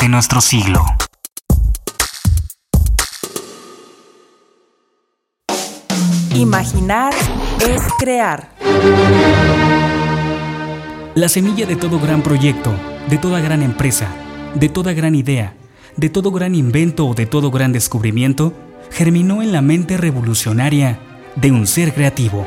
De nuestro siglo. Imaginar es crear. La semilla de todo gran proyecto, de toda gran empresa, de toda gran idea, de todo gran invento o de todo gran descubrimiento, germinó en la mente revolucionaria de un ser creativo.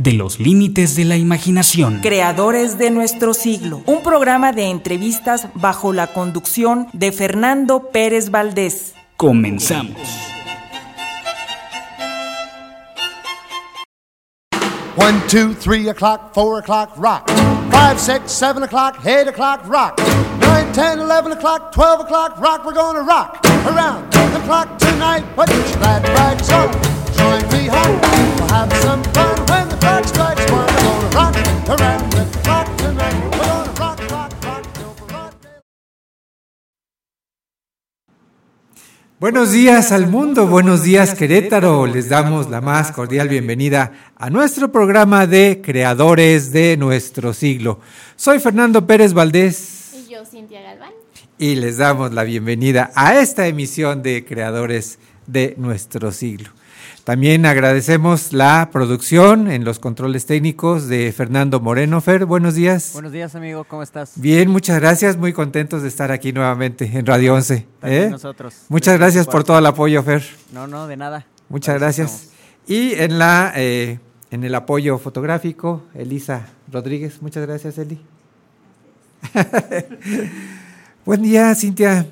de los límites de la imaginación. Creadores de nuestro siglo, un programa de entrevistas bajo la conducción de Fernando Pérez Valdés. Comenzamos. One, two, three o'clock, four o'clock, rock. Five, six, seven o'clock, eight o'clock, rock. Nine, ten, eleven o'clock, twelve o'clock, rock. We're gonna rock around the clock tonight. Put your glad rags on. Join me home. We'll have some fun when the clock strikes one. We're gonna rock around the clock tonight. We're gonna rock, rock, rock till broad day. Buenos días al mundo, buenos días Querétaro. Les damos la más cordial bienvenida a nuestro programa de Creadores de nuestro siglo. Soy Fernando Pérez Valdés Y yo, Cintia Galván. y les damos la bienvenida a esta emisión de Creadores de nuestro siglo. También agradecemos la producción en los controles técnicos de Fernando Moreno. Fer, buenos días. Buenos días, amigo, ¿cómo estás? Bien, muchas gracias. Muy contentos de estar aquí nuevamente en Radio 11. También ¿eh? nosotros. Muchas gracias por todo el apoyo, Fer. No, no, de nada. Muchas gracias. Y en la eh, en el apoyo fotográfico, Elisa Rodríguez. Muchas gracias, Eli. Buen día, Cintia.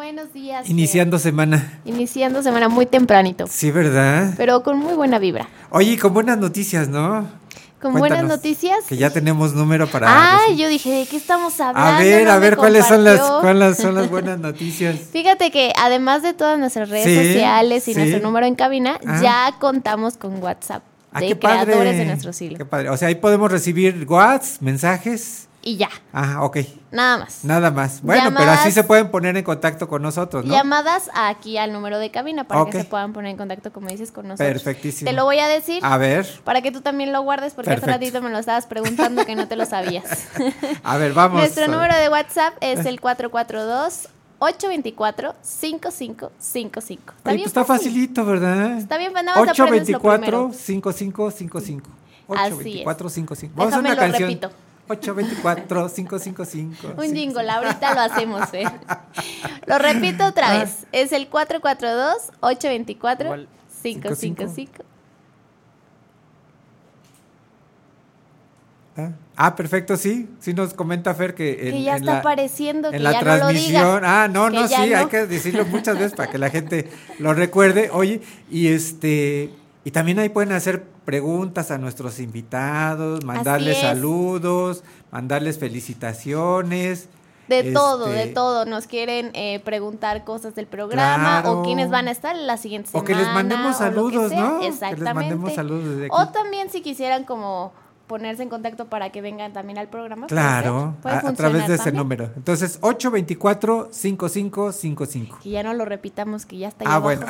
Buenos días. Iniciando semana. Iniciando semana muy tempranito, Sí, ¿verdad? pero con muy buena vibra. Oye, con buenas noticias, ¿no? Con Cuéntanos, buenas noticias. Que ya tenemos número para. Ah, decir. yo dije, ¿de qué estamos hablando? A ver, No a ver cuáles son las cuáles son las buenas noticias. Fíjate que además de todas nuestras redes Sí, sociales y sí. nuestro número en cabina, Ah. ya contamos con WhatsApp Ah, de qué padre. creadores de nuestro siglo. Qué padre. O sea, ahí podemos recibir WhatsApp, mensajes. Y ya, Ah, ok. nada más. Nada más. Bueno, pero así se pueden poner en contacto con nosotros, ¿no? Llamadas aquí al número de cabina para que se puedan poner en contacto, como dices, con nosotros. Perfectísimo. Te lo voy a decir A ver, para que tú también lo guardes, porque hace Perfecto. ratito me lo estabas preguntando que no te lo sabías. a ver, vamos. Nuestro número de WhatsApp es el 442 824 5555. Está Oye, bien pues está fácil. facilito, ¿verdad? Está bien, pues nada más aprendes lo 824 primero. 5555. Así 824 es. 55. Vamos a Déjame una lo canción. repito. 824 555. Un jingle, ahorita lo hacemos, ¿eh? Lo repito otra Ah. vez. Es el 442 824 Igual. 555. Ah, Ah, perfecto, sí. Sí nos comenta Fer que en, Que ya en está la, apareciendo, que en la ya no lo transmisión. diga. ah, no, Que no, sí, hay que decirlo muchas veces para que la gente lo recuerde. Oye, y este y también ahí pueden hacer preguntas a nuestros invitados, mandarles es. saludos, mandarles felicitaciones. De todo, de este, todo. Nos quieren eh, preguntar cosas del programa Claro. o quiénes van a estar la siguiente semana. O que les mandemos saludos. ¿no? Que les Exactamente. mandemos saludos desde aquí. O también si quisieran como ponerse en contacto para que vengan también al programa. Claro, puede a, a través de ese número. Entonces, 824-5555. Que ya no lo repitamos, que ya está ahí Ah, abajo, bueno.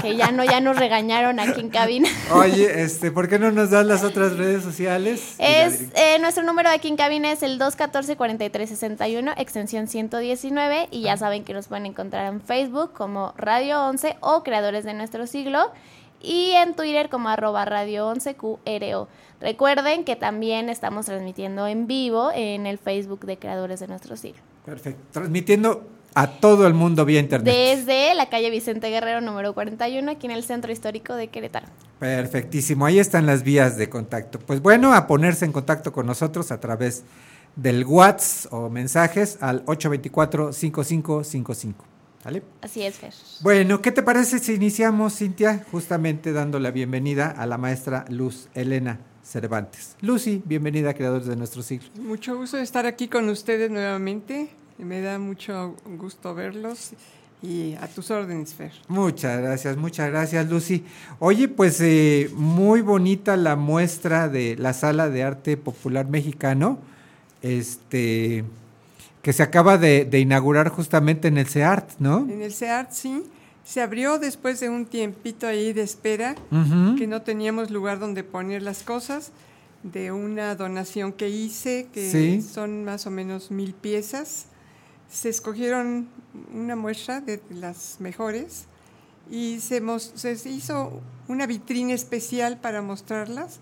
Que ya no, ya nos regañaron aquí en cabina. Oye, este, ¿por qué no nos das las otras redes sociales? Es, eh, nuestro número aquí en cabina es el 214-4361, extensión 119. Y ya saben que nos pueden encontrar en Facebook como Radio 11 o Creadores de Nuestro Siglo. Y en Twitter como arroba Radio 11 QRO. Recuerden que también estamos transmitiendo en vivo en el Facebook de Creadores de Nuestro Siglo. Perfecto. Transmitiendo a todo el mundo vía internet. Desde la calle Vicente Guerrero número 41, aquí en el Centro Histórico de Querétaro. Perfectísimo. Ahí están las vías de contacto. Pues bueno, a ponerse en contacto con nosotros a través del WhatsApp o mensajes al 824-5555. ¿Vale? Así es, Fer. Bueno, ¿qué te parece si iniciamos, Cintia? Justamente dando la bienvenida a la maestra Luz Elena Cervantes. Lucy, bienvenida a Creadores de Nuestro Siglo. Mucho gusto de estar aquí con ustedes nuevamente. Me da mucho gusto verlos y a tus órdenes, Fer. Muchas gracias, muchas gracias, Lucy. Oye, pues eh, muy bonita la muestra de la Sala de Arte Popular Mexicano, este, que se acaba de, de inaugurar justamente en el CEART, ¿no? En el CEART, sí. Se abrió después de un tiempito ahí de espera, que no teníamos lugar donde poner las cosas, de una donación que hice, que Sí. son más o menos mil piezas. Se escogieron una muestra de las mejores y se, se hizo una vitrina especial para mostrarlas.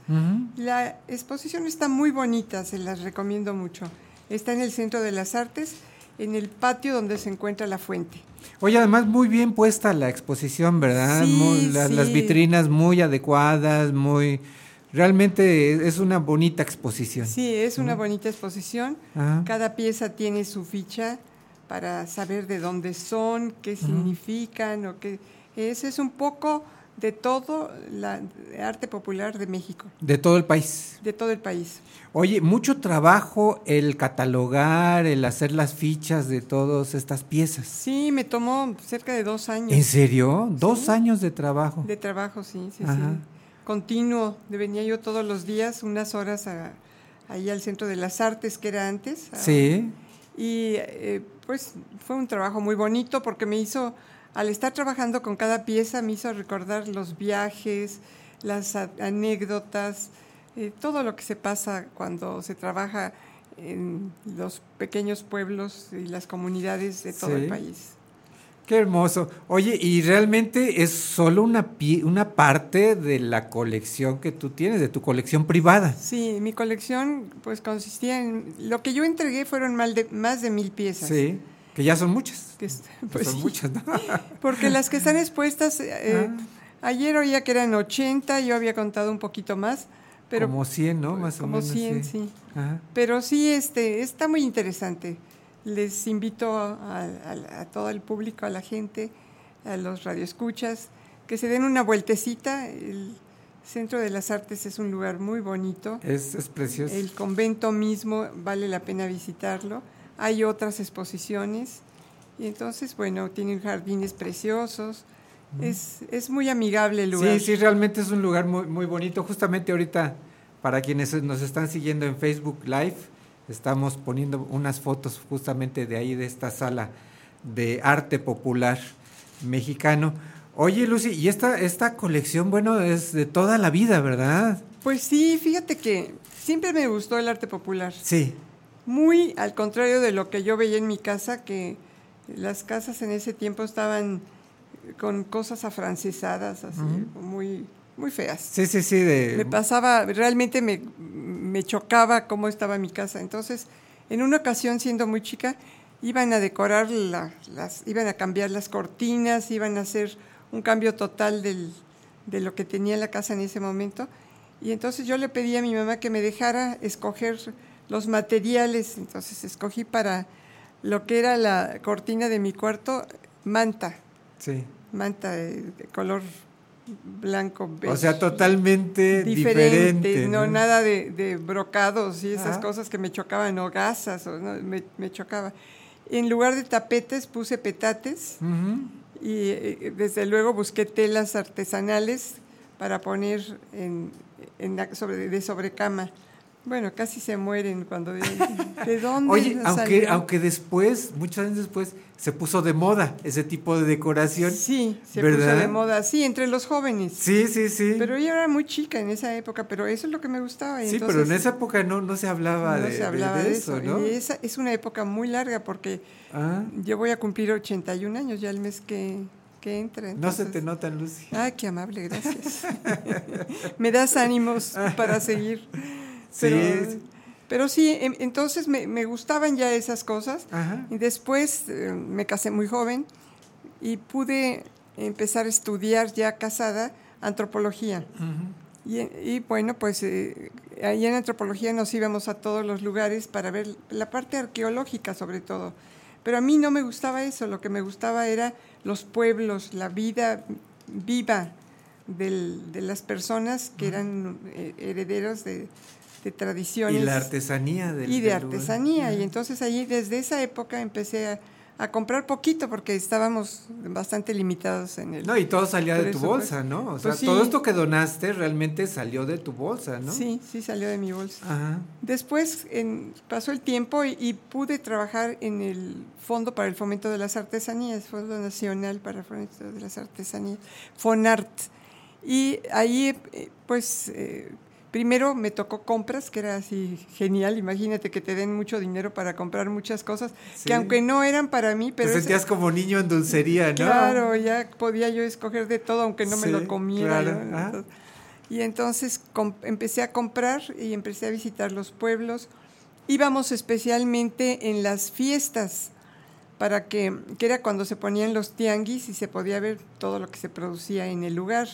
La exposición está muy bonita, se las recomiendo mucho. Está en el Centro de las Artes, en el patio donde se encuentra la fuente. Oye, además muy bien puesta la exposición, ¿verdad? Sí, Muy- la- Las vitrinas muy adecuadas, muy... Realmente es una bonita exposición. Sí, es una bonita exposición. Ajá. Cada pieza tiene su ficha para saber de dónde son, qué significan o qué... Ese es un poco de todo la arte popular de México, De todo el país. de todo el país. Oye, mucho trabajo el catalogar, el hacer las fichas de todas estas piezas. Sí, me tomó cerca de dos años. ¿En serio? Dos Sí. años de trabajo. De trabajo, sí, sí, Ajá. sí. Continuo. Venía yo todos los días, unas horas a- ahí al Centro de las Artes, que era antes. a- Sí. Y eh, pues fue un trabajo muy bonito porque me hizo, al estar trabajando con cada pieza, me hizo recordar los viajes, las anécdotas, eh, todo lo que se pasa cuando se trabaja en los pequeños pueblos y las comunidades de todo Sí. el país. Qué hermoso. Oye, y realmente es solo una, pie- una parte de la colección que tú tienes, de tu colección privada. Sí, mi colección pues consistía en... Lo que yo entregué fueron mal de, más de mil piezas. Sí, que ya son muchas. Que Pues pues son sí, muchas, ¿no? Porque las que están expuestas, eh, Ah. ayer oía que eran 80, yo había contado un poquito más, pero como 100, ¿no? Más como o menos. 100, sí. Ajá. Pero sí, este, está muy interesante. Les invito a, a- a todo el público, a la gente, a los radioescuchas, que se den una vueltecita. El Centro de las Artes es un lugar muy bonito. Es, es precioso. El convento mismo vale la pena visitarlo. Hay otras exposiciones. Y entonces, bueno, tienen jardines preciosos. Es, es muy amigable el lugar. Sí, sí, realmente es un lugar muy, muy bonito. Justamente ahorita, para quienes nos están siguiendo en Facebook Live, estamos poniendo unas fotos justamente de ahí, de esta sala de arte popular mexicano. Oye, Lucy, y esta, esta colección, bueno, es de toda la vida, ¿verdad? Pues sí, fíjate que siempre me gustó el arte popular. Sí. Muy al contrario de lo que yo veía en mi casa, que las casas en ese tiempo estaban con cosas afrancesadas, así, muy, muy feas. Sí, sí, sí. De, Me pasaba, realmente me, me chocaba cómo estaba mi casa. Entonces, en una ocasión, siendo muy chica, iban a decorar la- las, iban a cambiar las cortinas, iban a hacer un cambio total del, de lo que tenía la casa en ese momento. Y entonces yo le pedí a mi mamá que me dejara escoger los materiales. Entonces escogí para lo que era la cortina de mi cuarto, manta, sí. manta de, de color blanco. O beige sea, totalmente diferente, diferente. no, nada de, de brocados y esas Ajá. cosas que me chocaban, o gasas, o, no, me, me chocaba. En lugar de tapetes puse petates y eh, desde luego busqué telas artesanales para poner en, en la sobre, de sobrecama. Bueno, casi se mueren cuando de, ¿de dónde Oye, aunque, salió? aunque después, muchos años después, se puso de moda ese tipo de decoración. Sí, se ¿verdad? puso de moda, sí, entre los jóvenes. Sí, sí, sí. Pero yo era muy chica en esa época, pero eso es lo que me gustaba. y sí, pero en entonces- esa época no, no se hablaba, no de, se hablaba de de eso, eso. ¿no? Y esa es una época muy larga porque Ah, yo voy a cumplir 81 años ya el mes que, que entra. no se entonces- te nota, Lucy. Ay, qué amable, gracias. me das ánimos para seguir. Pero sí, pero sí entonces me, me gustaban ya esas cosas. Ajá. Y después eh, me casé muy joven y pude empezar a estudiar ya casada antropología. Y, y bueno, pues eh, ahí en antropología nos íbamos a todos los lugares para ver la parte arqueológica sobre todo, Pero a mí no me gustaba eso, lo que me gustaba era los pueblos, la vida viva del- de las personas que eran eh, herederos de, de tradiciones Y la artesanía del y de lugar. artesanía. Y entonces allí desde esa época empecé a, a comprar poquito porque estábamos bastante limitados en el... No, y todo salía de tu bolsa, ¿no? O Pues sea, sí. todo esto que donaste realmente salió de tu bolsa, ¿no? Sí, sí salió de mi bolsa. Ajá. Después en- pasó el tiempo y, y pude trabajar en el Fondo para el Fomento de las Artesanías, Fondo Nacional para el Fomento de las Artesanías, FONART. Y ahí, eh, pues, eh, primero me tocó compras, que era así genial. Imagínate que te den mucho dinero para comprar muchas cosas, Sí. que aunque no eran para mí, pero... Te es- sentías como niño en dulcería, ¿no? Claro, ya podía yo escoger de todo, aunque no me lo comiera. claro, entonces- y entonces empecé a comprar y empecé a visitar los pueblos. Íbamos especialmente en las fiestas, para que, que era cuando se ponían los tianguis y se podía ver todo lo que se producía en el lugar.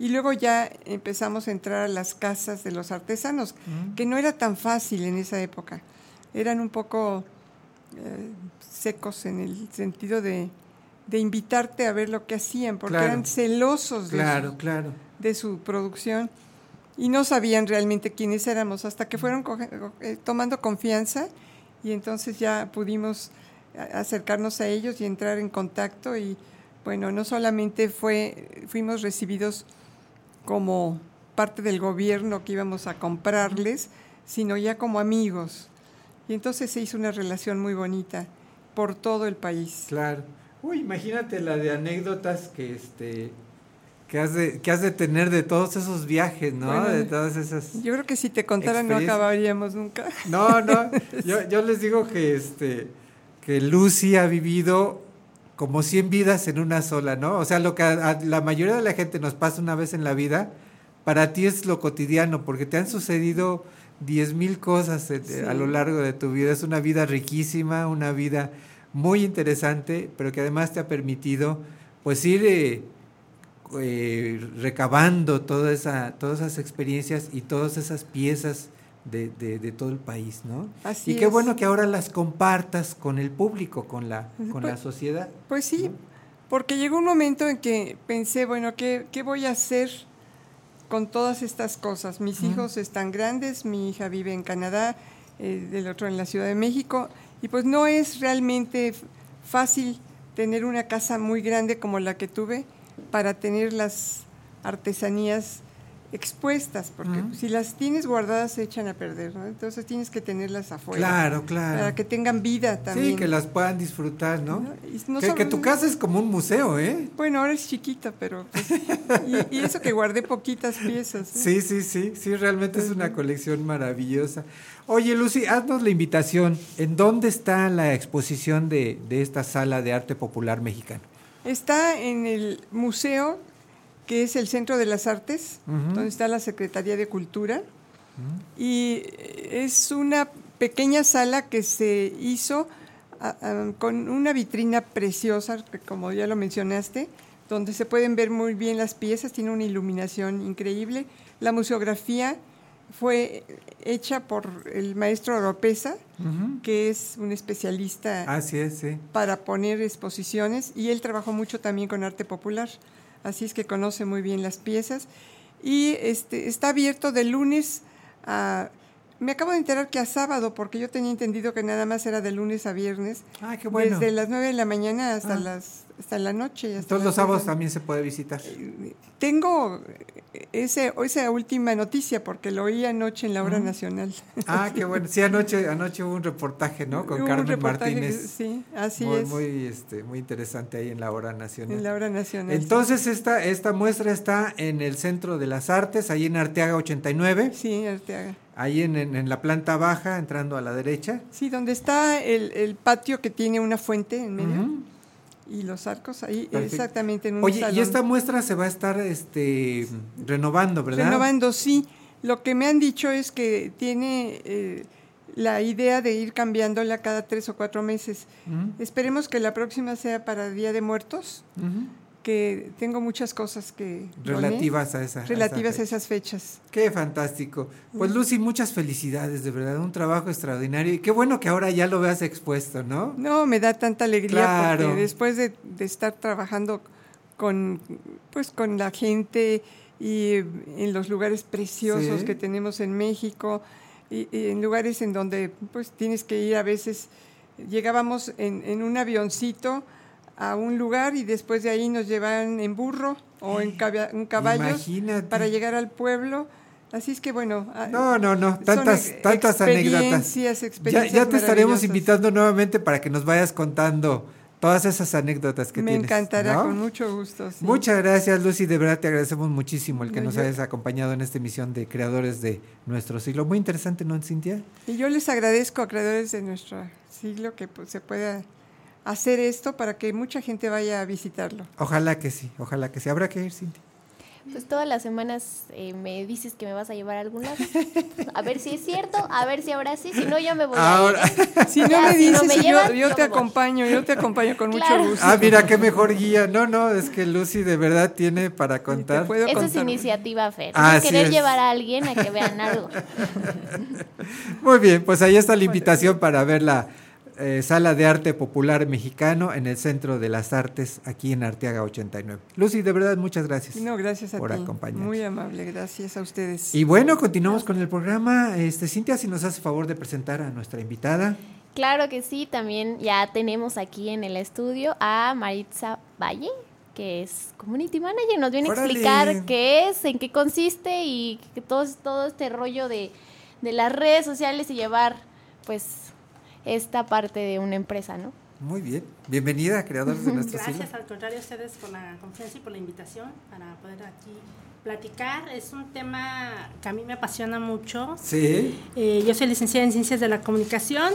Y luego ya empezamos a entrar a las casas de los artesanos, que no era tan fácil en esa época. Eran un poco eh, secos en el sentido de, de invitarte a ver lo que hacían, porque Claro. eran celosos de, Claro, su, claro. de su producción y no sabían realmente quiénes éramos hasta que fueron coge- eh, tomando confianza y entonces ya pudimos a- acercarnos a ellos y entrar en contacto y bueno, no solamente fue fuimos recibidos como parte del gobierno que íbamos a comprarles, sino ya como amigos. Y entonces se hizo una relación muy bonita por todo el país. Claro. Uy, imagínate la de anécdotas que este que has de, que has de tener de todos esos viajes, ¿no? Bueno, de todas esas. Yo creo que si te contara no acabaríamos nunca. No, no. Yo, yo les digo que este que Lucy ha vivido como 100 vidas en una sola, ¿no? O sea, lo que a, a la mayoría de la gente nos pasa una vez en la vida, para ti es lo cotidiano, porque te han sucedido 10 mil cosas eh, Sí. a lo largo de tu vida. Es una vida riquísima, una vida muy interesante, pero que además te ha permitido pues ir eh, eh, recabando toda esa, todas esas experiencias y todas esas piezas de, de- de todo el país, ¿no? Así y qué es. bueno que ahora las compartas con el público, con la, con la Pues- sociedad. Pues sí, porque llegó un momento en que pensé, bueno, ¿qué, qué voy a hacer con todas estas cosas? Mis hijos están grandes, mi hija vive en Canadá, eh, el otro en la Ciudad de México, y pues no es realmente fácil tener una casa muy grande como la que tuve para tener las artesanías expuestas, porque Ujú. si las tienes guardadas se echan a perder, ¿no? Entonces tienes que tenerlas afuera. Claro, claro. Para que tengan vida también. Sí, que las puedan disfrutar, ¿no? ¿no? Y no que, solo- que tu casa es como un museo, ¿eh? Bueno, ahora es chiquita, pero... pues, y, y eso que guardé poquitas piezas. ¿no? Sí, sí, sí, sí, realmente es una colección maravillosa. Oye, Lucy, haznos la invitación. ¿En dónde está la exposición de, de esta sala de arte popular mexicano? Está en el museo, que es el Centro de las Artes, donde está la Secretaría de Cultura. Y es una pequeña sala que se hizo con una vitrina preciosa, que como ya lo mencionaste, donde se pueden ver muy bien las piezas, tiene una iluminación increíble. La museografía fue hecha por el maestro Oropesa, que es un especialista Así es, sí. para poner exposiciones y él trabajó mucho también con arte popular, así es que conoce muy bien las piezas y este está abierto de lunes a me acabo de enterar que a sábado porque yo tenía entendido que nada más era de lunes a viernes. Ah, qué bueno. Desde las 9 de la mañana hasta Ah. las hasta la noche. hasta las los sábados también se puede visitar. Tengo ese, esa última noticia porque lo oí anoche en la hora nacional. Ah, qué bueno. Sí, anoche, anoche hubo un reportaje, ¿no? Con Hubo Carmen que- Martínez. sí, así muy, es. Muy, este, muy interesante ahí en la hora nacional. en la hora nacional. sí. Entonces, esta, esta muestra está en el Centro de las Artes, ahí en Arteaga 89, Sí, Arteaga. ahí en, en- en la planta baja, entrando a la derecha. Sí, donde está el, el patio que tiene una fuente en medio. Y los arcos ahí, Perfecto. exactamente en un Oye, salón. y esta muestra se va a estar este, renovando, ¿verdad? Renovando, sí. Lo que me han dicho es que tiene eh, la idea de ir cambiándola cada tres o cuatro meses. Esperemos que la próxima sea para Día de Muertos. Que tengo muchas cosas que... Relativas a esa. Relativas a, a esas fechas. Qué fantástico. Pues Lucy, muchas felicidades, de verdad, un trabajo extraordinario. Y qué bueno que ahora ya lo veas expuesto, ¿no? No, me da tanta alegría porque después de, de, estar trabajando con, pues, con la gente y en los lugares preciosos que tenemos en México, y, en lugares en donde pues tienes que ir a veces, llegábamos en, en un avioncito, a un lugar y después de ahí nos llevan en burro o en, caballos para llegar al pueblo. Así es que bueno. Ah, no, no, no, tantas, tantas anécdotas. Ya, ya te estaremos invitando nuevamente para que nos vayas contando todas esas anécdotas que Me tienes. Me encantará, con mucho gusto. Muchas gracias, Lucy. De verdad te agradecemos muchísimo el que nos hayas acompañado en esta emisión de Creadores de Nuestro Siglo. Muy interesante, ¿no, Cintia? Y yo les agradezco a Creadores de Nuestro Siglo que pues, se pueda hacer esto para que mucha gente vaya a visitarlo. Ojalá que sí, ojalá que sí. Habrá que ir, Cintia. Pues todas las semanas eh, me dices que me vas a llevar a algún lado. A ver si es cierto, a ver si ahora sí. Si no, yo me voy ahora. a ir. ¿eh? Si no me dices, yo, te acompaño, yo te acompaño con mucho gusto. Ah, mira, qué mejor guía. No, no, es que Lucy de verdad tiene para contar. Esa es iniciativa, Fer. Ah, querer llevar a alguien a que vean algo. Muy bien, pues ahí está la invitación para verla eh, Sala de Arte Popular Mexicano en el Centro de las Artes, aquí en Arteaga 89. Lucy, de verdad, muchas gracias. No, gracias a por acompañarnos. Muy amable, gracias a ustedes. Y bueno, continuamos con el programa. Este, Cintia, si nos hace favor de presentar a nuestra invitada. Claro que sí, también ya tenemos aquí en el estudio a Maritza Valle, que es Community Manager. Nos viene a explicar qué es, en qué consiste y que todo, todo este rollo de, de las redes sociales y llevar pues esta parte de una empresa, ¿no? Muy bien. Bienvenida, creadores de nuestro Gracias, al contrario, a ustedes por la confianza y por la invitación para poder aquí platicar. Es un tema que a mí me apasiona mucho. Sí. Eh, yo soy licenciada en Ciencias de la Comunicación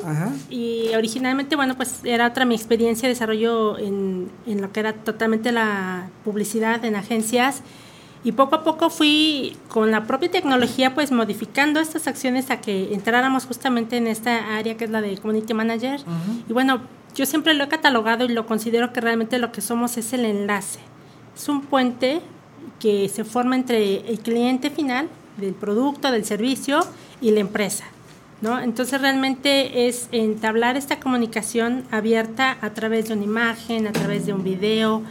y originalmente, bueno, pues era otra mi experiencia de desarrollo en, en lo que era totalmente la publicidad en agencias y poco a poco fui con la propia tecnología pues modificando estas acciones a que entráramos justamente en esta área que es la de Community Manager. Y bueno, yo siempre lo he catalogado y lo considero que realmente lo que somos es el enlace. Es un puente que se forma entre el cliente final del producto, del servicio y la empresa. ¿no? Entonces realmente es entablar esta comunicación abierta a través de una imagen, a través de un video,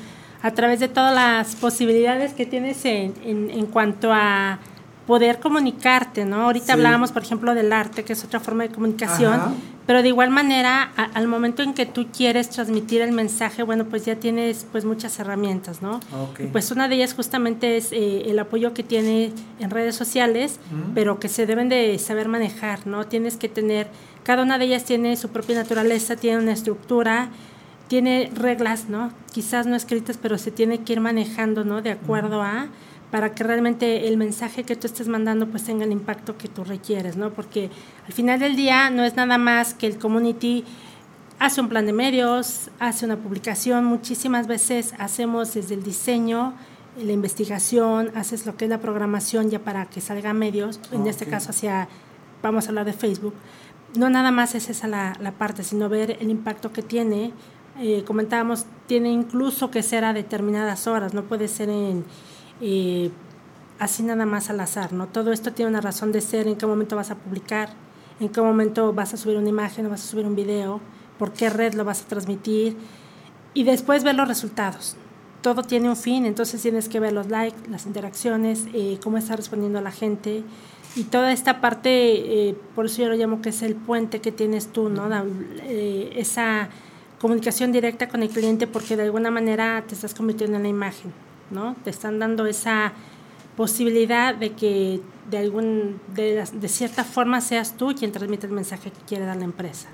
a través de todas las posibilidades que tienes en, en, cuanto a poder comunicarte, ¿no? Ahorita hablábamos, por ejemplo, del arte, que es otra forma de comunicación, pero de igual manera, al momento en que tú quieres transmitir el mensaje, bueno, pues ya tienes pues muchas herramientas, ¿no? Pues una de ellas justamente es eh, el apoyo que tiene en redes sociales, pero que se deben de saber manejar, ¿no? Tienes que tener, cada una de ellas tiene su propia naturaleza, tiene una estructura, tiene reglas, ¿no? Quizás no escritas, pero se tiene que ir manejando, ¿no? De acuerdo a para que realmente el mensaje que tú estés mandando pues tenga el impacto que tú requieres, ¿no? Porque al final del día no es nada más que el community hace un plan de medios, hace una publicación, muchísimas veces hacemos desde el diseño, la investigación, haces lo que es la programación ya para que salga a medios, en este caso hacia, vamos a hablar de Facebook, no nada más es esa la, la parte, sino ver el impacto que tiene eh, comentábamos, tiene incluso que ser a determinadas horas, no puede ser en, eh, así nada más al azar, ¿no? Todo esto tiene una razón de ser, en qué momento vas a publicar, en qué momento vas a subir una imagen, vas a subir un video, por qué red lo vas a transmitir y después ver los resultados. Todo tiene un fin, entonces tienes que ver los likes, las interacciones, eh, cómo está respondiendo la gente y toda esta parte, por eso yo lo llamo que es el puente que tienes tú, ¿no? esa comunicación directa con el cliente porque de alguna manera te estás convirtiendo en la imagen, ¿no? Te están dando esa posibilidad de que de algún de, de cierta forma seas tú quien transmite el mensaje que quiere dar la empresa.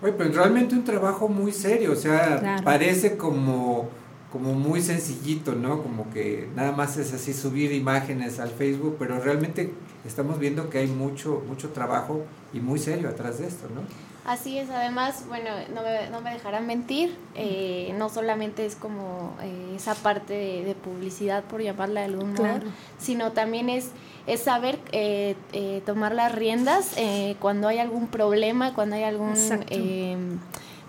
Oye, pero realmente un trabajo muy serio, o sea, parece como como muy sencillito, ¿no? Como que nada más es así subir imágenes al Facebook, pero realmente estamos viendo que hay mucho mucho trabajo y muy serio atrás de esto, ¿no? Así es, además, bueno, no me, no me dejarán mentir, eh, no solamente es como eh, esa parte de, publicidad, por llamarla de algún modo, sino también es, es saber eh, tomar las riendas cuando hay algún problema, cuando hay algún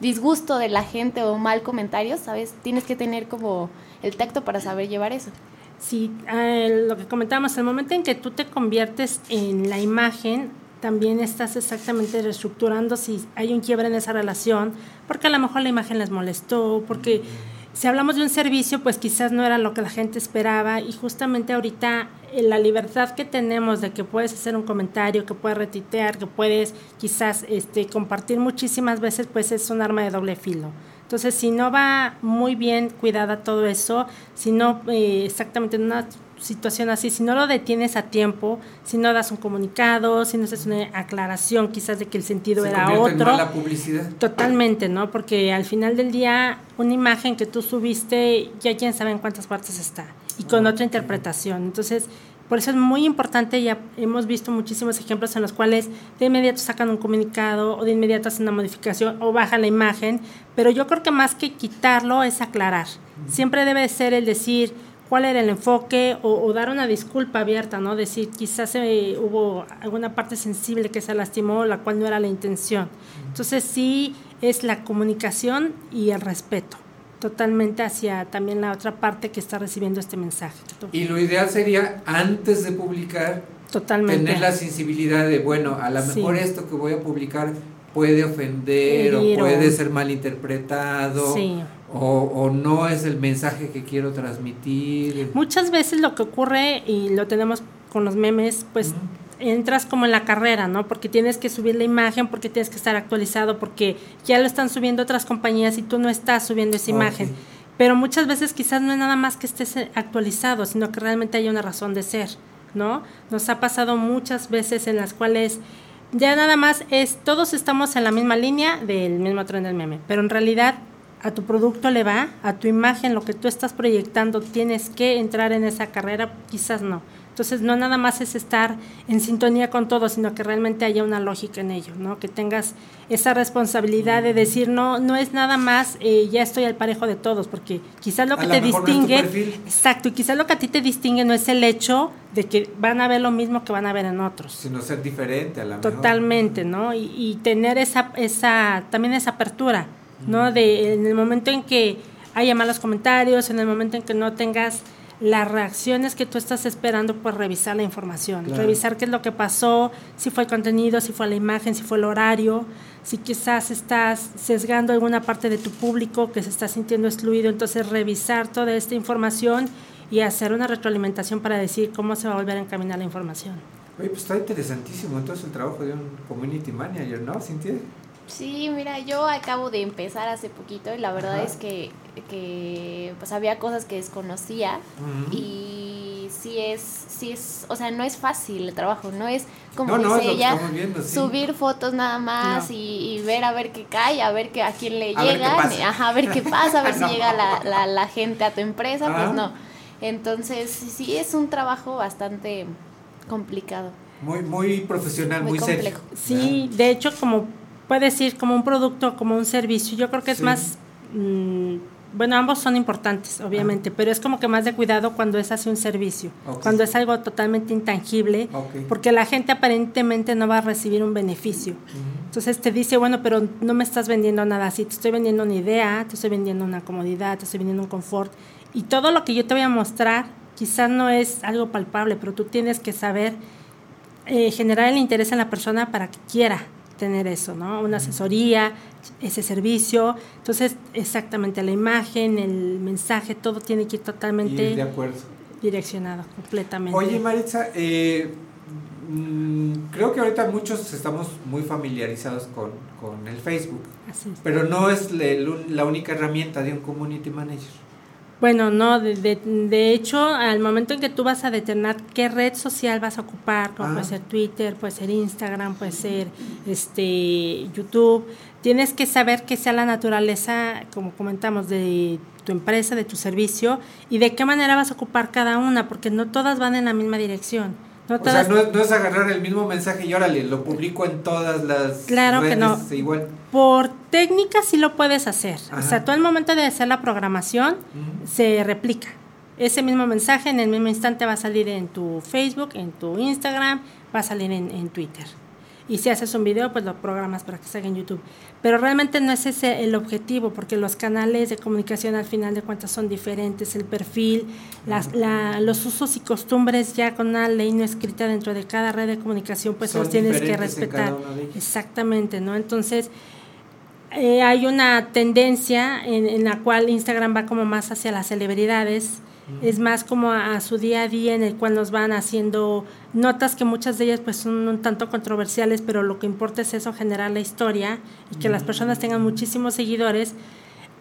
disgusto de la gente o mal comentario, ¿sabes? Tienes que tener como el tacto para saber llevar eso. Sí, eh, lo que comentábamos, el momento en que tú te conviertes en la imagen, también estás exactamente reestructurando si hay un quiebre en esa relación, porque a lo mejor la imagen les molestó, porque si hablamos de un servicio, pues quizás no era lo que la gente esperaba y justamente ahorita eh, la libertad que tenemos de que puedes hacer un comentario, que puedes retitear, que puedes quizás este, compartir muchísimas veces, pues es un arma de doble filo. Entonces, si no va muy bien cuidada todo eso, si no eh, exactamente en una situación así, si no lo detienes a tiempo, si no das un comunicado, si no haces una aclaración quizás de que el sentido Se era otro. mala publicidad. Totalmente, ¿no? Porque al final del día, una imagen que tú subiste, ya quién sabe en cuántas partes está, y con otra interpretación. Entonces, por eso es muy importante, ya hemos visto muchísimos ejemplos en los cuales de inmediato sacan un comunicado o de inmediato hacen una modificación o bajan la imagen, pero yo creo que más que quitarlo es aclarar. Siempre debe ser el decir cuál era el enfoque o, o dar una disculpa abierta, ¿no? Decir, quizás eh, hubo alguna parte sensible que se lastimó, la cual no era la intención. Entonces sí es la comunicación y el respeto totalmente hacia también la otra parte que está recibiendo este mensaje. Y lo ideal sería, antes de publicar, Totalmente. tener la sensibilidad de, bueno, a lo Sí. mejor esto que voy a publicar puede ofender Herir o o- puede ser malinterpretado Sí. o, o no es el mensaje que quiero transmitir. Muchas veces lo que ocurre, y lo tenemos con los memes, pues entras como en la carrera, ¿no? Porque tienes que subir la imagen, porque tienes que estar actualizado, porque ya lo están subiendo otras compañías y tú no estás subiendo esa imagen. Pero muchas veces quizás no es nada más que estés eh, actualizado, sino que realmente hay una razón de ser, ¿no? Nos ha pasado muchas veces en las cuales ya nada más es, todos estamos en la misma línea del mismo tren del meme, pero en realidad a tu producto le va, a tu imagen, lo que tú estás proyectando, tienes que entrar en esa carrera, quizás no. Entonces no nada más es estar en sintonía con todo, sino que realmente haya una lógica en ello, ¿no? Que tengas esa responsabilidad de decir, no, no es nada más, eh, ya estoy al parejo de todos, porque quizás lo que te no distingue, perfil. exacto, y quizás lo que a ti te distingue no es el hecho de que van a ver lo mismo que van a ver en otros. Sino ser diferente a la mejor. Totalmente, ¿no? Y, y tener esa, esa, también esa apertura, ¿no? De en el momento en que haya malos comentarios, en el momento en que no tengas las reacciones que tú estás esperando, pues revisar la información, Claro. revisar qué es lo que pasó, si fue el contenido, si fue la imagen, si fue el horario, si quizás estás sesgando alguna parte de tu público que se está sintiendo excluido, entonces revisar toda esta información y hacer una retroalimentación para decir cómo se va a volver a encaminar la información. Oye, pues está interesantísimo entonces el trabajo de un community manager, ¿no, Cintia? Sí, mira, yo acabo de empezar hace poquito y la verdad Ajá. es que, que pues había cosas que desconocía y sí es, sí es, o sea, no es fácil el trabajo, no es como No, no, es dice ella, estamos viendo, sí. subir fotos nada más No. y, y ver a ver qué cae, a ver que, a quién le A ver qué llega, pasa. ajá, a ver qué pasa, a ver No. si llega la, la, la gente a tu empresa, pues no. Entonces, sí, es un trabajo bastante complicado. Muy, muy profesional, muy, Muy serio. complejo. Sí, de hecho, como puedes decir, como un producto, como un servicio, yo creo que es Sí. más, mm, bueno, ambos son importantes, obviamente, pero es como que más de cuidado cuando es así un servicio, Ok. cuando es algo totalmente intangible, Ok. porque la gente aparentemente no va a recibir un beneficio. Entonces te dice, bueno, pero no me estás vendiendo nada así, te estoy vendiendo una idea, te estoy vendiendo una comodidad, te estoy vendiendo un confort, y todo lo que yo te voy a mostrar quizás no es algo palpable, pero tú tienes que saber eh, generar el interés en la persona para que quiera tener eso, ¿no? Una asesoría, ese servicio. Entonces, exactamente la imagen, el mensaje, todo tiene que ir Y totalmente de acuerdo. direccionado, completamente. Oye, Maritza, eh, mm, creo que ahorita muchos estamos muy familiarizados con, con el Facebook, Así es. pero no es la única herramienta de un community manager. Bueno, no, de, de, de hecho, al momento en que tú vas a determinar qué red social vas a ocupar, como Ah. puede ser Twitter, puede ser Instagram, puede ser este YouTube, tienes que saber que sea la naturaleza, como comentamos, de tu empresa, de tu servicio y de qué manera vas a ocupar cada una, porque no todas van en la misma dirección. No O sea, no es, no es agarrar el mismo mensaje y órale, lo publico en todas las Claro que no. igual. Por técnica sí lo puedes hacer. Ajá. O sea, tú al momento de hacer la programación se replica. Ese mismo mensaje en el mismo instante va a salir en tu Facebook, en tu Instagram, va a salir en, en Twitter. Y si haces un video, pues lo programas para que salga en YouTube. Pero realmente no es ese el objetivo, porque los canales de comunicación al final de cuentas son diferentes, el perfil, las, la, los usos y costumbres ya con una ley no escrita dentro de cada red de comunicación, pues Son los tienes que respetar. Exactamente, ¿no? Entonces, eh, hay una tendencia en, en la cual Instagram va como más hacia las celebridades, es más como a, a su día a día en el cual nos van haciendo notas que muchas de ellas pues son un tanto controversiales, pero lo que importa es eso, generar la historia y que las personas tengan muchísimos seguidores.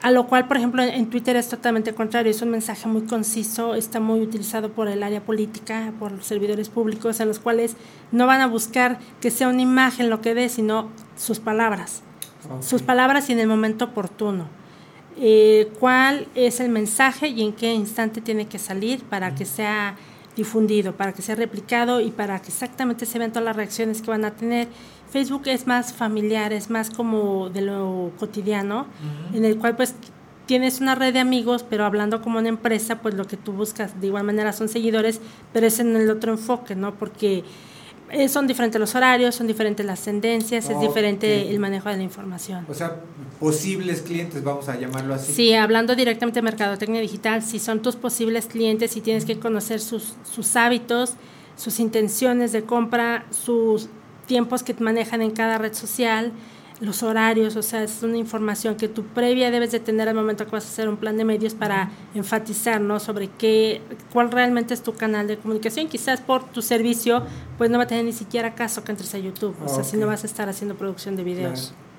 A lo cual, por ejemplo, en en Twitter es totalmente contrario, es un mensaje muy conciso, está muy utilizado por el área política, por los servidores públicos, en los cuales no van a buscar que sea una imagen lo que dé, sino sus palabras, sus palabras y en el momento oportuno. Eh, ¿Cuál es el mensaje y en qué instante tiene que salir para que sea difundido, para que sea replicado y para que exactamente se vean todas las reacciones que van a tener? Facebook es más familiar, es más como de lo cotidiano, en el cual pues tienes una red de amigos, pero hablando como una empresa, pues lo que tú buscas de igual manera son seguidores, pero es en el otro enfoque, ¿no? Porque eh, son diferentes los horarios, son diferentes las tendencias, es diferente el manejo de la información. O sea, posibles clientes, vamos a llamarlo así. Sí, hablando directamente de mercadotecnia digital, si son tus posibles clientes y tienes que conocer sus, sus hábitos, sus intenciones de compra, sus tiempos que manejan en cada red social, los horarios, o sea, es una información que tú previa debes de tener al momento que vas a hacer un plan de medios para enfatizar, ¿no? Sobre qué, cuál realmente es tu canal de comunicación. Quizás por tu servicio, pues no va a tener ni siquiera caso que entres a YouTube, o sea, si no vas a estar haciendo producción de videos. Claro.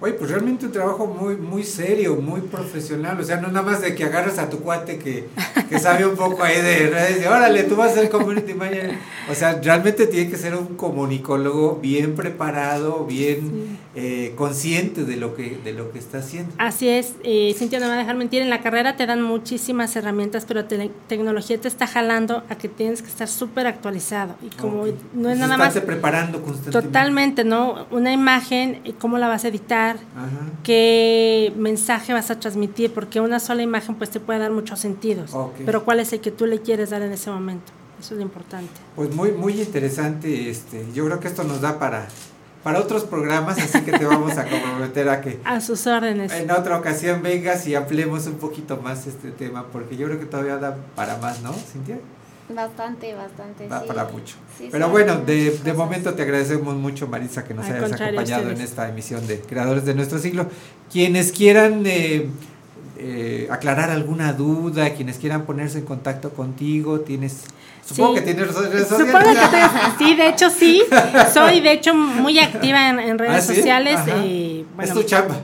Oye, pues realmente un trabajo muy, muy serio, muy profesional. O sea, no nada más de que agarras a tu cuate que, que sabe un poco ahí de redes y órale, tú vas a ser community manager. O sea, realmente tiene que ser un comunicólogo bien preparado, bien eh, consciente de lo que, de lo que está haciendo. Así es, eh, Cintia, no me va a dejar mentir, en la carrera te dan muchísimas herramientas, pero te- tecnología te está jalando a que tienes que estar súper actualizado. Y como no es Entonces, nada más preparando constantemente. totalmente, ¿no? Una imagen, eh, ¿cómo la vas a editar? Ajá. ¿Qué mensaje vas a transmitir? Porque una sola imagen pues te puede dar muchos sentidos, Ok. pero ¿cuál es el que tú le quieres dar en ese momento? Eso es lo importante. Pues muy, muy interesante. Este, yo creo que esto nos da para, para otros programas, así que te vamos a comprometer a que A sus órdenes. en otra ocasión vengas y ampliemos un poquito más este tema, porque yo creo que todavía da para más, ¿no, Cintia? Bastante, bastante. Sí. para mucho. Sí, Pero sí, bueno, de, de momento te agradecemos mucho, Marisa, que nos Al hayas acompañado en esta emisión de Creadores de Nuestro Siglo. Quienes quieran eh, eh, aclarar alguna duda, quienes quieran ponerse en contacto contigo, tienes... Supongo Sí. que tienes redes sociales. Supongo que te- sí, de hecho sí. Soy de hecho muy activa en, en redes ¿Ah, sí? sociales. Bueno, es tu chamba.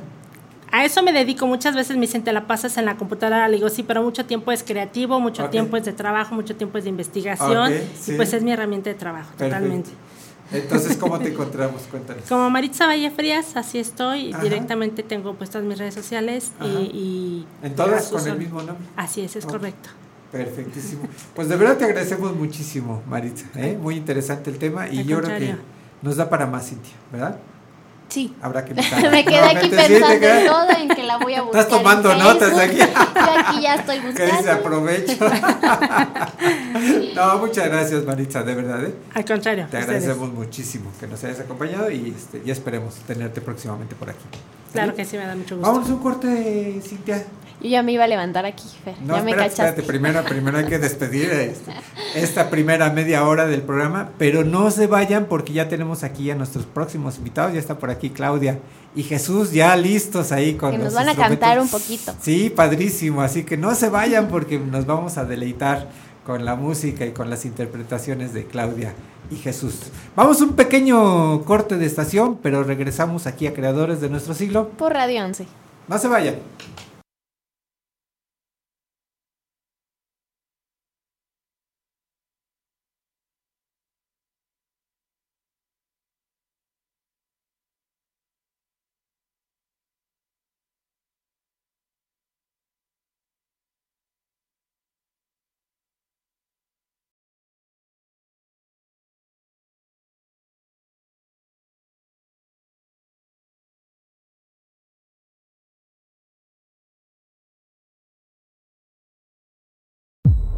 A eso me dedico. Muchas veces me dicen, te la pasas en la computadora. Le digo, sí, pero mucho tiempo es creativo, mucho tiempo es de trabajo, mucho tiempo es de investigación. Sí. Y pues es mi herramienta de trabajo, Perfecto. totalmente. Entonces, ¿cómo te encontramos? Cuéntanos. Como Maritza Valle Frías, así estoy. Ajá. Directamente tengo puestas mis redes sociales Ajá. y, y- ¿En todas con el mismo nombre? Así es, es correcto. Perfectísimo. Pues de verdad te agradecemos muchísimo, Maritza. ¿eh? Muy interesante el tema y Al yo creo contrario. que nos da para más, Cintia, ¿verdad? Sí. Habrá que invitarla Me quedé aquí. Sí, pensando quedas- en todo, en que la voy a buscar. Estás tomando en notas aquí. Yo aquí ya estoy Que dice buscando. aprovecho. no, muchas gracias, Maritza, de verdad. ¿eh? Al contrario. Te ustedes. agradecemos muchísimo que nos hayas acompañado y este, ya esperemos tenerte próximamente por aquí. Claro ¿Sí? que sí, me da mucho gusto. Vámonos a un corte, Cintia. Yo ya me iba a levantar aquí, Fer. No, ya me espérate, cachaste. espérate, primero, primero hay que despedir este, esta primera media hora del programa, pero no se vayan porque ya tenemos aquí a nuestros próximos invitados, ya está por aquí Claudia y Jesús ya listos ahí con Que nos los van a cantar un poquito. Sí, padrísimo, así que no se vayan porque nos vamos a deleitar con la música y con las interpretaciones de Claudia y Jesús. Vamos a un pequeño corte de estación, pero regresamos aquí a Creadores de nuestro siglo. Por Radio 11. No se vayan.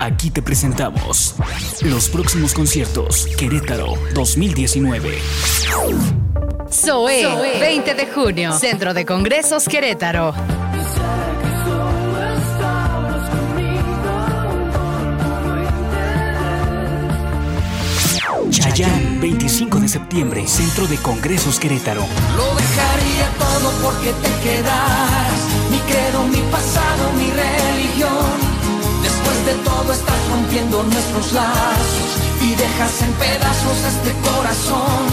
Aquí te presentamos los próximos conciertos Querétaro 2019. Zoe, 20 de junio, Centro de Congresos Querétaro. Chayán, 25 de septiembre, Centro de Congresos Querétaro. Lo dejaría todo porque te quedaras. Mi credo, mi pasado, mi religión. De todo estás rompiendo nuestros lazos y dejas en pedazos este corazón.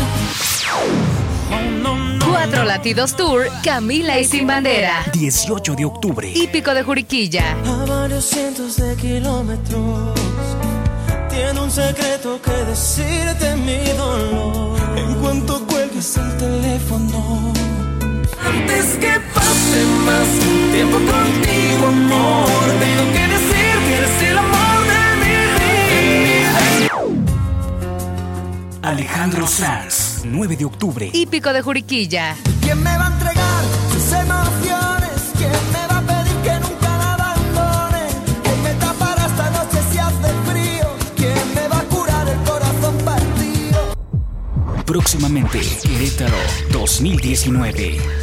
Cuatro Latidos Tour, Camila y Sin Bandera. 18 de octubre. Hípico de Juriquilla. A varios cientos de kilómetros. Tiene un secreto que decirte mi dolor. En cuanto cuelgues el teléfono. Antes que pase más tiempo contigo, amor. Tengo que Alejandro Sanz, 9 de octubre. Hípico de Juriquilla. ¿Quién me va a entregar sus emociones? ¿Quién me va a pedir que nunca la abandone? ¿Quién me tapará esta noche si hace frío? ¿Quién me va a curar el corazón partido? Próximamente, Querétaro 2019.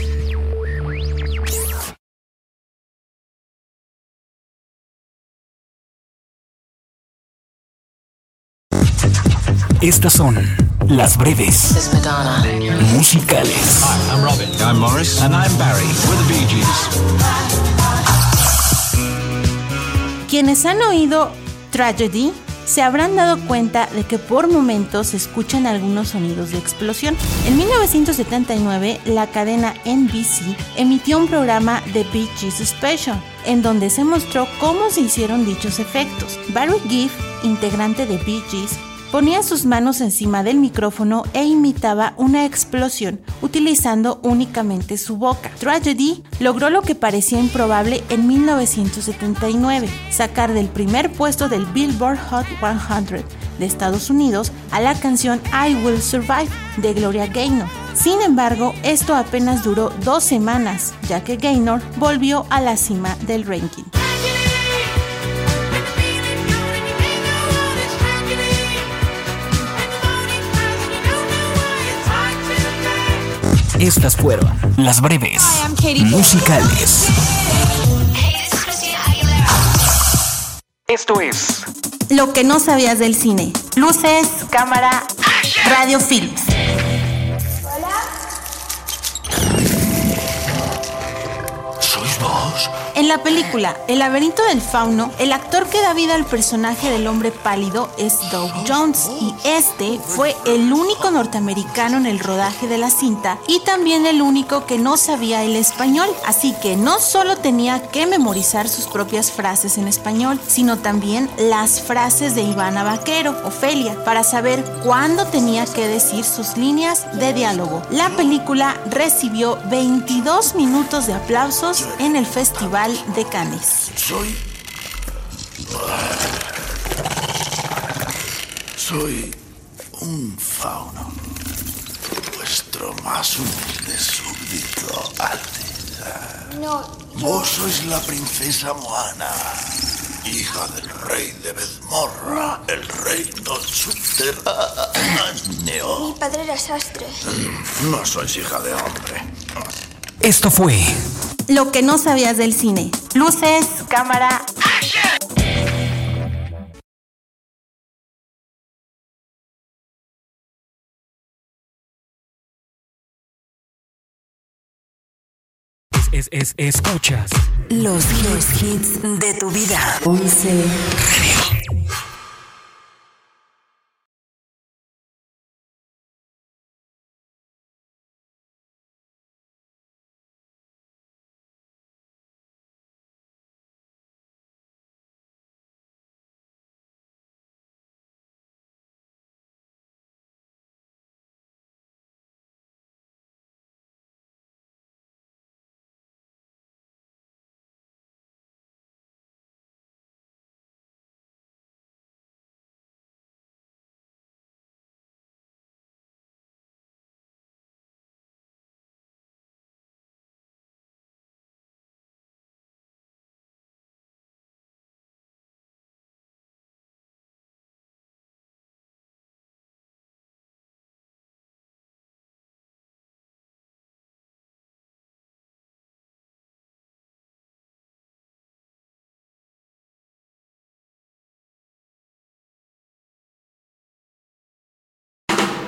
Estas son las breves musicales. I'm Robin. I'm Morris. And I'm Barry. We're the Bee Gees. Quienes han oído Tragedy se habrán dado cuenta de que por momentos se escuchan algunos sonidos de explosión. En 1979, la cadena NBC emitió un programa de Bee Gees Special, en donde se mostró cómo se hicieron dichos efectos. Barry Gibb, integrante de Bee Gees, ponía sus manos encima del micrófono e imitaba una explosión utilizando únicamente su boca. Tragedy logró lo que parecía improbable en 1979, sacar del primer puesto del Billboard Hot 100 de Estados Unidos a la canción I Will Survive de Gloria Gaynor. Sin embargo, esto apenas duró dos semanas, ya que Gaynor volvió a la cima del ranking. Estas fueron las breves musicales. Esto es Lo que no sabías del cine. Luces, cámara, radio films. En la película El laberinto del fauno, el actor que da vida al personaje del hombre pálido es Doug Jones y este fue el único norteamericano en el rodaje de la cinta y también el único que no sabía el español, así que no solo tenía que memorizar sus propias frases en español, sino también las frases de Ivana Vaquero, Ofelia, para saber cuándo tenía que decir sus líneas de diálogo. La película recibió 22 minutos de aplausos en el Festival de Cannes. Soy. Soy un fauno. Vuestro más humilde súbdito, Alteza. No. Vos sois la princesa Moana, hija del rey de Bezmorra, el reino subterráneo. Mi padre era sastre. No sois hija de hombre. Esto fue Lo que no sabías del cine. Luces, cámara. es, es, escuchas Los, los hits de tu vida. 11.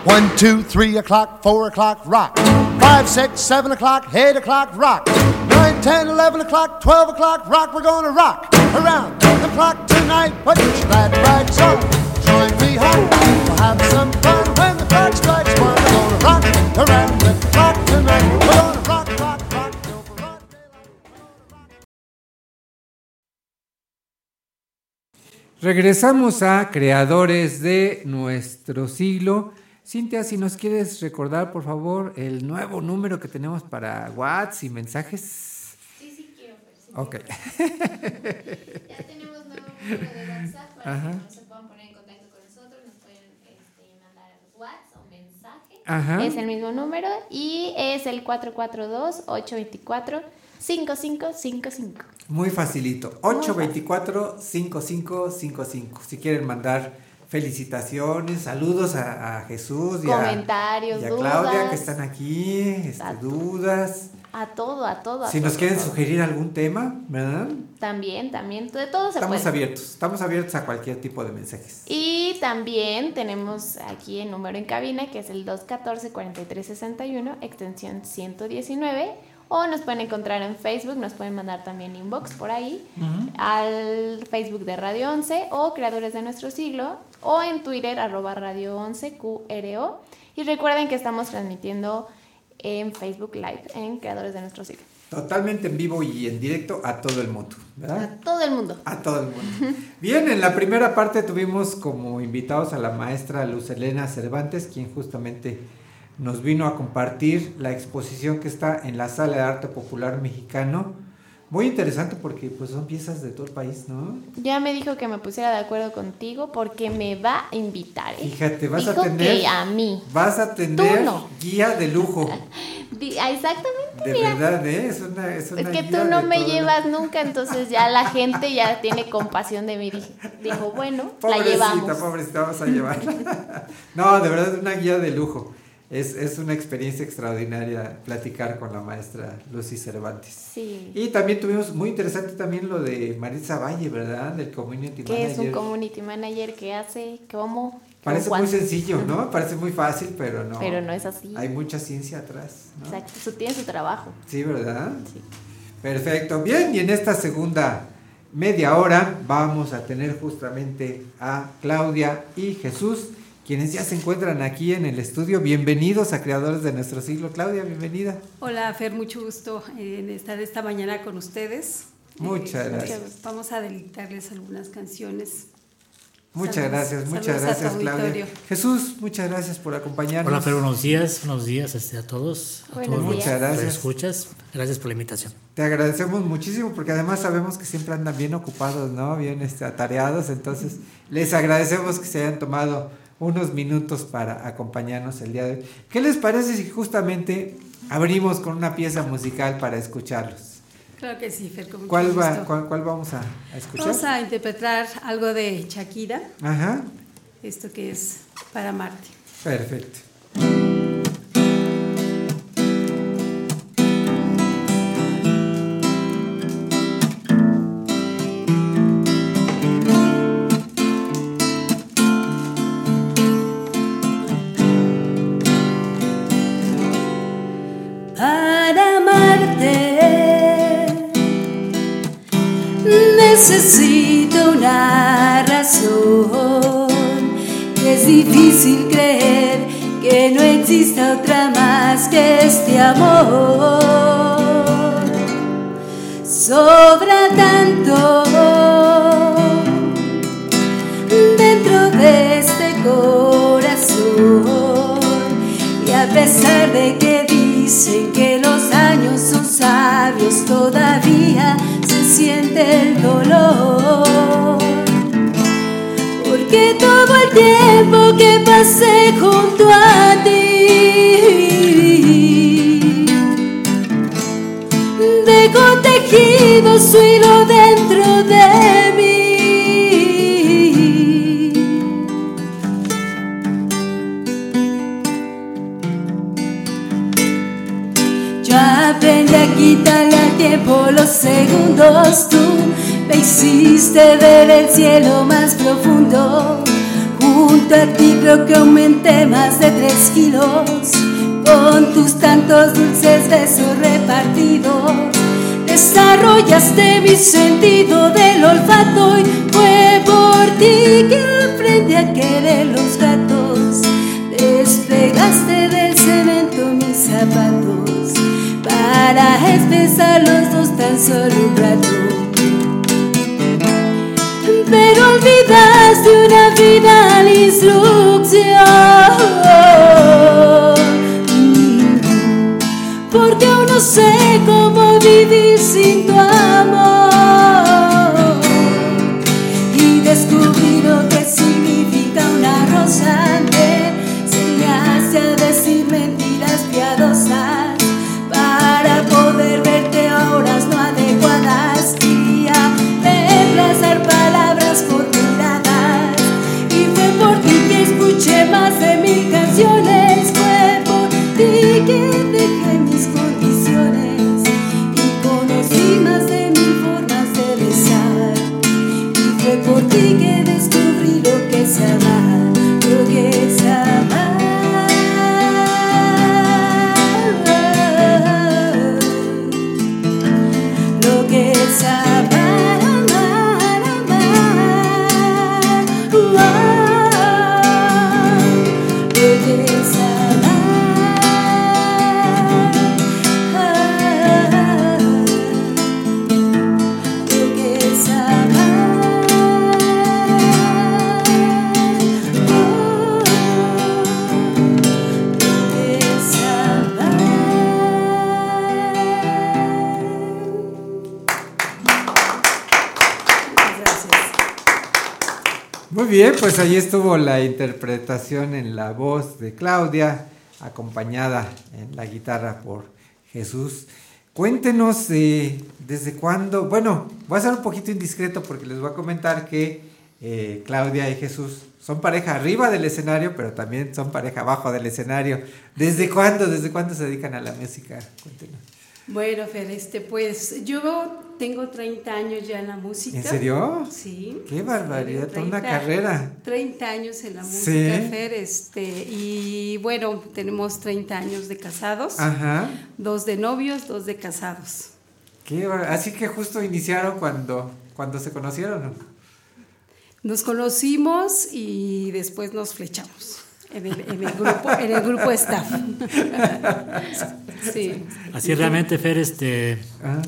One, two, three o'clock, four o'clock, rock. Five, six, seven o'clock, eight o'clock, rock. Nine, ten, eleven o'clock, twelve o'clock, rock. We're gonna rock around the clock tonight. Put your glad rags on. Join me home. We'll have some fun when the clock strikes one. We're gonna rock around the clock tonight. We're gonna rock, rock, rock. Regresamos a creadores de nuestro siglo. Cintia, si nos quieres recordar, por favor, el nuevo número que tenemos para WhatsApp y mensajes. Sí, sí quiero. Fer, sí Ok. Ya tenemos nuevo número de WhatsApp para Ajá. que no se puedan poner en contacto con nosotros, nos pueden este, mandar WhatsApp o mensaje. Ajá. Es el mismo número y es el 442-824-5555. Muy facilito. 824-5555. Si quieren mandar felicitaciones, saludos a, a Jesús y a, Comentarios, y a Claudia que están aquí, este, dudas. A todo, a todo. a Si nos quieren todo. sugerir algún tema, ¿verdad? También, también, de todo se Estamos puede. abiertos, estamos abiertos a cualquier tipo de mensajes. Y también tenemos aquí el número en cabina que es el 214-4361, extensión 119. O nos pueden encontrar en Facebook, nos pueden mandar también inbox por ahí, al Facebook de Radio 11 o Creadores de Nuestro Siglo, o en Twitter, arroba Radio 11 QRO. Y recuerden que estamos transmitiendo en Facebook Live en Creadores de Nuestro Siglo. Totalmente en vivo y en directo a todo el mundo, ¿verdad? A todo el mundo. A todo el mundo. Bien, en la primera parte tuvimos como invitados a la maestra Luz Elena Cervantes, quien justamente nos vino a compartir la exposición que está en la Sala de Arte Popular Mexicano. Muy interesante porque pues son piezas de todo el país, ¿no? Ya me dijo que me pusiera de acuerdo contigo porque me va a invitar. ¿eh? Fíjate, vas Dijo a tener que a mí. vas a tener no. guía de lujo. Ah, Exactamente, De mira. verdad, ¿eh? Es una, es una Es que guía tú no me todo llevas nunca, entonces ya la gente ya tiene compasión de mí. Dije- Dijo, bueno, la Pobrecita, llevamos. pobrecita, vamos a llevar. no, de verdad es una guía de lujo. Es, es una experiencia extraordinaria platicar con la maestra Lucy Cervantes. Sí. Y también tuvimos muy interesante también lo de Maritza Valle, ¿verdad? Del Community Que es un Manager. community manager que hace, cómo, Parece muy sencillo, ¿no? Parece muy fácil, pero no. Pero no es así. Hay mucha ciencia atrás, ¿no? Exacto, su- tiene su trabajo. Sí, ¿verdad? Perfecto. Bien, y en esta segunda media hora vamos a tener justamente a Claudia y Jesús, quienes ya se encuentran aquí en el estudio. Bienvenidos a Creadores de Nuestro Siglo. Claudia, bienvenida. Hola, Fer, mucho gusto en estar esta mañana con ustedes. Muchas Eh, gracias. Vamos a deleitarles algunas canciones. Muchas Saludos- gracias, muchas gracias, Claudia. Jesús, muchas gracias por acompañarnos. Hola, Fer, buenos días, buenos días este, a todos. A Buenos todos días. los Muchas gracias. escuchas. Gracias por la invitación. Te agradecemos muchísimo porque además sabemos que siempre andan bien ocupados, ¿no? Bien este, atareados. Entonces, les agradecemos que se hayan tomado unos minutos para acompañarnos el día de hoy. ¿Qué les parece si justamente abrimos con una pieza musical para escucharlos? Claro que sí, Fer, con ¿Cuál, va, cuál, cuál vamos a, a escuchar? Vamos a interpretar algo de Shakira, Ajá, esto que es para Marte. perfecto. No exista otra más que este amor. Sobra tanto dentro de este corazón. Y a pesar de que dicen que los años son sabios, todavía se siente el dolor. Porque todo el tiempo que pasé junto a ti, su hilo dentro de mí. Yo aprendí a quitarle al tiempo los segundos. Tú me hiciste ver el cielo más profundo. Junto a ti creo que aumenté más de tres kilos con tus tantos dulces besos repartidos. Desarrollaste mi sentido del olfato y fue por ti que aprendí a querer los gatos. Despegaste del cemento mis zapatos para espesar los dos tan solo un rato. Pero olvidaste una vida instrucción. Sé cómo vivir sin tu pues ahí estuvo la interpretación en la voz de Claudia, acompañada en la guitarra por Jesús. Cuéntenos eh, desde cuándo, bueno, voy a ser un poquito indiscreto porque les voy a comentar que eh, Claudia y Jesús son pareja arriba del escenario, pero también son pareja abajo del escenario. ¿Desde cuándo, desde cuándo se dedican a la música? Cuéntenos. Bueno, Fer, este, pues yo tengo 30 años ya en la música. ¿En serio? Sí. Qué barbaridad, toda una 30 carrera. 30 años en la música, Sí. Fer, este, y bueno, tenemos 30 años de casados, Ajá. dos de novios, dos de casados. Qué Así que justo iniciaron cuando, cuando se conocieron. ¿no? Nos conocimos y después nos flechamos en el, en el grupo, en el grupo staff. sí. Así realmente, Fer, este, Ajá.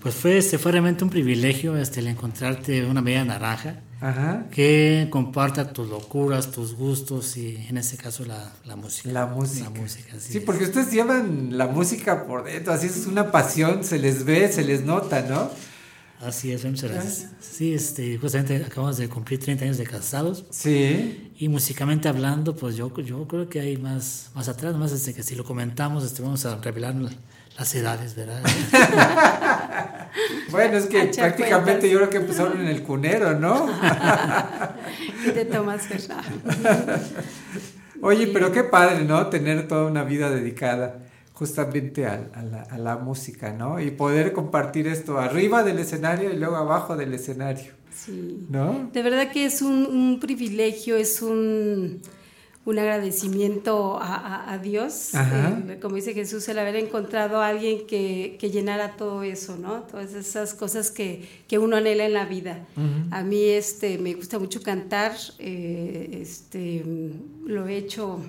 pues fue, este, fue realmente un privilegio este, el encontrarte una media naranja Ajá. que comparta tus locuras, tus gustos y en este caso la, la música. La música. La música, así Sí, es. porque ustedes llevan la música por dentro, así es una pasión, se les ve, se les nota, ¿no? Así es, muchas gracias. Sí, este, justamente acabamos de cumplir 30 años de casados. Sí. Y musicalmente hablando, pues yo, yo creo que hay más, más atrás, más desde que si lo comentamos, este, vamos a revelar las edades, ¿verdad? Bueno, es que A echar prácticamente cuentas. yo creo que empezaron en el cunero, ¿no? Y de Tomás Fer. Oye, pero qué padre, ¿no? Tener toda una vida dedicada justamente a, a la, a la música, ¿no? Y poder compartir esto arriba del escenario y luego abajo del escenario, Sí. ¿no? De verdad que es un, un privilegio, es un, un agradecimiento a, Dios, el- como dice Jesús, el haber encontrado a alguien que, que llenara todo eso, ¿no? Todas esas cosas que, que uno anhela en la vida. A mí este, me gusta mucho cantar, eh, este, lo he hecho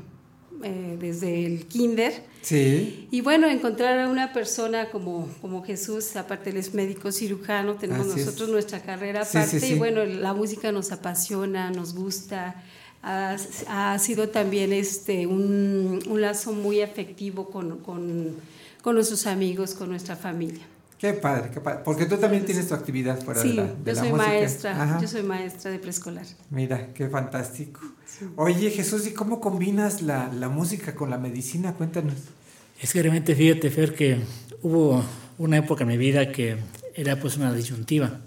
eh, desde el kinder. Sí. Y bueno, encontrar a una persona como, como Jesús, aparte él es médico cirujano, tenemos Así es. nosotros nuestra carrera aparte sí, sí. y bueno, la música nos apasiona, nos gusta, ha, ha sido también este, un, un lazo muy afectivo con, con, con nuestros amigos, con nuestra familia. Qué padre, qué padre. Porque tú también tienes tu actividad fuera sí, de la, de yo la soy música. maestra, Ajá. yo soy maestra de preescolar. Mira, qué fantástico. Oye, Jesús, ¿y cómo combinas la, la música con la medicina? Cuéntanos. Es que realmente fíjate, Fer, que hubo una época en mi vida que era pues una disyuntiva.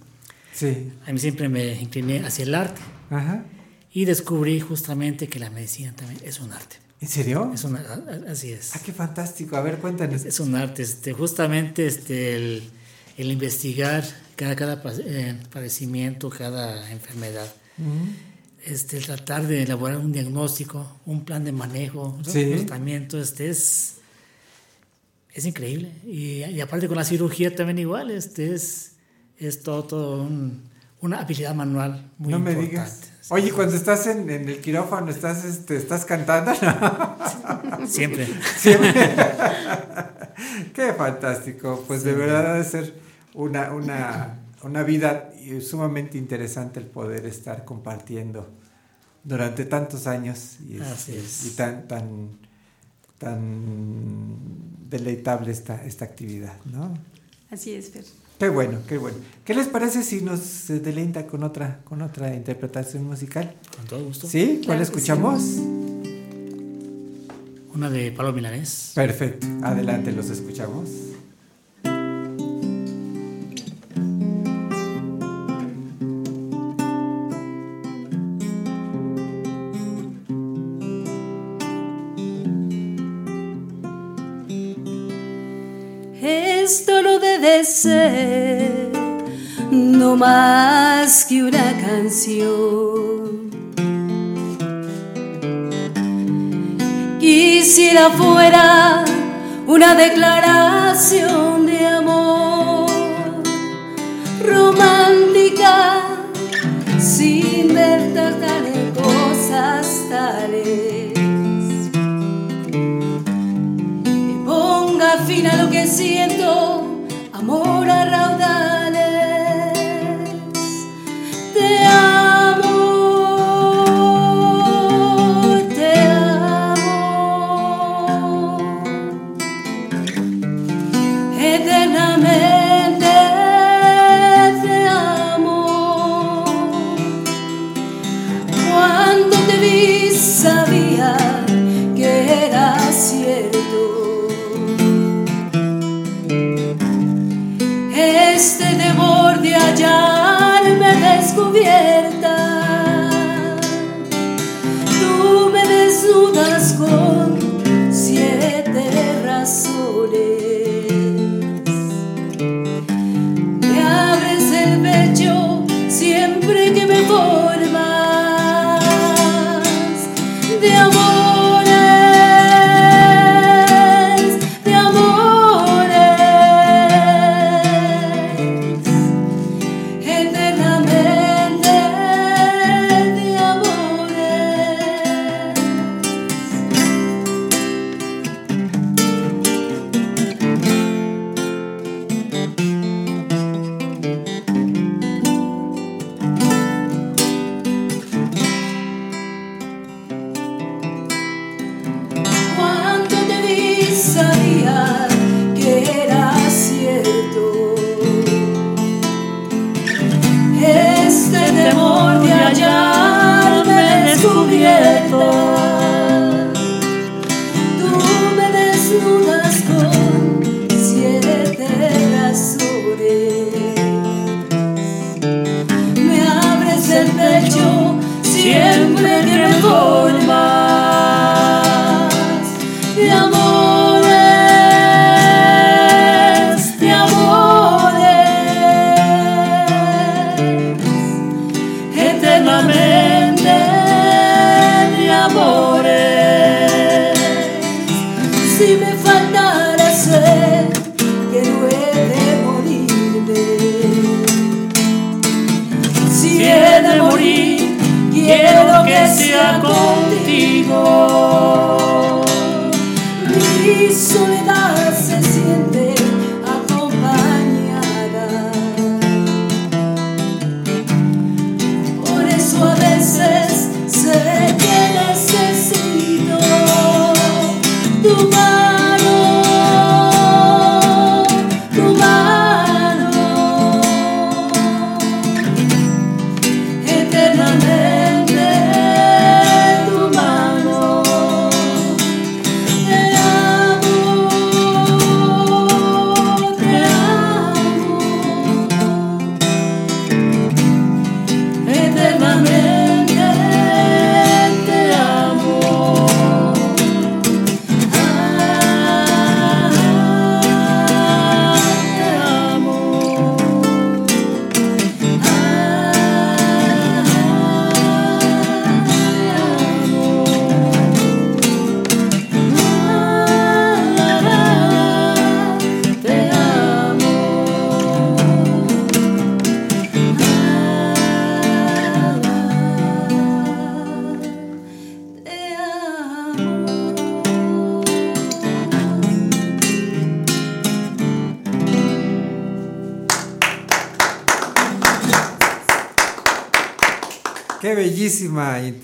Sí. A mí siempre me incliné hacia el arte Ajá. y descubrí justamente que la medicina también es un arte. ¿En serio? Es una, así es. Ah, qué fantástico. A ver, cuéntanos. Es un arte, este, justamente este, el, el investigar cada, cada eh, padecimiento, cada enfermedad. Ujú. este, tratar de elaborar un diagnóstico, un plan de manejo, un tratamiento, este es, es increíble. Y, y aparte con la cirugía también igual, este es, es todo, todo un- una habilidad manual muy no me importante. digas. Oye, cuando estás en, en el quirófano, ¿estás, este, estás cantando? Siempre. Siempre. Qué fantástico. Pues de verdad debe ser una, una, una vida sumamente interesante el poder estar compartiendo durante tantos años y, Así es. y tan, tan, tan deleitable esta, esta actividad, ¿no? Así es, Fer. Qué bueno, qué bueno. ¿Qué les parece si nos eh, deleita con otra, con otra interpretación musical? Con todo gusto. ¿Sí? ¿Cuál Claro que sí. escuchamos? Una de Pablo Milanés. Perfecto. Adelante, los escuchamos. No más que una canción. Quisiera fuera una declaración de amor romántica sin ver tales cosas tales que ponga fin a lo que siento, amor a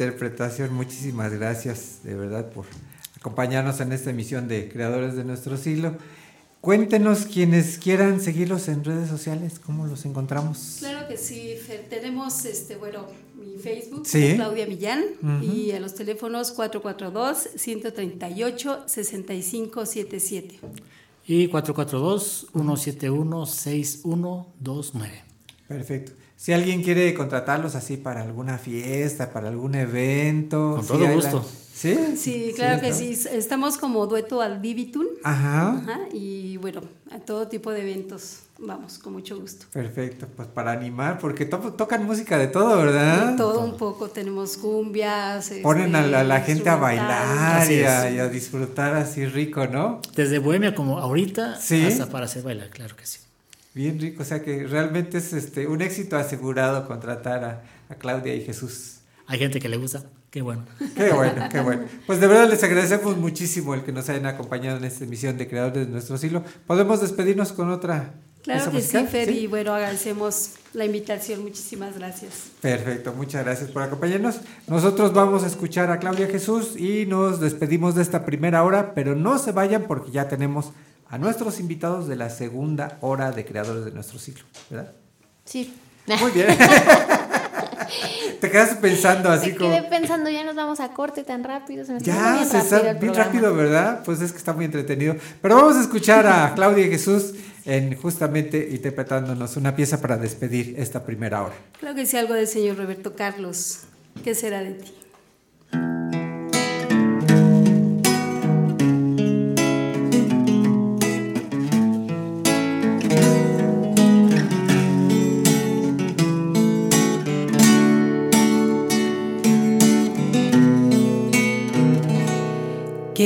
interpretación. Muchísimas gracias, de verdad, por acompañarnos en esta emisión de Creadores de nuestro siglo. Cuéntenos quienes quieran seguirlos en redes sociales, ¿cómo los encontramos? Claro que sí, Fer. Tenemos, este, bueno, mi Facebook, Sí. Claudia Millán, y a los teléfonos 442-138-6577. Y 442-171-6129. Perfecto. Si alguien quiere contratarlos así para alguna fiesta, para algún evento. Con sí, todo la- gusto. ¿Sí? Sí, claro que sí. Estamos como dueto al Divitum. Ajá. Y bueno, a todo tipo de eventos. Vamos, con mucho gusto. Perfecto, pues para animar, porque to- tocan música de todo, ¿verdad? De todo un poco. Tenemos cumbias. Ponen a la, a la gente a bailar a, y a disfrutar así rico, ¿no? Desde Bohemia como ahorita Sí. hasta para hacer bailar, claro que sí. Bien rico, o sea que realmente es este un éxito asegurado contratar a, a Claudia y Jesús. Hay gente que le gusta, qué bueno. Qué bueno, qué bueno. Pues de verdad les agradecemos muchísimo el que nos hayan acompañado en esta emisión de Creadores de nuestro siglo. ¿Podemos despedirnos con otra? Claro que sí, musical? Fer. ¿Sí? Y bueno, agradecemos la invitación. Muchísimas gracias. Perfecto, muchas gracias por acompañarnos. Nosotros vamos a escuchar a Claudia Jesús y nos despedimos de esta primera hora, pero no se vayan porque ya tenemos a nuestros invitados de la segunda hora de Creadores de nuestro siglo, ¿verdad? Sí. Muy bien. Te quedas pensando así Me como... quedé pensando, ya nos vamos a corte tan rápido. Se me está Ya, se bien está rápido el bien rápido, ¿verdad? Pues es que está muy entretenido. Pero vamos a escuchar a Claudia Jesús en justamente interpretándonos una pieza para despedir esta primera hora. Claro que sí, algo del señor Roberto Carlos. ¿Qué será de ti?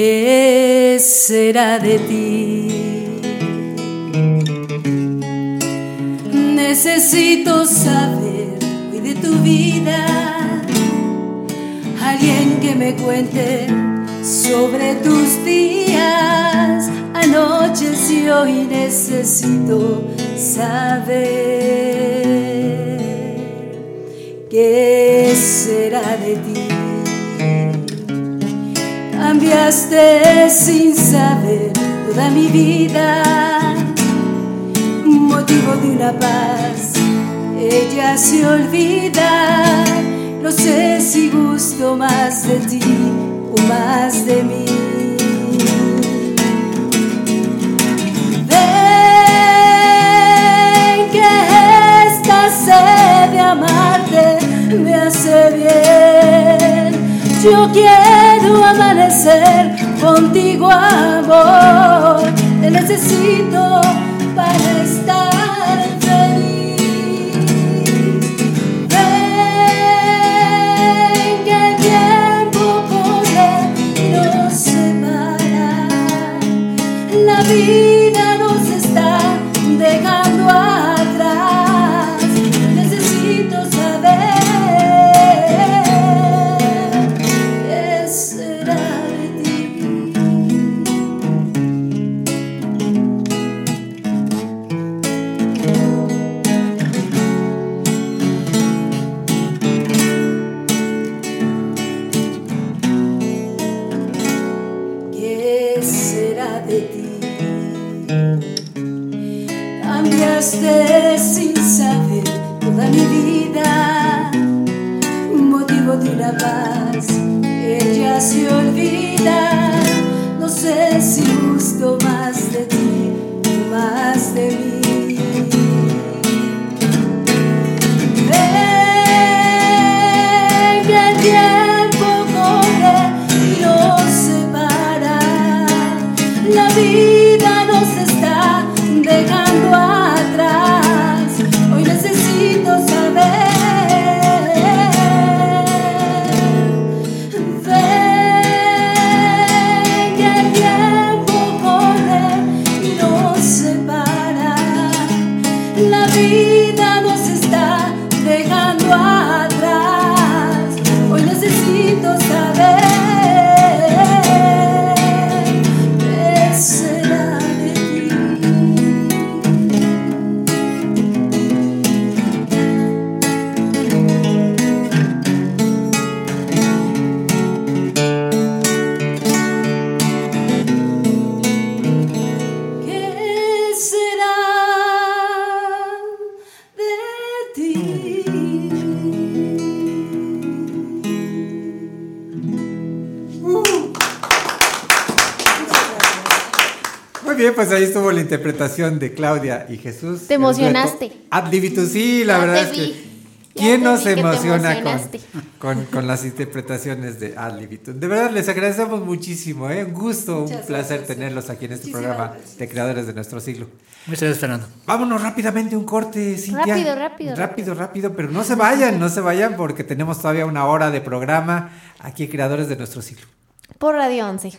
¿Qué será de ti? Necesito saber hoy de tu vida, alguien que me cuente sobre tus días, anoches y hoy necesito saber qué será de ti. Cambiaste sin saber toda mi vida, motivo de una paz. Ella se olvida, no sé si gusto más de ti o más de mí. Ven que esta sed de amarte me hace bien. Yo quiero amanecer contigo, amor. Te necesito para estar bien, pues ahí estuvo la interpretación de Claudia y Jesús. Te emocionaste. Ad libitum, sí, la Ya verdad es que. ¿Quién te no vi se que te emociona con, con, con las interpretaciones de Ad libitum? De verdad, les agradecemos muchísimo, ¿eh? Un gusto, un placer gracias. tenerlos aquí en este Muchísimas programa gracias. de Creadores de Nuestro Siglo. Muchas gracias, Fernando. Vámonos rápidamente un corte, Cintia. Rápido, rápido, Rápido, rápido, pero no se vayan, no se vayan porque tenemos todavía una hora de programa aquí en Creadores de Nuestro Siglo. Por Radio 11.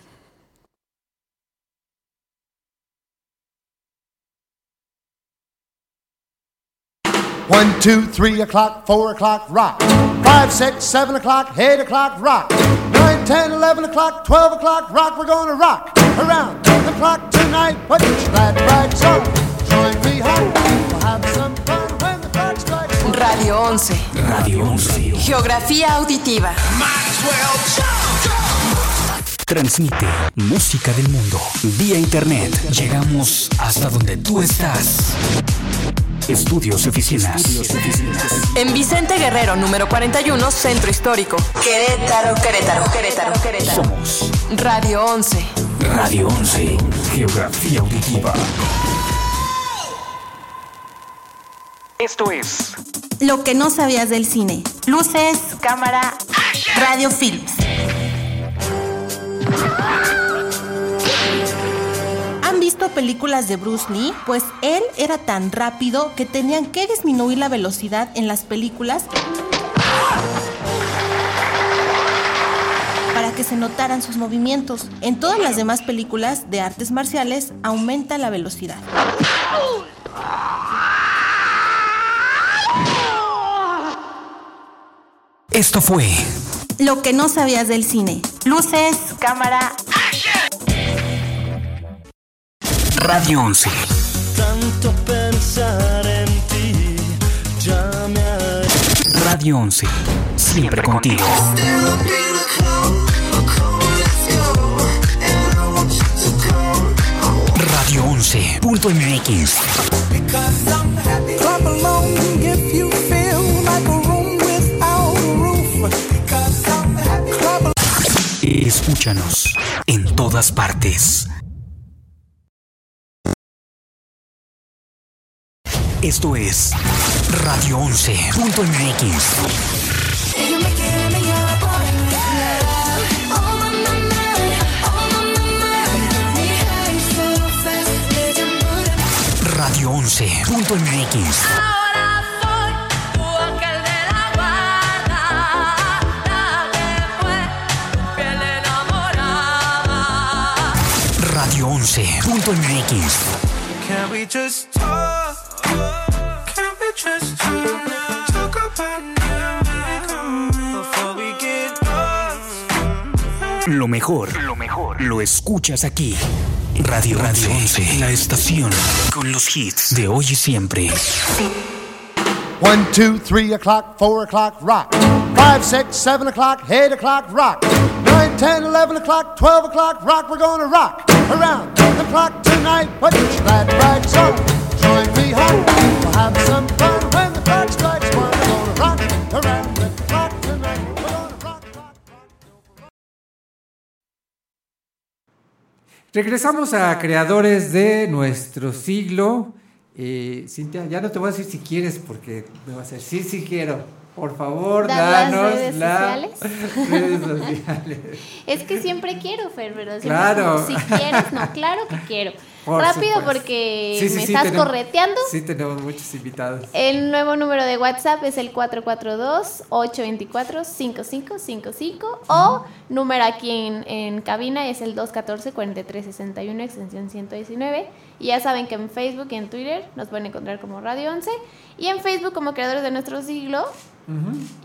One, two, three o'clock, four o'clock, rock. Five, six, seven o'clock, eight o'clock, rock. Nine, ten, eleven o'clock, twelve o'clock, rock. We're gonna rock around the clock tonight. Put your glad rags on. Join me home. We'll have some fun when the clock strikes. Radio 11. Radio 11. Geografía auditiva. Transmite música del mundo vía internet. Llegamos hasta donde tú estás. Estudios y oficinas. En Vicente Guerrero, número 41, Centro Histórico. Querétaro, Querétaro, Querétaro, Querétaro. Somos Radio 11. Radio 11. Geografía auditiva. Esto es Lo que no sabías del cine. Luces, cámara, radio films. ¿Han visto películas de Bruce Lee? Pues él era tan rápido que tenían que disminuir la velocidad en las películas para que se notaran sus movimientos. En todas las demás películas de artes marciales aumenta la velocidad. Esto fue Lo que no sabías del cine. Luces, cámara, Radio 11. Tanto pensar en ti ya me ha Radio 11. Siempre contigo. Radio 11.mx. Clap along if you feel like a room without a roof. Clap along. Escúchanos en todas partes. Esto es Radio 11.mx. Radio 11.mx. Radio 11.mx. Can we just talk? Can we just talk? Talk about now before we get lost. Lo mejor, lo mejor, lo escuchas aquí. Radio Radio 11, la estación con los hits de hoy y siempre. One, two, three o'clock, four o'clock, rock. Five, six, seven o'clock, eight o'clock, rock. Nine, ten, eleven o'clock, twelve o'clock, rock. We're gonna rock around the clock tonight. Put your glad rags on. Join me home. We'll have some fun when the clock strikes one. We're gonna rock around the clock tonight. We're gonna rock, rock, rock. Regresamos a creadores de nuestro siglo. Eh, Cintia, ya no te voy a decir si quieres porque me vas a decir sí, sí quiero. Por favor, ¿Dar las danos redes las sociales? redes sociales. Es que siempre quiero, Fer, pero Claro. como, si quieres, no, claro que quiero. Por Rápido supuesto. porque Sí, sí, me sí, estás tenemos- correteando. Sí, tenemos muchos invitados. El nuevo número de WhatsApp es el 442-824-5555 o número aquí en, en cabina es el 214-4361 extensión 119. Y ya saben que en Facebook y en Twitter nos pueden encontrar como Radio 11 y en Facebook como Creadores de Nuestro Siglo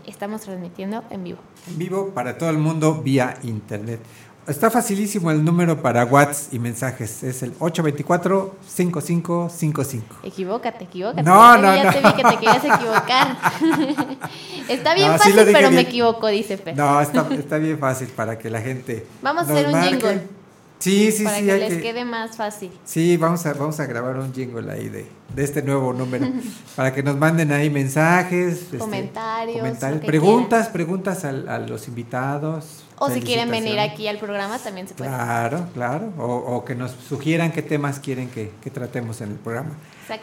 estamos transmitiendo en vivo. En vivo para todo el mundo vía internet. Está facilísimo el número para WhatsApp y mensajes. Es el 824-5555. Equivócate, equivócate. No, no, ya no. te vi que te querías equivocar. Está bien No, fácil, pero me equivoco, dice Fer. No, está, está bien fácil para que la gente. Vamos a hacer un marque. jingle. Sí, sí, para sí. que hay les que- quede más fácil. Sí, vamos a, vamos a grabar un jingle ahí de, de este nuevo número. para que nos manden ahí mensajes. este, Comentarios, que preguntas, preguntas al- a, los invitados. O si quieren venir aquí al programa también se puede. Claro, claro. O, o que nos sugieran qué temas quieren que, que tratemos en el programa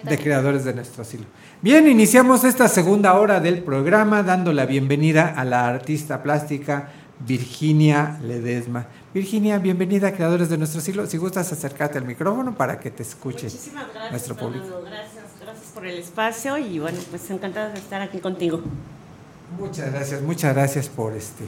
de creadores de nuestro siglo. Bien, iniciamos esta segunda hora del programa dando la bienvenida a la artista plástica Virginia Ledesma. Virginia, bienvenida a Creadores de nuestro siglo. Si gustas acercarte al micrófono para que te escuche Muchísimas gracias, nuestro público. Fernando. Gracias, gracias por el espacio y bueno, pues encantada de estar aquí contigo. Muchas gracias, muchas gracias por este,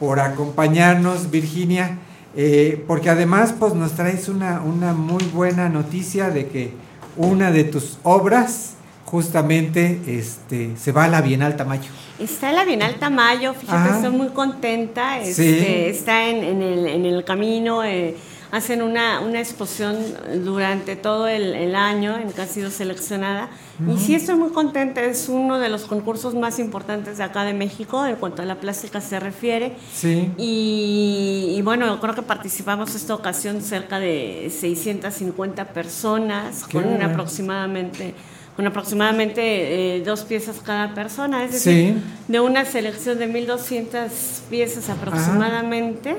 por acompañarnos, Virginia, eh, porque además pues nos traes una, una muy buena noticia de que una de tus obras justamente este, se va a la Bienal Tamayo. Está en la Bienal Tamayo, fíjate, Ajá. estoy muy contenta. Sí. este, Está en, en el, en el camino, eh, hacen una, una exposición durante todo el, el año en que ha sido seleccionada. Y sí estoy muy contenta, es uno de los concursos más importantes de acá de México en cuanto a la plástica se refiere. Sí. Y, y bueno, creo que participamos esta ocasión cerca de 650 personas, Qué con bueno. aproximadamente, con aproximadamente eh, dos piezas cada persona, es decir, Sí. de una selección de 1.200 piezas aproximadamente,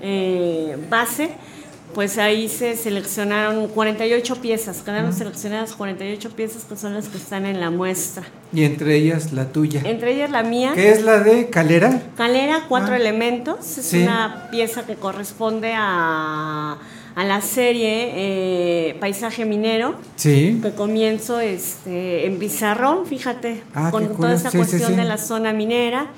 eh, base, pues ahí se seleccionaron 48 piezas, quedaron Ujú. seleccionadas 48 piezas que son las que están en la muestra. Y entre ellas la tuya. Entre ellas la mía. ¿Qué es la de Calera? Calera, cuatro Ah. elementos. Es Sí. una pieza que corresponde a, a la serie eh, Paisaje Minero. Sí. Que comienzo este, en Pizarrón, fíjate, Ah, con toda esa Sí, cuestión de la zona minera.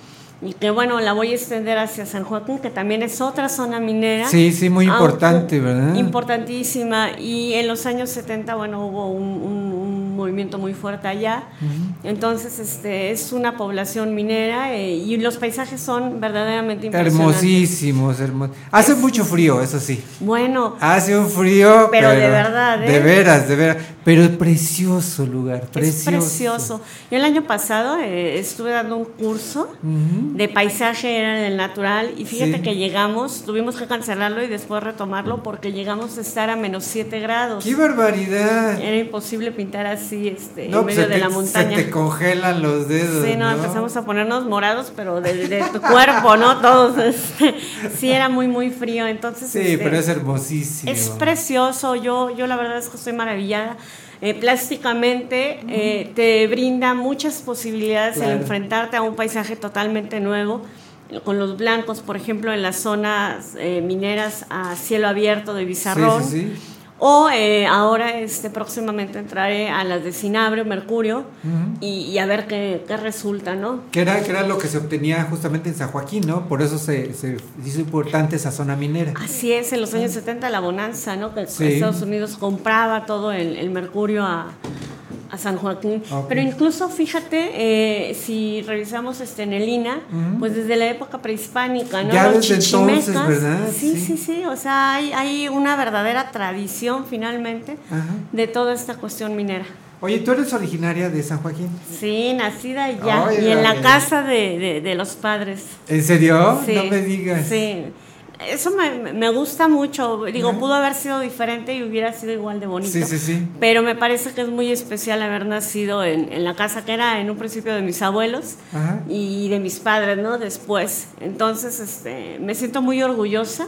Y que bueno, la voy a extender hacia San Joaquín, que también es otra zona minera. Sí, sí, muy Aunque- importante, ¿verdad? Importantísima. Y en los años 70, bueno, hubo un, un- un movimiento muy fuerte allá. Entonces, este, es una población minera eh, y los paisajes son verdaderamente impresionantes. Hermosísimos, hermosos. Hace mucho frío, eso sí. Bueno, Hace un frío, Pero pero, de verdad, ¿eh? De veras, de veras. Pero es precioso lugar, es precioso. precioso. Yo el año pasado eh, estuve dando un curso Ujú. De paisaje era del natural y fíjate Sí. que llegamos, tuvimos que cancelarlo y después retomarlo porque llegamos a estar a menos 7 grados. ¡Qué barbaridad! Era imposible pintar así este, No, en pues medio se de te, la se montaña. te congelan los dedos. Sí, no, ¿no? empezamos a ponernos morados, pero de, de tu cuerpo, ¿no? Todos. este, sí, era muy, muy frío. Entonces, Sí, este, pero es hermosísimo. es precioso. Yo, yo la verdad es que estoy maravillada. Eh, plásticamente eh, te brinda muchas posibilidades Claro. el enfrentarte a un paisaje totalmente nuevo. Con los blancos, por ejemplo, en las zonas eh, mineras a cielo abierto de Bizarrón. Sí, sí, sí. O eh, ahora este, próximamente entraré a las de Cinabrio, Mercurio, y, y a ver qué, qué resulta, ¿no? Que era, que era lo que se obtenía justamente en San Joaquín, ¿no? Por eso se, se hizo importante esa zona minera. Así es, en los años 70 la bonanza, ¿no? Que Sí. Estados Unidos compraba todo el, el mercurio a, a San Joaquín. Ok. Pero incluso, fíjate, eh, si revisamos este, en el INA, pues desde la época prehispánica, ¿no? Ya Los desde entonces. ¿verdad? Sí, Sí. sí, sí, o sea, hay, hay una verdadera tradición finalmente de toda esta cuestión minera. Oye, ¿tú eres originaria de San Joaquín? Sí, nacida allá y en la casa de, de- de los padres. ¿En serio? Sí, No me digas. Sí. Eso me, me gusta mucho. Digo, pudo haber sido diferente y hubiera sido igual de bonito. Sí, sí, sí. Pero me parece que es muy especial haber nacido en, en la casa que era en un principio de mis abuelos y de mis padres, ¿no? Después. Entonces, este, me siento muy orgullosa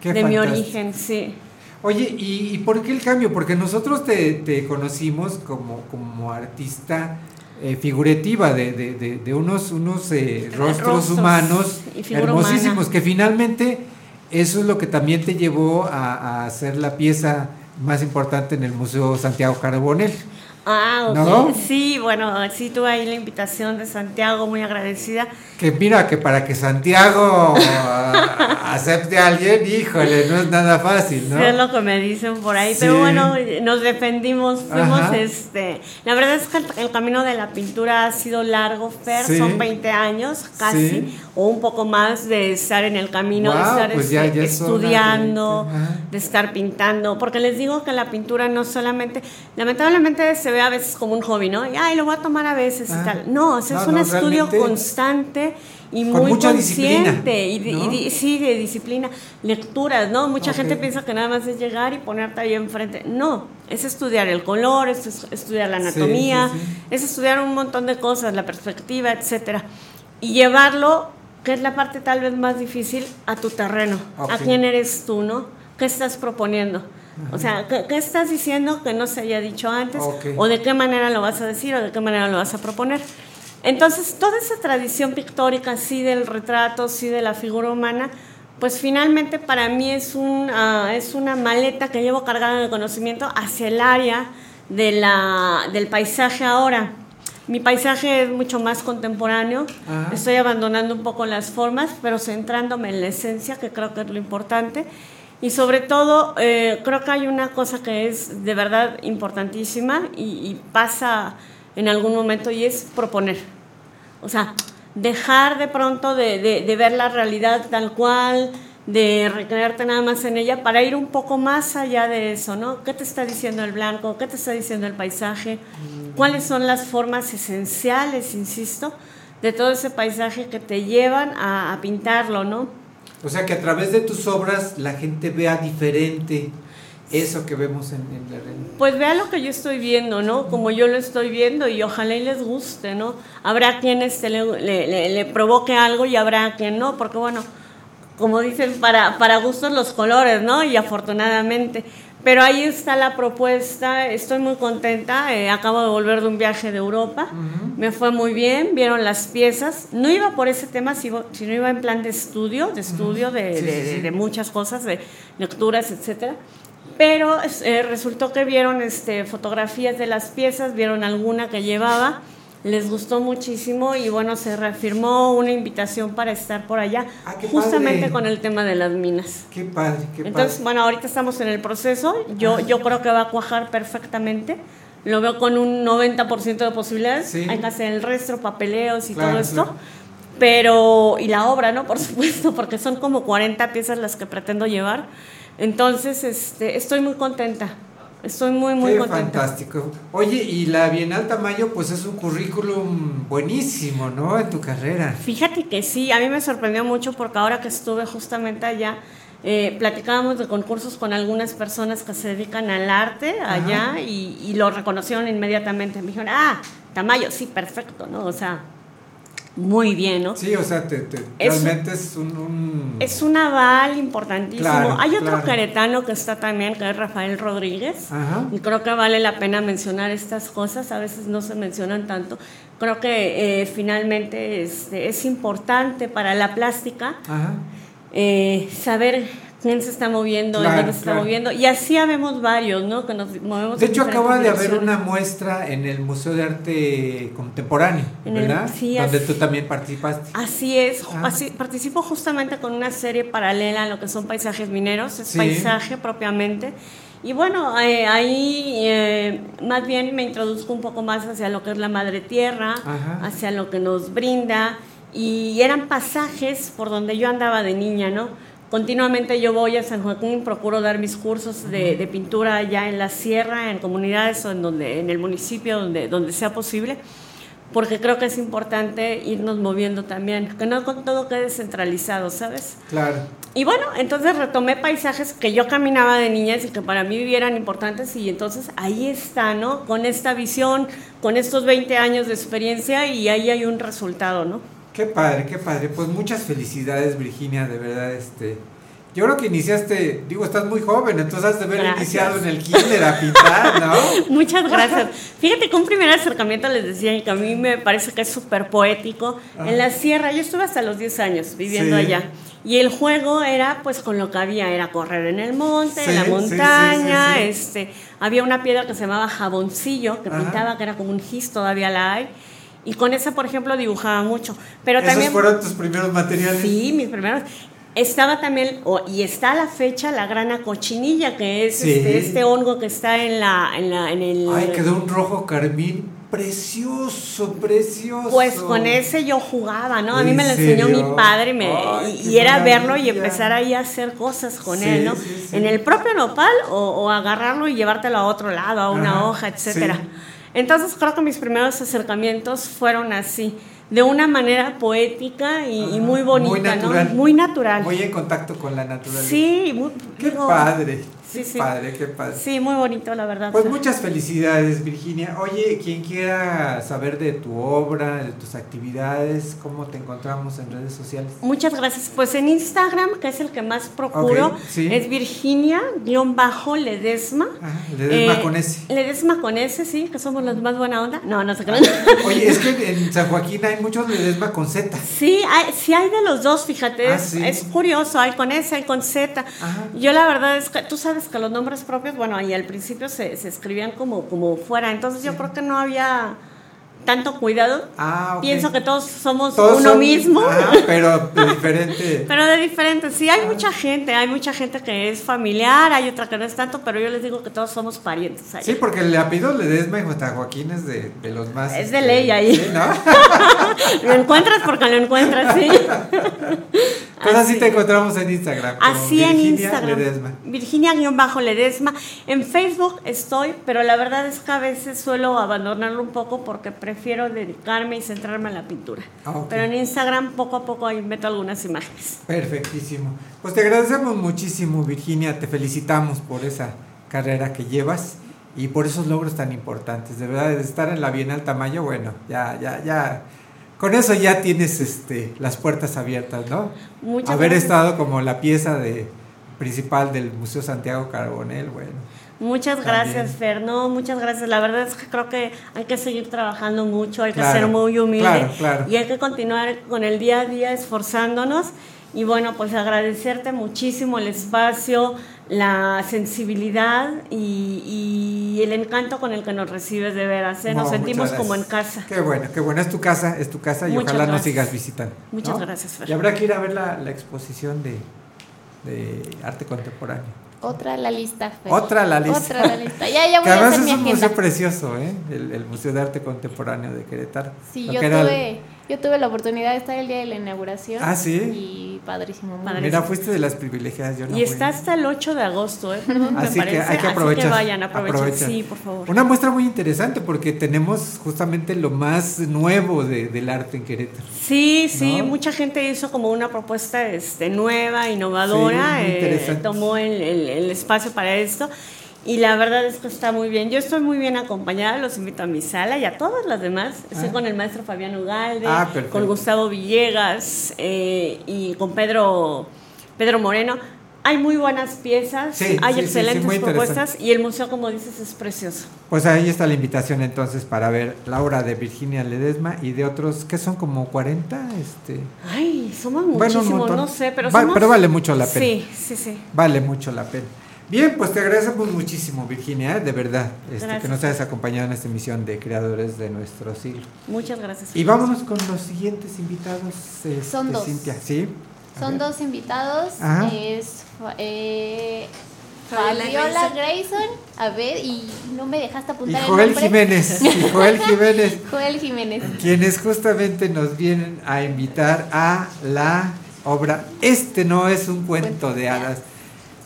Qué de mi origen, sí. Oye, ¿y, y por qué el cambio? Porque nosotros te, te conocimos como, como artista eh, figurativa de, de- de- de unos, unos eh, rostros, Rostros humanos hermosísimos, humana. que finalmente eso es lo que también te llevó a, a hacer la pieza más importante en el Museo Santiago Carbonell. Ah, ok. ¿No? Sí, bueno, sí tuve ahí la invitación de Santiago, muy agradecida. Que mira, que para que Santiago ah, acepte a alguien, híjole, no es nada fácil, ¿no? Sí, es lo que me dicen por ahí, Sí. pero bueno, nos defendimos, fuimos, Ajá. este, la verdad es que el, el camino de la pintura ha sido largo, Fer, Sí. son 20 años casi, Sí. o un poco más de estar en el camino, de Guau, estar pues ya- este, ya estudiando, de 20, ajá. de estar pintando, porque les digo que la pintura no solamente, lamentablemente se ve a veces como un hobby, ¿no? Y, ay, lo voy a tomar a veces y Ah. tal. No, o sea, es No, un no, estudio constante y muy mucha consciente. y, ¿no? y sí, de disciplina. Lecturas, ¿no? Mucha Ok. gente piensa que nada más es llegar y ponerte ahí enfrente. No, es estudiar el color, es es estudiar la Sí, anatomía, sí, sí. es estudiar un montón de cosas, la perspectiva, etcétera. Y llevarlo, que es la parte tal vez más difícil, a tu terreno. Ok. ¿A quién eres tú, no? ¿Qué estás proponiendo? O sea, ¿qué, qué estás diciendo que no se haya dicho antes? Ok. ¿O de qué manera lo vas a decir o de qué manera lo vas a proponer? Entonces, toda esa tradición pictórica, sí del retrato, sí de la figura humana, pues finalmente para mí es, un, ah, es una maleta que llevo cargada de conocimiento hacia el área de la, del paisaje ahora. Mi paisaje es mucho más contemporáneo, Ajá. estoy abandonando un poco las formas, pero centrándome en la esencia, que creo que es lo importante. Y sobre todo, eh, creo que hay una cosa que es de verdad importantísima y, y pasa en algún momento y es proponer. O sea, dejar de pronto de, ver la realidad tal cual, de recrearte nada más en ella, para ir un poco más allá de eso, ¿no? ¿Qué te está diciendo el blanco? ¿Qué te está diciendo el paisaje? ¿Cuáles son las formas esenciales, insisto, de todo ese paisaje que te llevan a, a pintarlo, ¿no? O sea, que a través de tus obras la gente vea diferente eso que vemos en, en la. Pues vea lo que yo estoy viendo, ¿no? Como yo lo estoy viendo y ojalá y les guste, ¿no? Habrá quienes le- le provoque algo y habrá quien no, porque bueno, como dicen, para, para gustos los colores, ¿no? Y afortunadamente. Pero ahí está la propuesta, estoy muy contenta, eh, acabo de volver de un viaje de Europa, me fue muy bien, vieron las piezas, no iba por ese tema, sino iba en plan de estudio, de estudio de, Sí, de- sí, de- sí. de muchas cosas, de lecturas, etcétera. Pero eh, resultó que vieron este, fotografías de las piezas, vieron alguna que llevaba, les gustó muchísimo y bueno, se reafirmó una invitación para estar por allá, Ah, justamente padre. con el tema de las minas. Qué padre, qué Entonces, padre. bueno, ahorita estamos en el proceso, yo, yo creo que va a cuajar perfectamente. Lo veo con un 90% de posibilidades. Sí. Hay que hacer el resto, papeleos y Claro, todo esto. claro. Pero, y la obra, ¿no? Por supuesto, porque son como 40 piezas las que pretendo llevar. Entonces, este, estoy muy contenta. Estoy muy, muy Qué contenta. fantástico. Oye, y la Bienal Tamayo, pues es un currículum buenísimo, ¿no? En tu carrera. Fíjate que sí, a mí me sorprendió mucho porque ahora que estuve justamente allá, eh, platicábamos de concursos con algunas personas que se dedican al arte allá y, y lo reconocieron inmediatamente. Me dijeron, ah, Tamayo, sí, perfecto, ¿no? O sea, muy bien, ¿no? Sí, o sea, te, te- Es- realmente es un... un- Es un aval importantísimo. Claro, Hay otro claro. queretano que está también, que es Rafael Rodríguez. Ajá. Y creo que vale la pena mencionar estas cosas, a veces no se mencionan tanto. Creo que eh, finalmente este, es importante para la plástica eh, saber quién se está moviendo, en Claro, dónde se está claro. moviendo. Y así habemos varios, ¿no? Que nos movemos De en hecho, acaba de haber una muestra en el Museo de Arte Contemporáneo, En el- ¿verdad? sí, Donde así- tú también participaste. Así es, Ah. así- participo justamente con una serie paralela a lo que son paisajes mineros, es Sí. paisaje propiamente. Y bueno, eh, ahí eh, más bien me introduzco un poco más hacia lo que es la madre tierra, Ajá. hacia lo que nos brinda. Y eran pasajes por donde yo andaba de niña, ¿no? Continuamente yo voy a San Joaquín, procuro dar mis cursos de, de pintura allá en la sierra, en comunidades o en, donde, en el municipio, donde, donde sea posible porque creo que es importante irnos moviendo también, que no con todo quede centralizado, ¿sabes? Claro. Y bueno, entonces retomé paisajes que yo caminaba de niñas y que para mí eran importantes y entonces ahí está, ¿no? Con esta visión, con estos 20 años de experiencia y ahí hay un resultado, ¿no? Qué padre, qué padre. Pues muchas felicidades, Virginia, de verdad, este... Yo creo que iniciaste, digo, estás muy joven, entonces has de haber Gracias. iniciado en el kinder a pintar, ¿no? Muchas gracias. Fíjate que un primer acercamiento les decía que a mí me parece que es súper poético. Ajá. En la sierra, yo estuve hasta los 10 años viviendo Sí. allá. Y el juego era pues con lo que había, era correr en el monte, Sí, en la montaña, sí. este, había una piedra que se llamaba jaboncillo, que Ajá. pintaba, que era como un gis, todavía la hay. Y con esa, por ejemplo, dibujaba mucho. Pero Esos también fueron tus primeros materiales. Sí, mis primeros. Estaba también, o- y está a la fecha, la grana cochinilla, que es Sí. este, este hongo que está en la, en la, en el. Ay, quedó un rojo carmín precioso, precioso. Pues con ese yo jugaba, ¿no? A mí ¿En me lo enseñó serio? mi padre me- Ay, y, era verlo y empezar ahí a hacer cosas con Sí, él, ¿no? sí, sí. En el propio nopal o, o agarrarlo y llevártelo a otro lado, a una Ajá, hoja, etcétera. Entonces creo que mis primeros acercamientos fueron así, de una manera poética y, y muy bonita, muy natural. ¿no? Muy natural. Muy en contacto con la naturaleza. Sí, muy, Qué digo, padre. Sí, qué sí. padre, qué padre. Sí, muy bonito, la verdad. Pues muchas felicidades, Virginia. Oye, quien quiera saber de tu obra, de tus actividades, ¿cómo te encontramos en redes sociales? Muchas gracias. Pues en Instagram, que es el que más procuro, sí. es Virginia-Ledesma. Ledesma Eh, con S. Ledesma con S, sí, que somos los más buena onda. No, no se crean. Oye, es que en San Joaquín hay muchos Ledesma con Z. Sí, hay, sí hay de los dos, fíjate, Ah, es, curioso, hay con S, hay con Z. Yo la verdad es que tú sabes que los nombres propios, bueno, ahí al principio se, se escribían como, como fuera, entonces yo creo que no había tanto cuidado. Ah. Pienso que todos somos Todos uno son- mismo. Ah, pero de diferente. Pero de diferente, sí, hay mucha gente, hay mucha gente que es familiar, hay otra que no es tanto, pero yo les digo que todos somos parientes. ahí. Sí, porque el apellido Ledesma y San Joaquín es de, de los más. Es de este, ley ahí. sí, ¿no? lo encuentras porque lo encuentras, sí. Pues así te encontramos en Instagram. Así en Virginia Instagram. Ledesma. Virginia-Ledesma. En Facebook estoy, pero la verdad es que a veces suelo abandonarlo un poco porque prefiero dedicarme y centrarme en la pintura. Ah, ok. Pero en Instagram poco a poco ahí meto algunas imágenes. Perfectísimo. Pues te agradecemos muchísimo, Virginia. Te felicitamos por esa carrera que llevas y por esos logros tan importantes. De verdad, de estar en la Bienal Tamayo, bueno, ya, ya, ya. Con eso ya tienes este, las puertas abiertas, ¿no? Muchas Haber gracias. estado como la pieza de, principal del Museo Santiago Carbonel, bueno. Muchas gracias, Fer. No, muchas gracias. La verdad es que creo que hay que seguir trabajando mucho, hay que Claro, ser muy humilde claro, claro. y hay que continuar con el día a día esforzándonos. Y bueno, pues agradecerte muchísimo el espacio, la sensibilidad y, y el encanto con el que nos recibes de veras. ¿eh? Nos No, sentimos como en casa. Qué bueno, qué bueno. Es tu casa, es tu casa y Muchas ojalá nos sigas visitando. Muchas ¿no? gracias, Fer. Y habrá que ir a ver la, la exposición de, de arte contemporáneo. Otra a la lista. Fer. Otra a la lista. Otra a la lista. Ya, ya voy que a además hacer es mi un agenda. museo precioso, ¿eh? El, el Museo de Arte Contemporáneo de Querétaro. Sí, Lo yo que era tuve, yo tuve la oportunidad de estar el día de la inauguración. Ah, ¿sí? Y padrísimo. Mira, fuiste de las privilegiadas, yo no y fui. está hasta el 8 de agosto, ¿eh? me Así que parece. hay que Así aprovechar. que vayan, aprovechen. Sí, por favor. Una muestra muy interesante porque tenemos justamente lo más nuevo de- del arte en Querétaro. Sí, sí, ¿No? mucha gente hizo como una propuesta este, nueva, innovadora, Sí, muy eh, interesante. tomó el, el- el espacio para esto y la verdad es que está muy bien. Yo estoy muy bien acompañada, los invito a mi sala y a todas las demás. Estoy Ah. con el maestro Fabián Ugalde, Ah, con Gustavo Villegas eh, y con Pedro, Pedro Moreno. Hay muy buenas piezas, Sí, hay sí, sí, sí, excelentes propuestas y el museo, como dices, es precioso. Pues ahí está la invitación entonces para ver la obra de Virginia Ledesma y de otros que son como 40, este, Ay, somos Bueno, muchísimos, no sé, pero Va- somos- pero vale mucho la pena. Sí, sí, sí. vale mucho la pena. Bien, pues te agradecemos muchísimo Virginia, ¿eh? de verdad, este, que nos hayas acompañado en esta emisión de Creadores de nuestro siglo. Muchas gracias. Y vámonos con los siguientes invitados. este, Son dos. Cintia, ¿sí? A Son ver. dos invitados. Ajá. Es eh, Fabiola Grayson. A ver, y no me dejaste Y apuntar el Joel nombre. Jiménez, y Joel Jiménez. Joel Jiménez. quienes justamente nos vienen a invitar a la obra Este no es un cuento de hadas.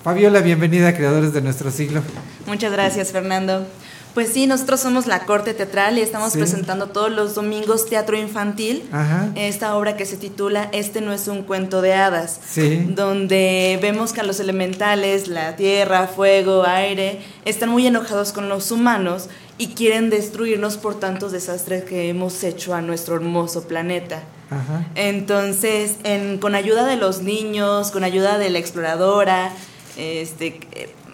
Fabiola, bienvenida a Creadores de nuestro siglo. Muchas gracias, Fernando. Pues sí, nosotros somos la Corte Teatral y estamos Sí. presentando todos los domingos teatro infantil. Ajá. Esta obra que se titula Este no es un cuento de hadas. Sí. Donde vemos que a los elementales, la tierra, fuego, aire, están muy enojados con los humanos y quieren destruirnos por tantos desastres que hemos hecho a nuestro hermoso planeta. Ajá. Entonces, en- con ayuda de los niños, con ayuda de la exploradora, este,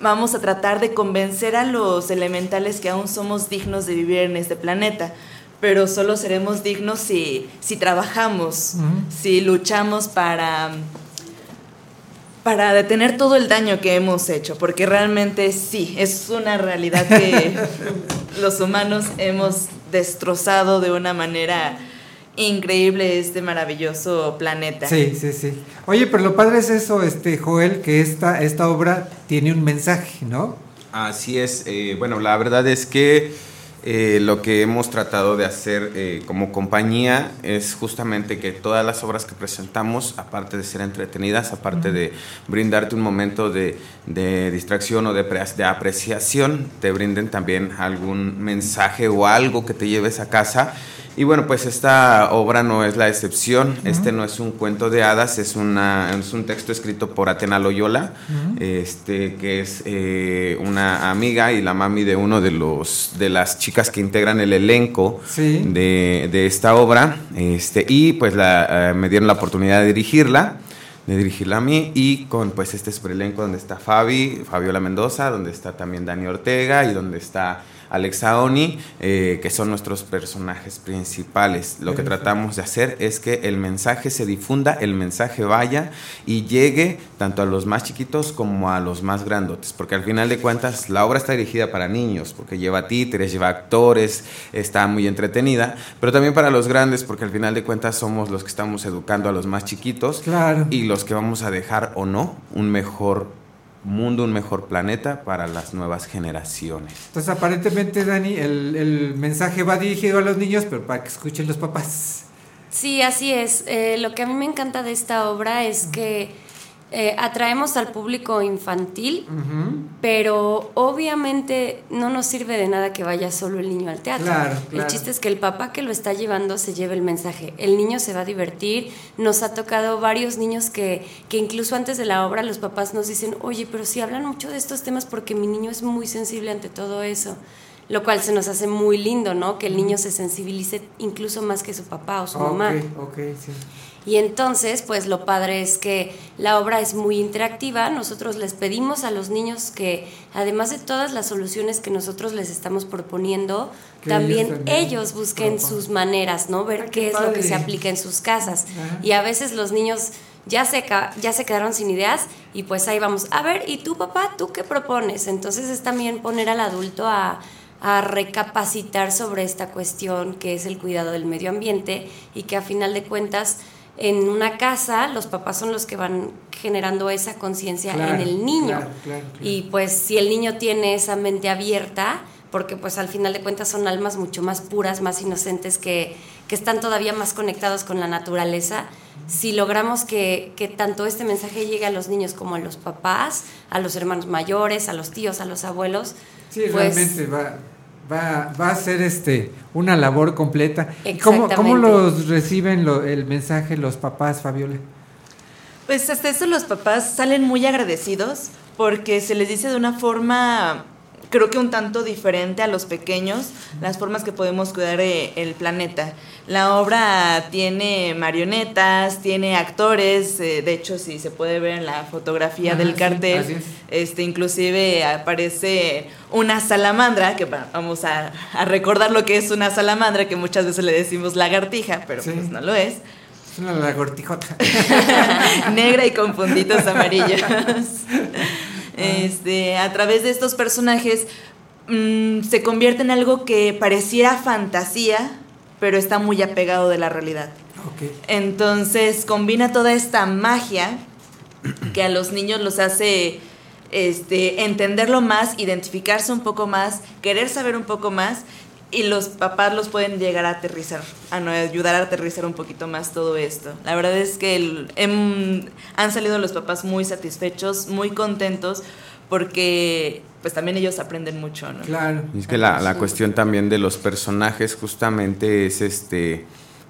vamos a tratar de convencer a los elementales que aún somos dignos de vivir en este planeta. Pero solo seremos dignos si, si trabajamos, si luchamos para, para detener todo el daño que hemos hecho, porque realmente sí, es una realidad que los humanos hemos destrozado de una manera increíble este maravilloso planeta. Sí, sí, sí. Oye, pero lo padre es eso, este Joel, que esta, esta obra tiene un mensaje, ¿no? Así es. eh, bueno, la verdad es que eh, lo que hemos tratado de hacer eh, como compañía es justamente que todas las obras que presentamos, aparte de ser entretenidas, aparte de brindarte un momento de, de distracción o de, pre- de apreciación, te brinden también algún mensaje o algo que te lleves a casa. Y bueno, pues esta obra no es la excepción. Este no es un cuento de hadas, es, una, es un texto escrito por Atena Loyola, este, que es eh, una amiga y la mami de uno de los de las chicas que integran el elenco de, de esta obra. Este, y pues la, eh, me dieron la oportunidad de dirigirla de dirigirla a mí y con pues este super elenco donde está Fabi, Fabiola Mendoza, donde está también Dani Ortega y donde está Alexa Oni, eh, que son nuestros personajes principales. Lo que tratamos de hacer es que el mensaje se difunda, el mensaje vaya y llegue tanto a los más chiquitos como a los más grandotes, porque al final de cuentas la obra está dirigida para niños, porque lleva títeres, lleva actores, está muy entretenida, pero también para los grandes, porque al final de cuentas somos los que estamos educando a los más chiquitos Claro. y los que vamos a dejar o no un mejor mundo, un mejor planeta para las nuevas generaciones. Entonces, aparentemente, Dani, el, el mensaje va dirigido a los niños, pero para que escuchen los papás. Sí, así es. Eh, lo que a mí me encanta de esta obra es que eh, atraemos al público infantil, pero obviamente no nos sirve de nada que vaya solo el niño al teatro. Claro, El claro. chiste es que el papá que lo está llevando se lleve el mensaje. El niño se va a divertir. Nos ha tocado varios niños que, que incluso antes de la obra los papás nos dicen, oye, pero si hablan mucho de estos temas porque mi niño es muy sensible ante todo eso. Lo cual se nos hace muy lindo, ¿no? Que el niño se sensibilice incluso más que su papá o su mamá. Ok, ok, sí. Y entonces, pues lo padre es que la obra es muy interactiva. Nosotros les pedimos a los niños que, además de todas las soluciones que nosotros les estamos proponiendo, también ellos busquen sus maneras, ¿no? Ver qué, qué es lo que se aplica en sus casas. Ajá. Y a veces los niños ya se, ya se quedaron sin ideas y pues ahí vamos. A ver, ¿y tú, papá, tú qué propones? Entonces es también poner al adulto a a recapacitar sobre esta cuestión que es el cuidado del medio ambiente y que a final de cuentas en una casa los papás son los que van generando esa conciencia Claro, en el niño. claro, claro, claro. Y pues si el niño tiene esa mente abierta, porque pues al final de cuentas son almas mucho más puras, más inocentes, que, que están todavía más conectados con la naturaleza, si logramos que, que tanto este mensaje llegue a los niños como a los papás, a los hermanos mayores, a los tíos, a los abuelos, Sí, pues realmente va, va, va a ser este una labor completa. ¿Y ¿Cómo, cómo los reciben lo- el mensaje los papás, Fabiola? Pues hasta eso los papás salen muy agradecidos porque se les dice de una forma, creo que un tanto diferente a los pequeños, las formas que podemos cuidar eh, el planeta. La obra tiene marionetas, tiene actores, eh, de hecho si se puede ver en la fotografía Ajá, del cartel, es. este inclusive aparece una salamandra, que va- vamos a, a recordar lo que es una salamandra, que muchas veces le decimos lagartija, pero pues no lo es. Es una lagartijota. negra y con puntitos amarillos. Este, a través de estos personajes mm, se convierte en algo que pareciera fantasía, pero está muy apegado de la realidad. Entonces combina toda esta magia que a los niños los hace este, entenderlo más, identificarse un poco más, querer saber un poco más y los papás los pueden llegar a aterrizar, a no- ayudar a aterrizar un poquito más todo esto. La verdad es que el- em, han salido los papás muy satisfechos, muy contentos porque pues también ellos aprenden mucho, ¿no? Claro. Y es que la, la cuestión también de los personajes justamente es este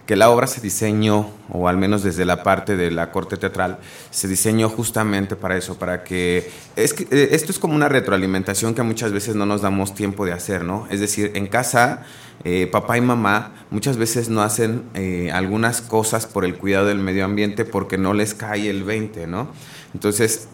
que la obra se diseñó, o al menos desde la parte de la corte teatral, se diseñó justamente para eso, para que... Es que eh, esto es como una retroalimentación que muchas veces no nos damos tiempo de hacer, ¿no? Es decir, en casa, eh, papá y mamá muchas veces no hacen eh, algunas cosas por el cuidado del medio ambiente porque no les cae el 20, ¿no? Entonces,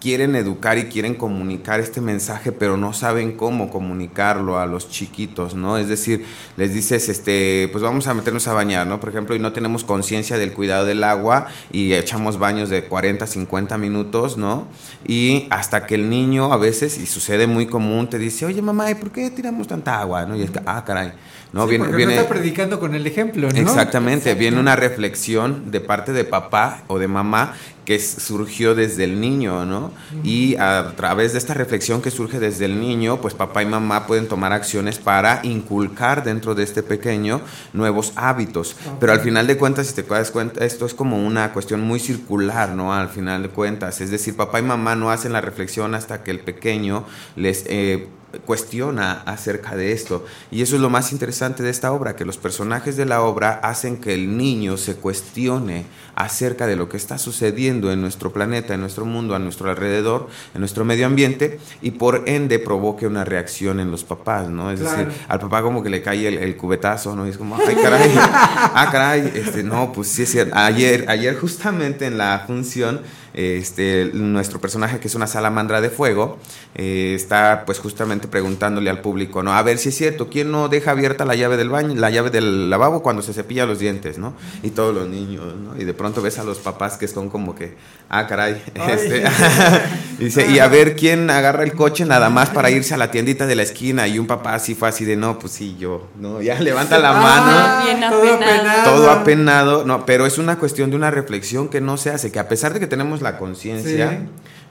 quieren educar y quieren comunicar este mensaje, pero no saben cómo comunicarlo a los chiquitos, ¿no? Es decir, les dices, este, pues vamos a meternos a bañar, ¿no? Por ejemplo, y no tenemos conciencia del cuidado del agua y echamos baños de 40, 50 minutos, ¿no? Y hasta que el niño a veces, y sucede muy común, te dice, oye mamá, ¿y por qué tiramos tanta agua? ¿no? Y es que, ah, caray. ¿No? Sí, viene, viene, no está predicando con el ejemplo, ¿no? Exactamente, viene una reflexión de parte de papá o de mamá que surgió desde el niño, ¿no? Y a través de esta reflexión que surge desde el niño, pues papá y mamá pueden tomar acciones para inculcar dentro de este pequeño nuevos hábitos. Pero al final de cuentas, si te das cuenta, esto es como una cuestión muy circular, ¿no? Al final de cuentas, es decir, papá y mamá no hacen la reflexión hasta que el pequeño les... eh, cuestiona acerca de esto. Y eso es lo más interesante de esta obra, que los personajes de la obra hacen que el niño se cuestione acerca de lo que está sucediendo en nuestro planeta, en nuestro mundo, a nuestro alrededor, en nuestro medio ambiente, y por ende provoque una reacción en los papás, ¿no? Es Claro. decir, al papá como que le cae el, el cubetazo, ¿no? Y es como, ay, caray, ah, caray, este, no, pues sí es cierto. Ayer, ayer justamente en la función, este, nuestro personaje, que es una salamandra de fuego, eh, está pues justamente preguntándole al público, ¿no? A ver si es cierto, ¿quién no deja abierta la llave del baño, la llave del lavabo cuando se cepilla los dientes, ¿no? Y todos los niños, ¿no? Y de pronto ves a los papás que son como que, ah, caray, este, dice, y a ver quién agarra el coche nada más para irse a la tiendita de la esquina y un papá así fue así de, no, pues sí, yo, ¿no? Ya levanta la mano. Bien todo apenado. apenado. Todo apenado, no, pero es una cuestión de una reflexión que no se hace, que a pesar de que tenemos la conciencia, Sí.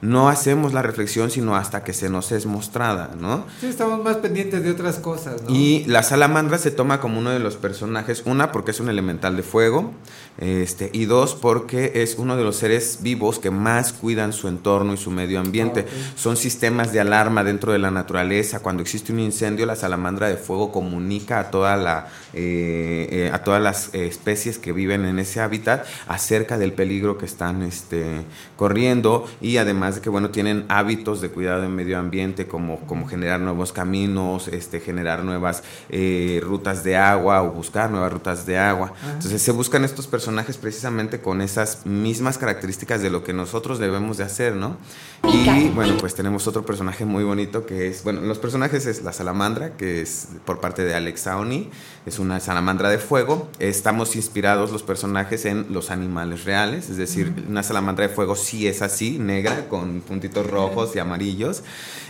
No hacemos la reflexión sino hasta que se nos es mostrada, ¿no? Sí, estamos más pendientes de otras cosas, ¿no? Y la salamandra se toma como uno de los personajes, una porque es un elemental de fuego, este, y dos porque es uno de los seres vivos que más cuidan su entorno y su medio ambiente. Ok. Son sistemas de alarma dentro de la naturaleza. Cuando existe un incendio, la salamandra de fuego comunica a toda la eh, eh, a todas las eh, especies que viven en ese hábitat acerca del peligro que están este, corriendo y además de que bueno tienen hábitos de cuidado del medio ambiente como, como generar nuevos caminos, este, generar nuevas eh, rutas de agua o buscar nuevas rutas de agua. Ajá. Entonces se buscan estos personajes precisamente con esas mismas características de lo que nosotros debemos de hacer, ¿no? Y bueno, pues tenemos otro personaje muy bonito que es, bueno, los personajes es la salamandra, que es por parte de Alex Sauni, es una salamandra de fuego. Estamos inspirados los personajes en los animales reales, es decir, una salamandra de fuego sí es así, negra, con puntitos rojos y amarillos.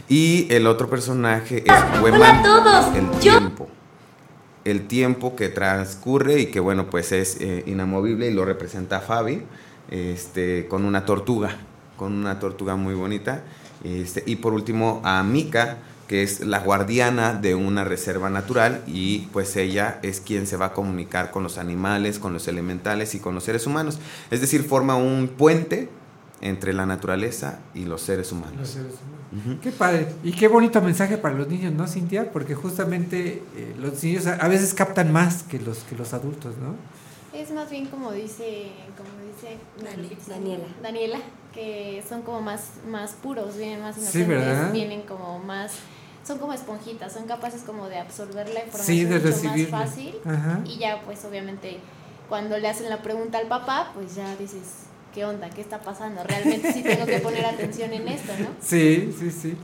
Y el otro personaje es Hueman, todos. el Yo- tiempo el tiempo que transcurre y que bueno pues es eh, inamovible y lo representa Fabi este con una tortuga con una tortuga muy bonita este, y por último a Mika que es la guardiana de una reserva natural y pues ella es quien se va a comunicar con los animales, con los elementales y con los seres humanos. Es decir, forma un puente entre la naturaleza y los seres humanos. Los seres humanos. Qué padre. Y qué bonito mensaje para los niños, ¿no, Cintia? Porque justamente eh, los niños a, veces captan más que los, que los adultos, ¿no? Es más bien como dice, como dice Dani- Daniela. Daniela, que son como más, más puros, vienen más inocentes, vienen como más, son como esponjitas, son capaces como de absorber la información Sí, de mucho más fácil Ajá. y ya pues obviamente cuando le hacen la pregunta al papá, pues ya dices, ¿qué onda? ¿Qué está pasando? Realmente sí tengo que poner atención en esto, ¿no? Sí, sí, sí.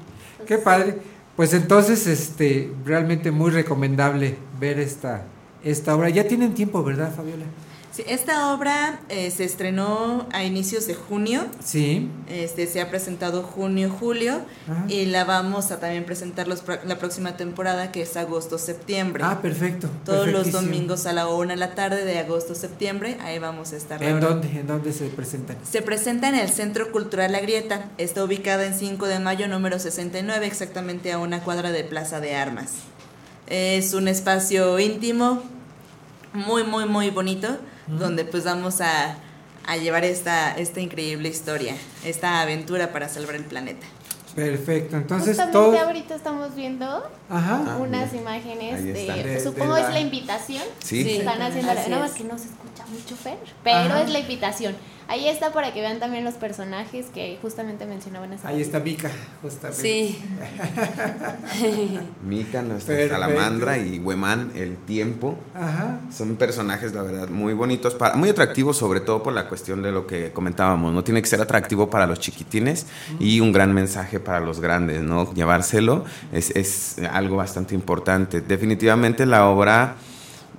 Qué padre. Pues entonces, este, realmente muy recomendable ver esta, esta obra. Ya tienen tiempo, ¿verdad, Fabiola? Sí, esta obra eh, se estrenó a inicios de junio. Sí. Este, se ha presentado junio, julio. Ajá. Y la vamos a también presentar los la próxima temporada, que es agosto, septiembre. Ah, perfecto. Todos los domingos a la una de la tarde de agosto, septiembre. Ahí vamos a estar. ¿En dónde? ¿En dónde se presentan? Se presenta en el Centro Cultural La Grieta. Está ubicada en 5 de mayo, número 69, exactamente a una cuadra de Plaza de Armas. Es un espacio íntimo, muy, muy, muy bonito, donde pues vamos a, a llevar esta, esta increíble historia, esta aventura para salvar el planeta. Perfecto. Entonces, Justamente todo. ahorita estamos viendo Ajá. Ah, unas imágenes de, supongo de es la- invitación. Sí. que Están haciendo la- nada más es. que no se escucha mucho Fer, pero Ajá. es la invitación. Ahí está para que vean también los personajes que justamente mencionaban hace Ahí está Mica, justamente. Sí. Mika, nuestra Perfecto. salamandra, y Hueman, el tiempo. Ajá. Son personajes, la verdad, muy bonitos, para, muy atractivos, sobre todo por la cuestión de lo que comentábamos, ¿no? Tiene que ser atractivo para los chiquitines y un gran mensaje para los grandes, ¿no? Llevárselo es, es algo bastante importante. Definitivamente la obra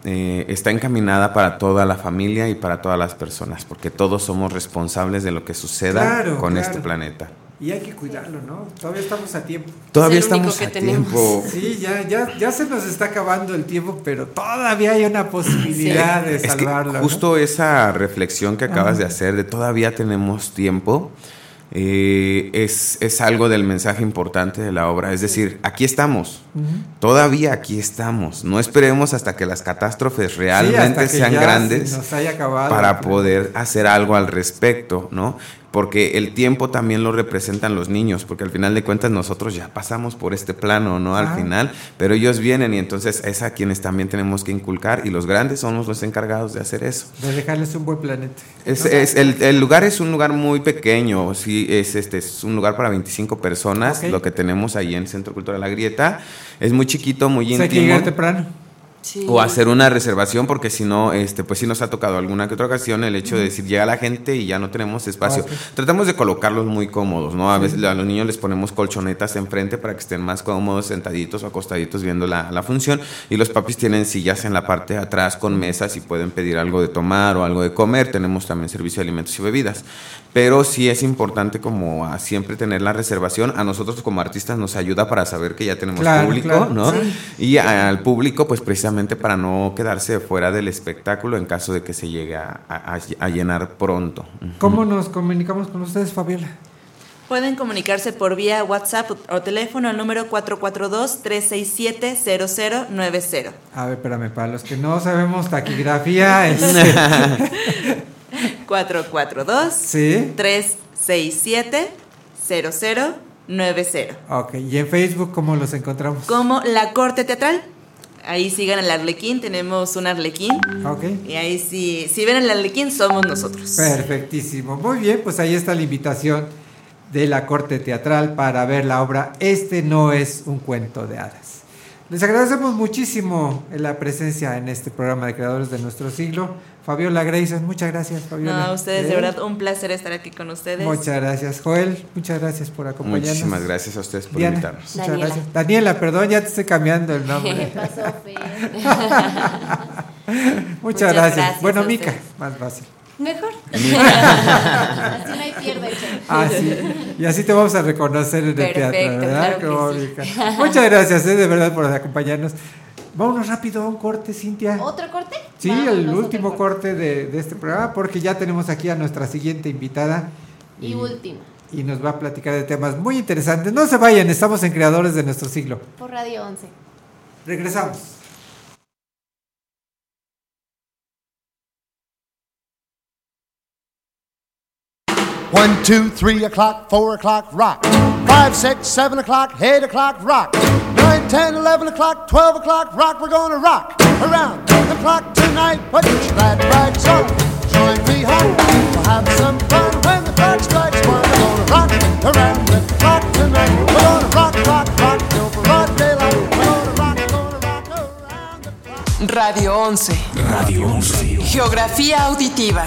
eh, está encaminada para toda la familia y para todas las personas, porque todos somos responsables de lo que suceda Claro, con claro. este planeta. y hay que cuidarlo, ¿no? Todavía estamos a tiempo. Todavía Es estamos que a tenemos. tiempo. Sí, ya, ya, ya se nos está acabando el tiempo, pero todavía hay una posibilidad de Es que salvarlo. ¿no? justo esa reflexión que acabas Ajá. de hacer de todavía tenemos tiempo eh, es, es algo del mensaje importante de la obra. Es decir, aquí estamos. Todavía aquí estamos. No esperemos hasta que las catástrofes realmente sean grandes se para poder hacer algo al respecto, ¿no? Porque el tiempo también lo representan los niños, porque al final de cuentas nosotros ya pasamos por este plano, ¿no? Al Ah. final, pero ellos vienen y entonces es a quienes también tenemos que inculcar y los grandes somos los encargados de hacer eso. De dejarles un buen planeta. Es, es- el, el lugar es un lugar muy pequeño, sí, es, este, es un lugar para 25 personas, lo que tenemos ahí en Centro Cultural La Grieta. Es muy chiquito, muy O sea, hay que íntimo. llegar temprano. O hacer una reservación, porque si no, este, pues sí nos ha tocado alguna que otra ocasión el hecho de decir, llega la gente y ya no tenemos espacio. Tratamos de colocarlos muy cómodos, ¿no? A veces a los niños les ponemos colchonetas enfrente para que estén más cómodos, sentaditos o acostaditos viendo la, la función. Y los papis tienen sillas en la parte de atrás con mesas y pueden pedir algo de tomar o algo de comer. Tenemos también servicio de alimentos y bebidas. Pero sí es importante como a siempre tener la reservación. A nosotros como artistas nos ayuda para saber que ya tenemos Claro, público, claro, ¿no? Y al público, pues precisamente para no quedarse fuera del espectáculo en caso de que se llegue a, a- a llenar pronto. ¿Cómo nos comunicamos con ustedes, Fabiola? Pueden comunicarse por vía WhatsApp o teléfono al número 442-367-0090. A ver, espérame, para los que no sabemos taquigrafía, es... 442 Sí. 367 0090 ok, y en Facebook, ¿cómo los encontramos? Como la corte teatral. Ahí sigan al Arlequín, tenemos un Arlequín. Ok. Y ahí si, si ven el Arlequín, somos nosotros. Perfectísimo. Muy bien, pues ahí está la invitación de la corte teatral para ver la obra Este no es un cuento de hadas. Les agradecemos muchísimo la presencia en este programa de Creadores de Nuestro Siglo. Fabiola Grayson, muchas gracias, No, Fabiola. a ustedes, de ¿Eh? verdad, un placer estar aquí con ustedes. Muchas gracias, Joel. Muchas gracias por acompañarnos. Muchísimas gracias a ustedes por Diana, invitarnos. Muchas Daniela. gracias. Daniela, perdón, ya te estoy cambiando el nombre. ¿Qué pasó? Muchas, Muchas gracias. gracias Bueno, Mica, más fácil. Mejor. Así no hay pierde. Ah, sí. Y así te vamos a reconocer en el teatro, ¿verdad? claro que Como sí. Mica. Muchas gracias, eh, de verdad, por acompañarnos. Vámonos rápido a un corte, Cintia. ¿Otro corte? Sí, Vámonos, el último corte de, de este programa, porque ya tenemos aquí a nuestra siguiente invitada Y último, y nos va a platicar de temas muy interesantes. No se vayan, estamos en Creadores de nuestro siglo. por Radio 11. Regresamos. One, two, three o'clock, four o'clock, rock. Five, six, seven o'clock, eight o'clock, rock. Nine, ten, eleven o'clock, twelve o'clock, rock. We're gonna rock around the clock tonight. Put your glad rags on. Join me home. We'll have some fun when the clock strikes one. We're gonna rock around the clock tonight. We're gonna rock, rock, rock till broad daylight. We're gonna rock, gonna rock around the clock. Radio 11. Radio 11. Geografía auditiva.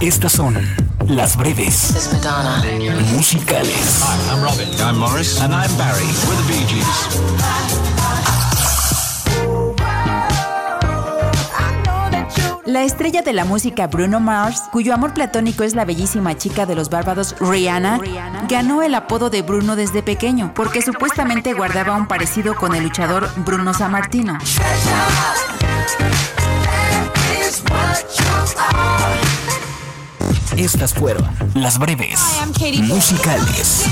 Estas son las breves musicales. Hi, I'm Robin. I'm Morris. And I'm Barry. We're the Bee Gees. La estrella de la música Bruno Mars, cuyo amor platónico es la bellísima chica de los bárbaros Rihanna, ganó el apodo de Bruno desde pequeño porque supuestamente guardaba un parecido con el luchador Bruno Sammartino. Estas fueron las breves musicales.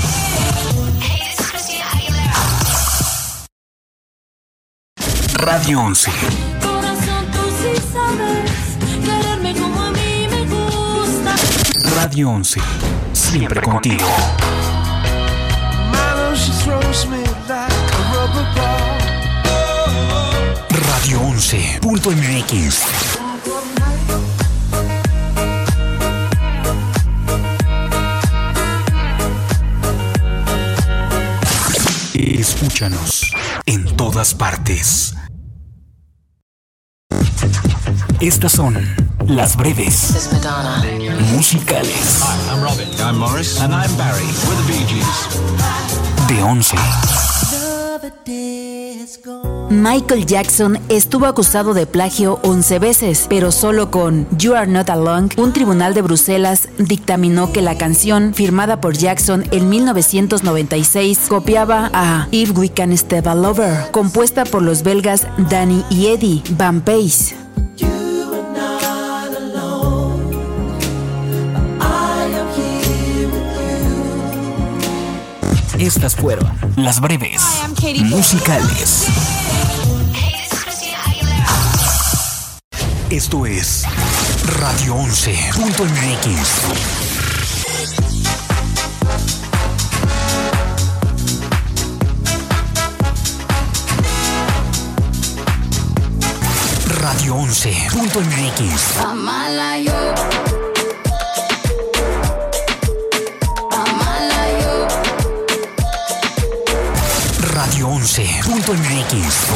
Radio 11. Radio 11. Siempre contigo. Radio 11.mx. Escúchanos en todas partes. Estas son las breves musicales Hi, I'm Robin. I'm Morris. And I'm Barry. We're the Bee Gees. de 11. Michael Jackson estuvo acusado de plagio 11 veces, pero solo con You Are Not Alone, un tribunal de Bruselas dictaminó que la canción, firmada por Jackson en 1996, copiaba a If We Can Step All Over, compuesta por los belgas Danny y Eddie Van Pace. Estas fueron las breves musicales. Esto es Radio 11.mx. Radio 11.mx. 11.mx.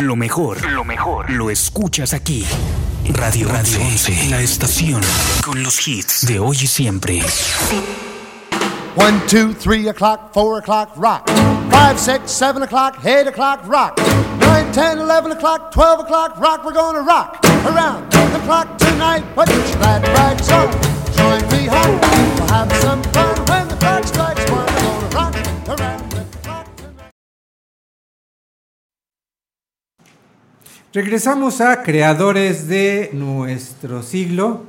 Lo mejor, lo mejor, lo escuchas aquí. Radio Radio 11, la estación con los hits de hoy y siempre. One, two, three o'clock, four o'clock, rock. Five, six, seven o'clock, eight o'clock, rock. Nine, ten, eleven o'clock, twelve o'clock, rock. We're gonna rock around the clock tonight. Put your glad rags on, join me home. We'll have some fun when the clock strikes one. We're gonna rock around the clock tonight. Regresamos a creadores de nuestro siglo.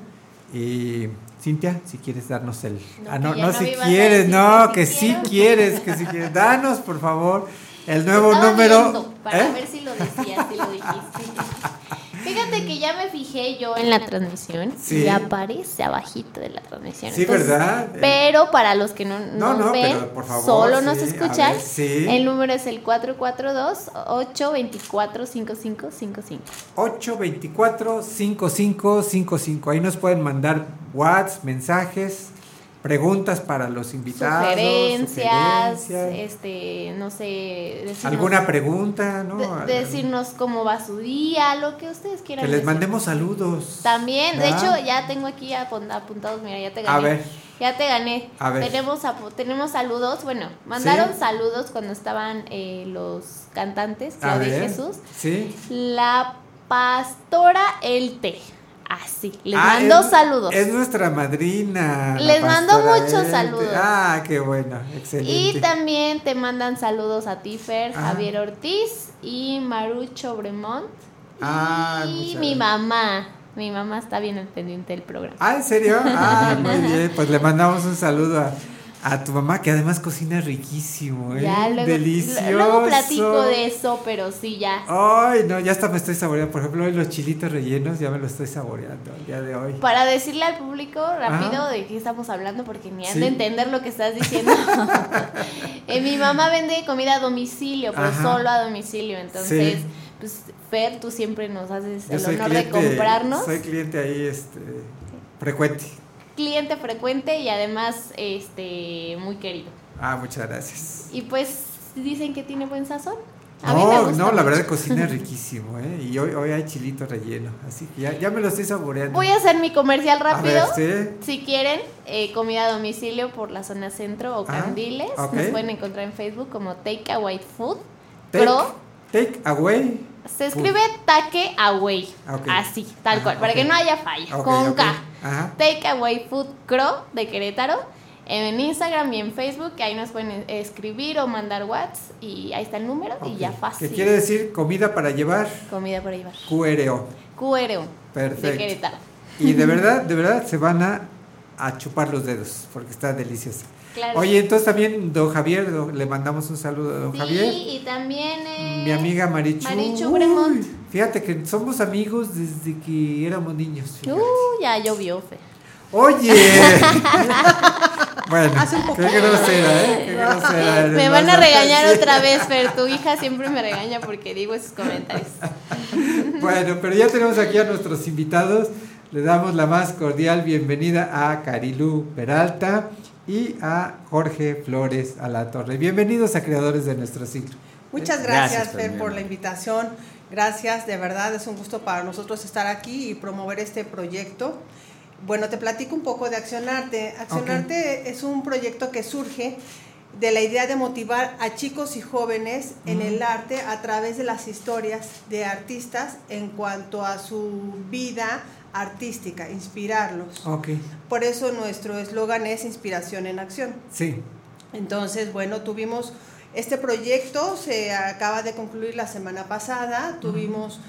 Y Cintia, si quieres darnos el. No, ah, no, no, no si quieres, no, que que sí quieres, que sí quieres. Danos, por favor, el nuevo Estaba número. para ¿Eh? ver si lo decías, si lo dijiste. Fíjate que ya me fijé yo en la transmisión Sí. y aparece abajito de la transmisión. Sí, ¿verdad? Eh, Pero para los que no, No, nos no, ven, favor, solo nos sí, a escuchan, ver, sí. el número es el 442-824-5555. 824-5555. Ahí nos pueden mandar WhatsApp, mensajes, preguntas para los invitados. Sugerencias, sugerencias, este, no sé, decirnos, alguna pregunta, ¿no? de- decirnos cómo va su día, lo que ustedes quieran. que les decir. mandemos saludos. También, de hecho, ya tengo aquí apun- apuntados, mira, ya te A gané. ver. Ya te gané. A ver. Tenemos, tenemos saludos, bueno, mandaron Sí. saludos cuando estaban eh, los cantantes, A Claudia y Jesús. Sí. La pastora Elte. Así, les Ah, mando es- saludos. Es nuestra madrina. Les mando muchos saludos. Ah, qué bueno, excelente. Y también te mandan saludos a ti, Fer, Ah. Javier Ortiz y Marucho Bremont. Ah, y mi gracias. mamá. Mi mamá está bien al pendiente del programa. Ah, ¿en serio? Ah, muy bien. Pues le mandamos un saludo a, a tu mamá, que además cocina riquísimo, ¿eh? Ya luego, Delicioso. luego platico de eso, pero sí, ya. Ay, no, ya hasta me estoy saboreando. Por ejemplo, hoy los chilitos rellenos ya me los estoy saboreando el día de hoy. Para decirle al público rápido Ajá. de qué estamos hablando, porque ni han Sí. de entender lo que estás diciendo. Eh, mi mamá vende comida a domicilio, pero Ajá. solo a domicilio. Entonces, Sí. pues, Fer, tú siempre nos haces Yo el honor cliente, de comprarnos. Soy cliente ahí, este, frecuente. Cliente frecuente y además este muy querido. Ah, muchas gracias. Y pues dicen que tiene buen sazón. A mí me No, gusta no, la verdad cocina riquísimo, ¿eh? Y hoy, hoy hay chilito relleno, así que ya, ya me lo estoy saboreando. Voy a hacer mi comercial rápido. A ver, sí. Si quieren, eh, comida a domicilio por la zona centro o Ah, Candiles, ok. nos pueden encontrar en Facebook como Take Away Food. Take, Pro. take away. Se escribe Take Away. Ok. Así, tal cual, para que no haya falla. Con. K. Ajá. Take Away Food Cro de Querétaro. En Instagram y en Facebook, ahí nos pueden escribir o mandar WhatsApp y ahí está el número y ya fácil. ¿Qué quiere decir comida para llevar? Comida para llevar. QRO. QRO. Perfecto. De Querétaro. Y de verdad, de verdad se van a, a chupar los dedos porque está deliciosa. Claro. Oye, entonces también don Javier, le mandamos un saludo a don Sí, Javier. y también eh, Mi amiga Marichu. Marichu Uy, Bremont. Fíjate que somos amigos desde que éramos niños. fíjate. Uh, ya llovió, Fe. Oye, Bueno, Hace un poco. qué grosera, ¿eh? Qué grosera eres, Me van a regañar Sí. otra vez, pero tu hija siempre me regaña porque digo esos comentarios. Bueno, pero ya tenemos aquí a nuestros invitados. Le damos la más cordial bienvenida a Carilú Peralta y a Jorge Flores a la Torre. Bienvenidos a Creadores de nuestro siglo. Muchas gracias, Fer, por la invitación. Gracias, de verdad es un gusto para nosotros estar aquí y promover este proyecto. Bueno, te platico un poco de Accionarte. Accionarte es un proyecto que surge de la idea de motivar a chicos y jóvenes en el arte a través de las historias de artistas en cuanto a su vida artística, inspirarlos. Ok, Por eso nuestro eslogan es Inspiración en Acción. sí. Entonces, bueno, tuvimos este proyecto, se acaba de concluir la semana pasada, tuvimos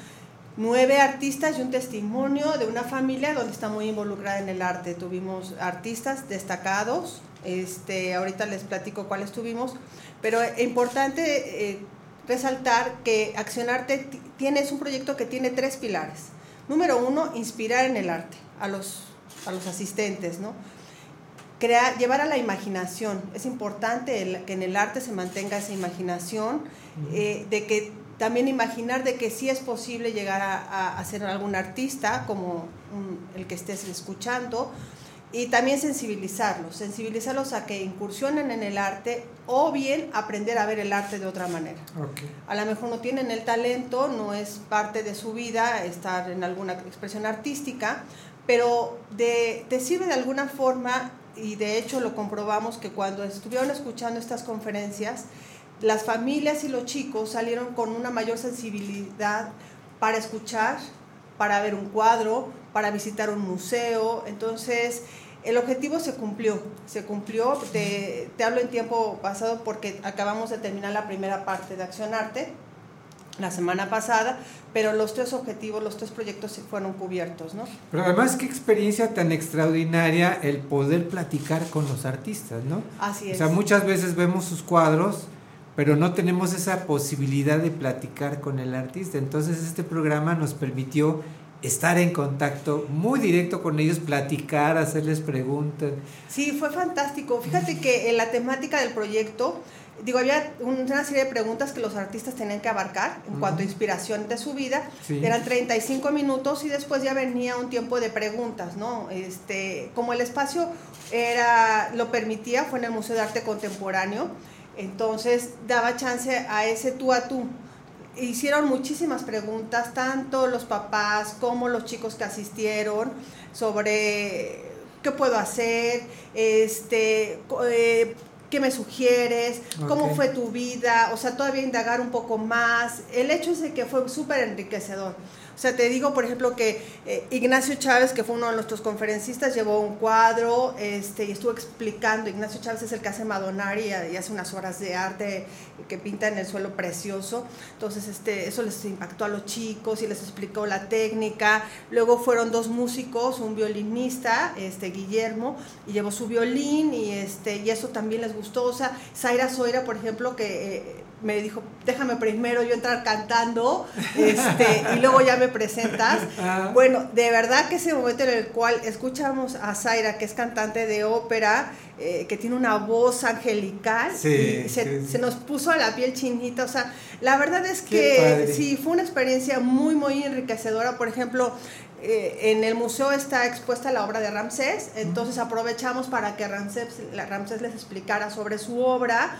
nueve artistas y un testimonio de una familia donde está muy involucrada en el arte. Tuvimos artistas destacados, este, ahorita les platico cuáles tuvimos, pero es importante eh, resaltar que Accionarte ti- tiene, es un proyecto que tiene tres pilares. Número uno, inspirar en el arte a los, a los asistentes, ¿no? crear, llevar a la imaginación. Es importante el- que en el arte se mantenga esa imaginación, eh, de que también imaginar de que sí es posible llegar a, a- a ser algún artista, como un- el que estés escuchando, y también sensibilizarlos, sensibilizarlos a que incursionen en el arte o bien aprender a ver el arte de otra manera. A lo mejor no tienen el talento, no es parte de su vida estar en alguna expresión artística, pero de, te sirve de alguna forma y de hecho lo comprobamos que cuando estuvieron escuchando estas conferencias, las familias y los chicos salieron con una mayor sensibilidad para escuchar, para ver un cuadro, para visitar un museo. Entonces, el objetivo se cumplió, se cumplió. Te, te hablo en tiempo pasado porque acabamos de terminar la primera parte de Accionarte la semana pasada, pero los tres objetivos, los tres proyectos se fueron cubiertos, ¿no? Pero además, qué experiencia tan extraordinaria el poder platicar con los artistas, ¿no? Así O es. sea, muchas veces vemos sus cuadros, pero no tenemos esa posibilidad de platicar con el artista. Entonces, este programa nos permitió estar en contacto muy directo con ellos, platicar, hacerles preguntas. Sí, fue fantástico. Fíjate que en la temática del proyecto, digo, había una serie de preguntas que los artistas tenían que abarcar en cuanto a inspiración de su vida. Sí. Eran 35 minutos y después ya venía un tiempo de preguntas, ¿no? Este, como el espacio era lo permitía, fue en el Museo de Arte Contemporáneo, entonces daba chance a ese tú a tú. Hicieron muchísimas preguntas, tanto los papás como los chicos que asistieron, sobre qué puedo hacer, este, eh, qué me sugieres, cómo fue tu vida, o sea, todavía indagar un poco más. El hecho es de que fue súper enriquecedor. O sea, te digo, por ejemplo, que eh, Ignacio Chávez, que fue uno de nuestros conferencistas, llevó un cuadro este, y estuvo explicando. Ignacio Chávez es el que hace Madonari y hace unas obras de arte que pinta en el suelo precioso. Entonces, este, eso les impactó a los chicos y les explicó la técnica. Luego fueron dos músicos, un violinista, este, Guillermo, y llevó su violín y, este, y eso también les gustó. O sea, Zaira Zoira, por ejemplo, que... eh, me dijo, déjame primero yo entrar cantando este, y luego ya me presentas. Ah. Bueno, de verdad que ese momento en el cual escuchamos a Zaira, que es cantante de ópera, eh, que tiene una voz angelical, Sí, y se, sí, se nos puso a la piel chinita. O sea, la verdad es que sí, fue una experiencia muy, muy enriquecedora. Por ejemplo, eh, en el museo está expuesta la obra de Ramsés, entonces aprovechamos para que Ramsés, la- Ramsés les explicara sobre su obra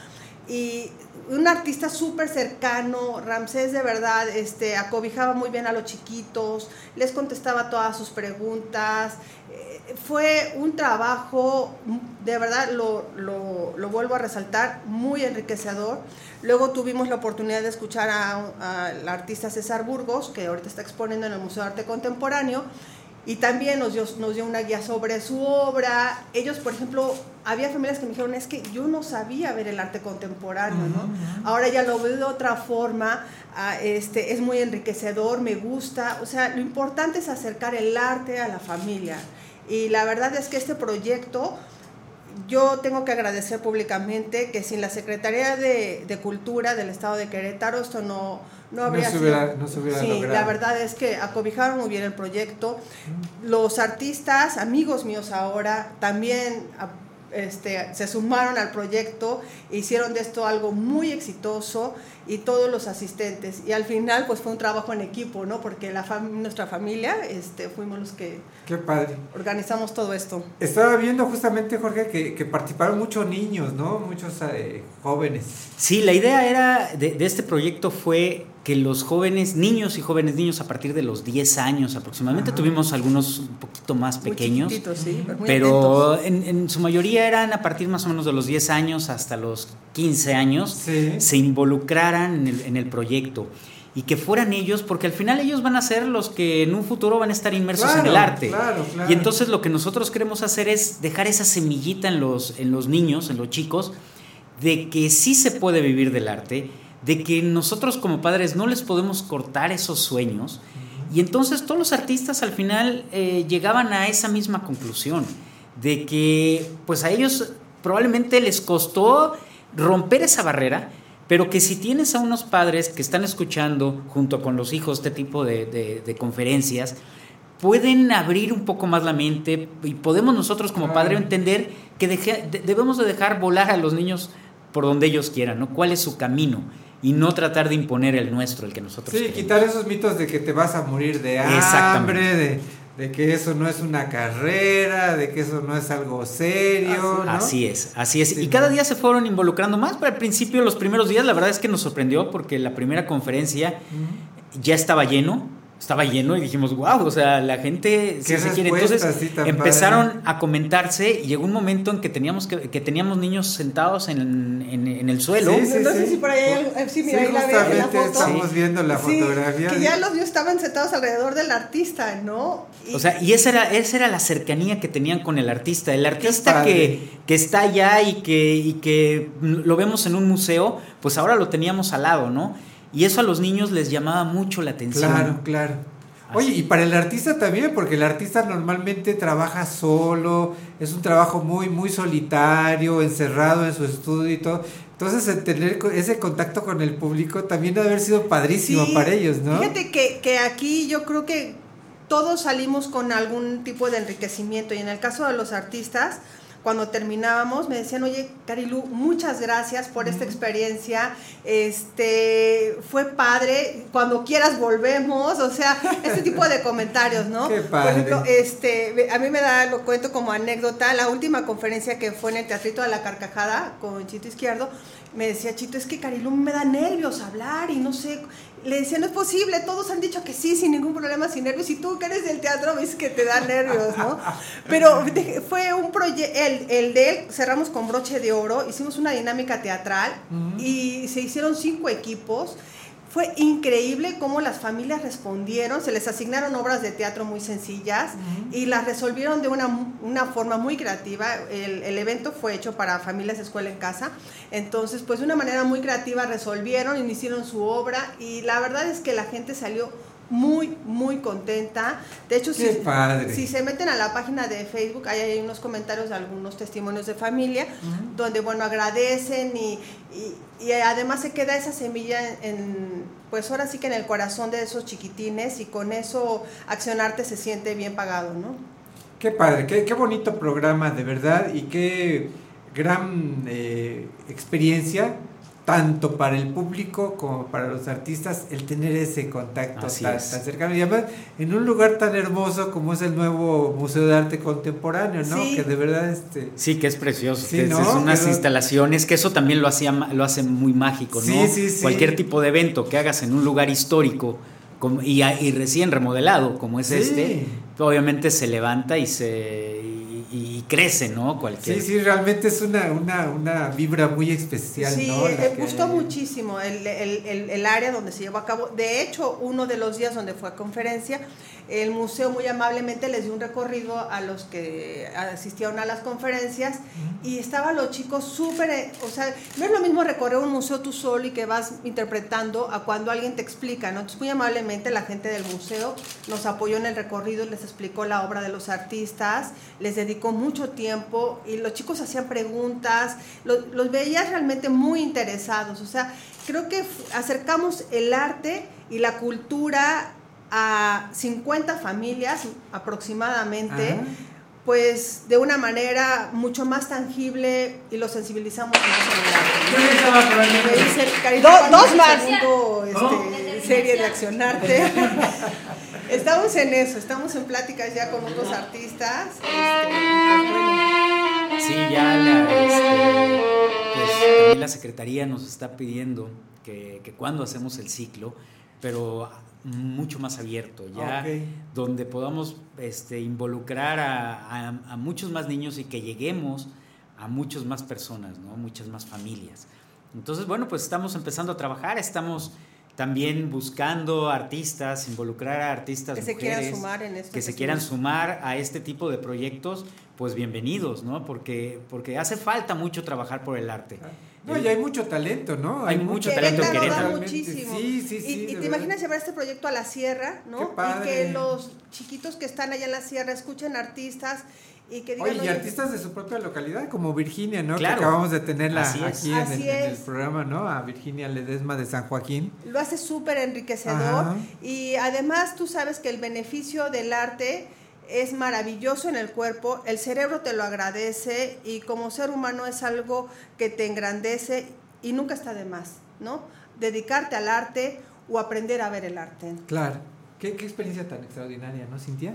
y un artista súper cercano, Ramsés de verdad este, acobijaba muy bien a los chiquitos, les contestaba todas sus preguntas, eh, fue un trabajo, de verdad lo, lo- vuelvo a resaltar, muy enriquecedor. Luego tuvimos la oportunidad de escuchar a- al artista César Burgos, que ahorita está exponiendo en el Museo de Arte Contemporáneo, y también nos dio, nos dio una guía sobre su obra. Ellos, por ejemplo, había familias que me dijeron, es que yo no sabía ver el arte contemporáneo, ¿no? Ahora ya lo veo de otra forma, ah, este, es muy enriquecedor, me gusta. O sea, lo importante es acercar el arte a la familia. Y la verdad es que este proyecto, yo tengo que agradecer públicamente que sin la Secretaría de, de Cultura del Estado de Querétaro esto no, no No habría se hubiera- sido. no se hubiera sí, logrado. la verdad es que acobijaron muy bien el proyecto. Los artistas, amigos míos ahora, también a- este, se sumaron al proyecto, hicieron de esto algo muy exitoso y todos los asistentes. Y al final pues fue un trabajo en equipo, ¿no? Porque la fam- nuestra familia este, fuimos los que Qué padre. organizamos todo esto. Estaba viendo justamente, Jorge, que, que participaron muchos niños, ¿no? Muchos eh, jóvenes. Sí, la idea era de, de este proyecto fue que los jóvenes, niños y jóvenes niños a partir de los 10 años aproximadamente, tuvimos algunos un poquito más pequeños, sí, pero muy pero en, en su mayoría eran a partir más o menos de los 10 años hasta los 15 años, se involucraran en el, en el proyecto. Y que fueran ellos, porque al final ellos van a ser los que en un futuro van a estar inmersos en el arte. claro, claro. Y entonces lo que nosotros queremos hacer es dejar esa semillita en los, en los niños, en los chicos, de que sí se puede vivir del arte, de que nosotros como padres no les podemos cortar esos sueños. Y entonces todos los artistas al final eh, llegaban a esa misma conclusión, de que pues a ellos probablemente les costó romper esa barrera, pero que si tienes a unos padres que están escuchando junto con los hijos este tipo de, de- de conferencias, pueden abrir un poco más la mente y podemos nosotros como padre entender que deje- de- debemos de dejar volar a los niños por donde ellos quieran, ¿no? ¿Cuál es su camino? Y no tratar de imponer el nuestro, el que nosotros Sí, queremos. quitar esos mitos de que te vas a morir de hambre, de, de que eso no es una carrera, de que eso no es algo serio, ¿no? Así es, así es. y cada día se fueron involucrando más, pero al principio, los primeros días, la verdad es que nos sorprendió porque la primera conferencia ya estaba lleno, estaba lleno y dijimos, wow, o sea, la gente sí se quiere. Entonces sí, empezaron padre. a comentarse y llegó un momento en que teníamos que, que teníamos niños sentados en, en- en el suelo. no sé si por ahí hay algo- eh, sí, mira, Sí, ahí la la foto. estamos viendo la Sí, fotografía. Que ya los niños estaban sentados alrededor del artista, ¿no? Y- O sea, y esa era, esa era la cercanía que tenían con el artista. El artista que, que está allá y que, y que lo vemos en un museo, pues ahora lo teníamos al lado, ¿no? Y eso a los niños les llamaba mucho la atención. Claro, claro. Oye, y para el artista también, porque el artista normalmente trabaja solo, es un trabajo muy, muy solitario, encerrado en su estudio y todo. Entonces, el tener ese contacto con el público también debe haber sido padrísimo Sí, para ellos, ¿no? Fíjate que, que aquí yo creo que todos salimos con algún tipo de enriquecimiento y en el caso de los artistas, cuando terminábamos me decían, oye, Carilu, muchas gracias por esta experiencia, este, fue padre, cuando quieras volvemos, o sea, este tipo de comentarios, ¿no? Qué Por padre. ejemplo, este, a mí me da, lo cuento como anécdota, la última conferencia que fue en el Teatrito de la Carcajada con Chito Izquierdo, me decía Chito, es que Carilu me da nervios hablar y no sé, le decía, no es posible, todos han dicho que sí, sin ningún problema, sin nervios, y tú que eres del teatro ves que te da nervios, ¿no? Pero fue un proyecto, el, el de él, cerramos con broche de oro, hicimos una dinámica teatral y se hicieron cinco equipos. Fue increíble cómo las familias respondieron, se les asignaron obras de teatro muy sencillas y las resolvieron de una, una forma muy creativa. El, el evento fue hecho para familias de escuela en casa, entonces pues de una manera muy creativa resolvieron, hicieron su obra y la verdad es que la gente salió muy, muy contenta. De hecho, si, padre. si se meten a la página de Facebook, ahí hay unos comentarios de algunos testimonios de familia, donde, bueno, agradecen y, y, y además se queda esa semilla en, en, pues ahora sí que en el corazón de esos chiquitines y con eso accionarte se siente bien pagado, ¿no? Qué padre, qué, qué bonito programa, de verdad, y qué gran eh, experiencia, tanto para el público como para los artistas, el tener ese contacto tan, es. tan cercano. Y además, en un lugar tan hermoso como es el nuevo Museo de Arte Contemporáneo, ¿no? Sí. Que de verdad, este... Sí, que es precioso. Sí, que es- ¿no? es unas Pero- instalaciones que eso también lo hacía ma- lo hace muy mágico, ¿no? Sí, sí, sí. Cualquier tipo de evento que hagas en un lugar histórico como- y, y recién remodelado como es Sí. este, obviamente se levanta y se crece, ¿no? Cualquier Sí, sí, realmente es una, una, una vibra muy especial, Sí, me que- gustó muchísimo el, el- el- el área donde se llevó a cabo. De hecho, uno de los días donde fue a conferencia, el museo muy amablemente les dio un recorrido a los que asistieron a las conferencias y estaban los chicos súper, eh, o sea, no es lo mismo recorrer un museo tú solo y que vas interpretando a cuando alguien te explica, ¿no? Entonces, muy amablemente la gente del museo nos apoyó en el recorrido, les explicó la obra de los artistas, les dedicó mucho tiempo y los chicos hacían preguntas, los, los veías realmente muy interesados, o sea, creo que acercamos el arte y la cultura a 50 familias aproximadamente. Ajá. pues de una manera mucho más tangible y lo sensibilizamos más en el Me dice Carita, Do- dos más. más. este, serie de accionarte. estamos en eso, estamos en pláticas ya con otros artistas. este, pues bueno. Sí, ya la, este, pues, la Secretaría nos está pidiendo que, que cuando hacemos el ciclo, pero mucho más abierto, ya Ok. donde podamos este, involucrar a, a- a muchos más niños y que lleguemos a muchas más personas, ¿no? muchas más familias. Entonces, bueno, pues estamos empezando a trabajar, estamos también buscando artistas, involucrar a artistas Que se quieran mujeres, sumar en esto que que se quieran sumar a este tipo de proyectos, pues bienvenidos, ¿no? Porque, porque hace falta mucho trabajar por el arte. No, y hay mucho talento, ¿no? Hay mucho talento en Querétaro da Querétaro. muchísimo. Sí, sí, y, sí, y de te imaginas llevar este proyecto a la sierra, ¿no? Qué Y que los chiquitos que están allá en la sierra escuchen artistas y que digan, Oye, y "Oye, artistas de su propia localidad, como Virginia, ¿no? Claro. Que acabamos de tenerla Así aquí en el, en programa, ¿no? A Virginia Ledesma de San Joaquín. lo hace súper enriquecedor Ajá. y además tú sabes que el beneficio del arte es maravilloso en el cuerpo, el cerebro te lo agradece y como ser humano es algo que te engrandece y nunca está de más, ¿no? Dedicarte al arte o aprender a ver el arte. Claro. ¿Qué, qué experiencia tan extraordinaria, ¿no, Cintia?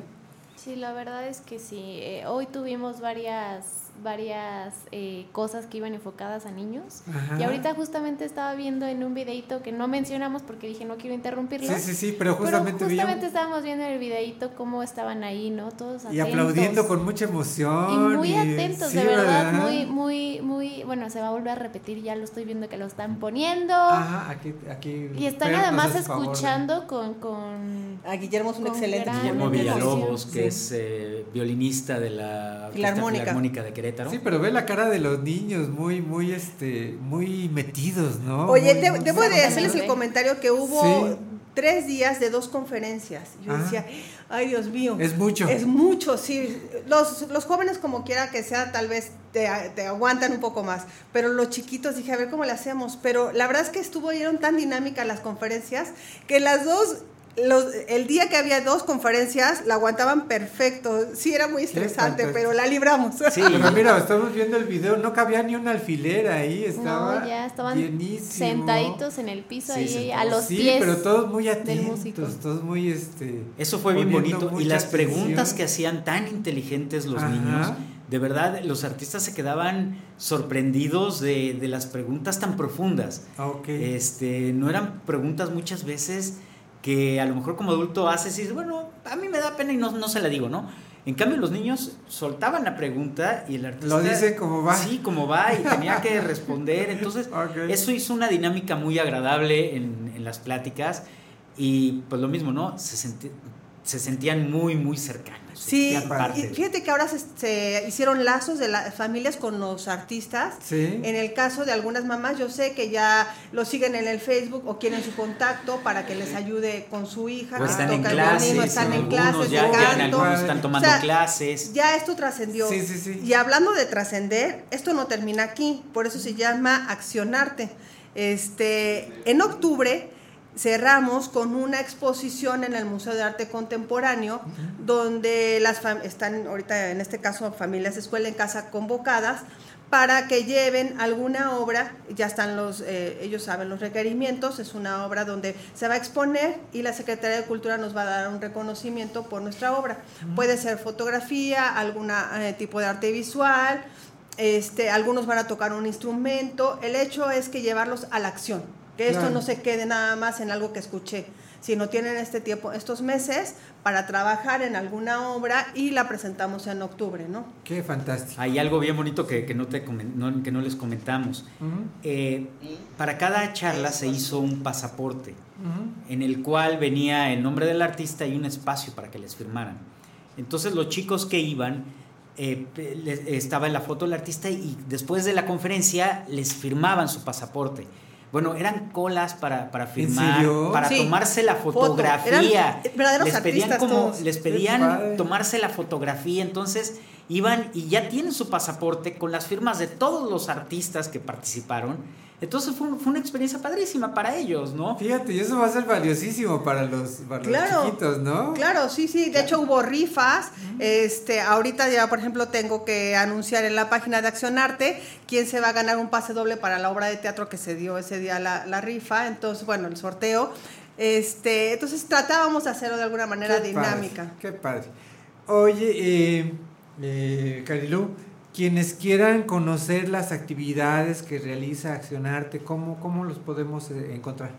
Sí, la verdad es que sí. Eh, hoy tuvimos varias, varias eh, cosas que iban enfocadas a niños. Ajá. Y ahorita justamente estaba viendo en un videito que no mencionamos porque dije no quiero interrumpirlo. Sí, sí, sí, pero justamente estábamos viendo en el videito cómo estaban ahí, ¿no? Todos Y atentos. aplaudiendo con mucha emoción. Y muy atentos, sí, de verdad, muy, muy, muy, bueno, se va a volver a repetir, ya lo estoy viendo que lo están poniendo. Ajá, aquí, aquí. Y están además de- escuchando con, con... A Guillermo es un excelente Guillermo. Villalobos, que Sí. es eh, violinista de la Filarmónica. Filarmónica de Querétaro. Sí, pero ve la cara de los niños muy, muy, este, muy metidos, ¿no? Oye, Muy- muy- debo de hacerles el comentario que hubo Sí. tres días de dos conferencias. Yo Ah. decía, ay Dios mío. Es mucho. Es mucho, sí. Los, los jóvenes como quiera que sea, tal vez te, te aguantan un poco más. Pero los chiquitos dije, a ver cómo le hacemos. Pero la verdad es que estuvieron tan dinámicas las conferencias que las dos... Los, el día que había dos conferencias la aguantaban perfecto. Sí, era muy estresante, pero la libramos. Sí. Pero mira, estamos viendo el video, no cabía ni un alfiler ahí, estaba No, ya estaban sentaditos en el piso Sí, ahí sentados. a los sí, pies. pero todos muy atentos, todos muy este. Eso fue bien bonito. Y las preguntas que hacían tan inteligentes los Ajá. niños, de verdad, los artistas se quedaban sorprendidos de, de las preguntas tan profundas. Ok. Este, no eran preguntas muchas veces que a lo mejor como adulto haces y dices, bueno, a mí me da pena y no, no se la digo, ¿no? En cambio, los niños soltaban la pregunta y el artista... Lo dice como va. Sí, como va y tenía que responder. Entonces, eso hizo una dinámica muy agradable en, en las pláticas y pues lo mismo, ¿no? Se, senti- se sentían muy, muy cercanos. se Sí, y fíjate que ahora se, se hicieron lazos de las familias con los artistas. Sí. En el caso de algunas mamás, yo sé que ya lo siguen en el Facebook o quieren su contacto para que les ayude con su hija. O que están en toca el clases, violín, o están en clases ya, ya en canto. algunos están tomando O sea, clases. Ya esto trascendió. Sí, sí, sí. Y hablando de trascender, esto no termina aquí, por eso se llama Accionarte. Este, en octubre cerramos con una exposición en el Museo de Arte Contemporáneo, donde las están ahorita en este caso familias de escuela en casa convocadas para que lleven alguna obra, ya están los, eh, ellos saben los requerimientos, es una obra donde se va a exponer y la Secretaría de Cultura nos va a dar un reconocimiento por nuestra obra. Puede ser fotografía, algún tipo de arte visual, este, algunos van a tocar un instrumento, el hecho es que llevarlos a la acción, que esto Claro. no se quede nada más en algo que escuché, sino tienen este tiempo, estos meses para trabajar en alguna obra y la presentamos en octubre, ¿no? Qué fantástico. Hay algo bien bonito que, que no, te no- que no les comentamos. Eh, para cada charla se hizo un pasaporte en el cual venía el nombre del artista y un espacio para que les firmaran. Entonces los chicos que iban, eh, estaba en la foto del artista y después de la conferencia les firmaban su pasaporte. Bueno, eran colas para, para firmar, para Sí. tomarse la Foto. fotografía. Eran verdaderos les pedían artistas como, todos. les pedían tomarse la fotografía. Entonces, iban y ya tienen su pasaporte con las firmas de todos los artistas que participaron. Entonces fue, fue una experiencia padrísima para ellos, ¿no? Fíjate, y eso va a ser valiosísimo para los, para los chiquitos, ¿no? Claro, sí, sí. De hecho hubo rifas. Este, ahorita ya, por ejemplo, tengo que anunciar en la página de Accionarte quién se va a ganar un pase doble para la obra de teatro que se dio ese día la, la rifa. Entonces, bueno, el sorteo. Este, entonces tratábamos de hacerlo de alguna manera Qué dinámica. padre, qué padre. Oye, eh, eh, Carilú, quienes quieran conocer las actividades que realiza Accionarte, ¿cómo, cómo los podemos eh, encontrar?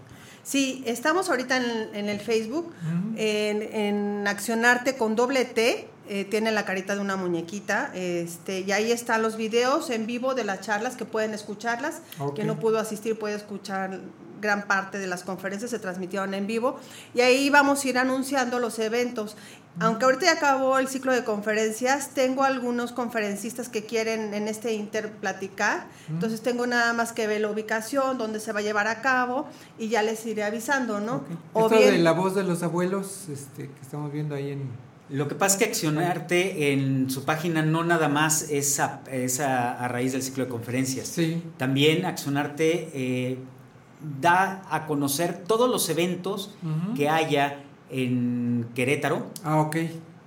Sí, estamos ahorita en, en el Facebook, en, en Accionarte con doble T, eh, tiene la carita de una muñequita, este, y ahí están los videos en vivo de las charlas que pueden escucharlas. Ok. Quien no pudo asistir puede escuchar gran parte de las conferencias, se transmitieron en vivo, y ahí vamos a ir anunciando los eventos. Aunque ahorita ya acabó el ciclo de conferencias, tengo algunos conferencistas que quieren en este inter platicar. Entonces tengo nada más que ver la ubicación, dónde se va a llevar a cabo y ya les iré avisando, ¿no? O Esto de la voz de los abuelos este, que estamos viendo ahí en... Lo que pasa es que Accionarte en su página no nada más es a, es a, a raíz del ciclo de conferencias. También Accionarte eh, da a conocer todos los eventos que haya en Querétaro. Ah, ok.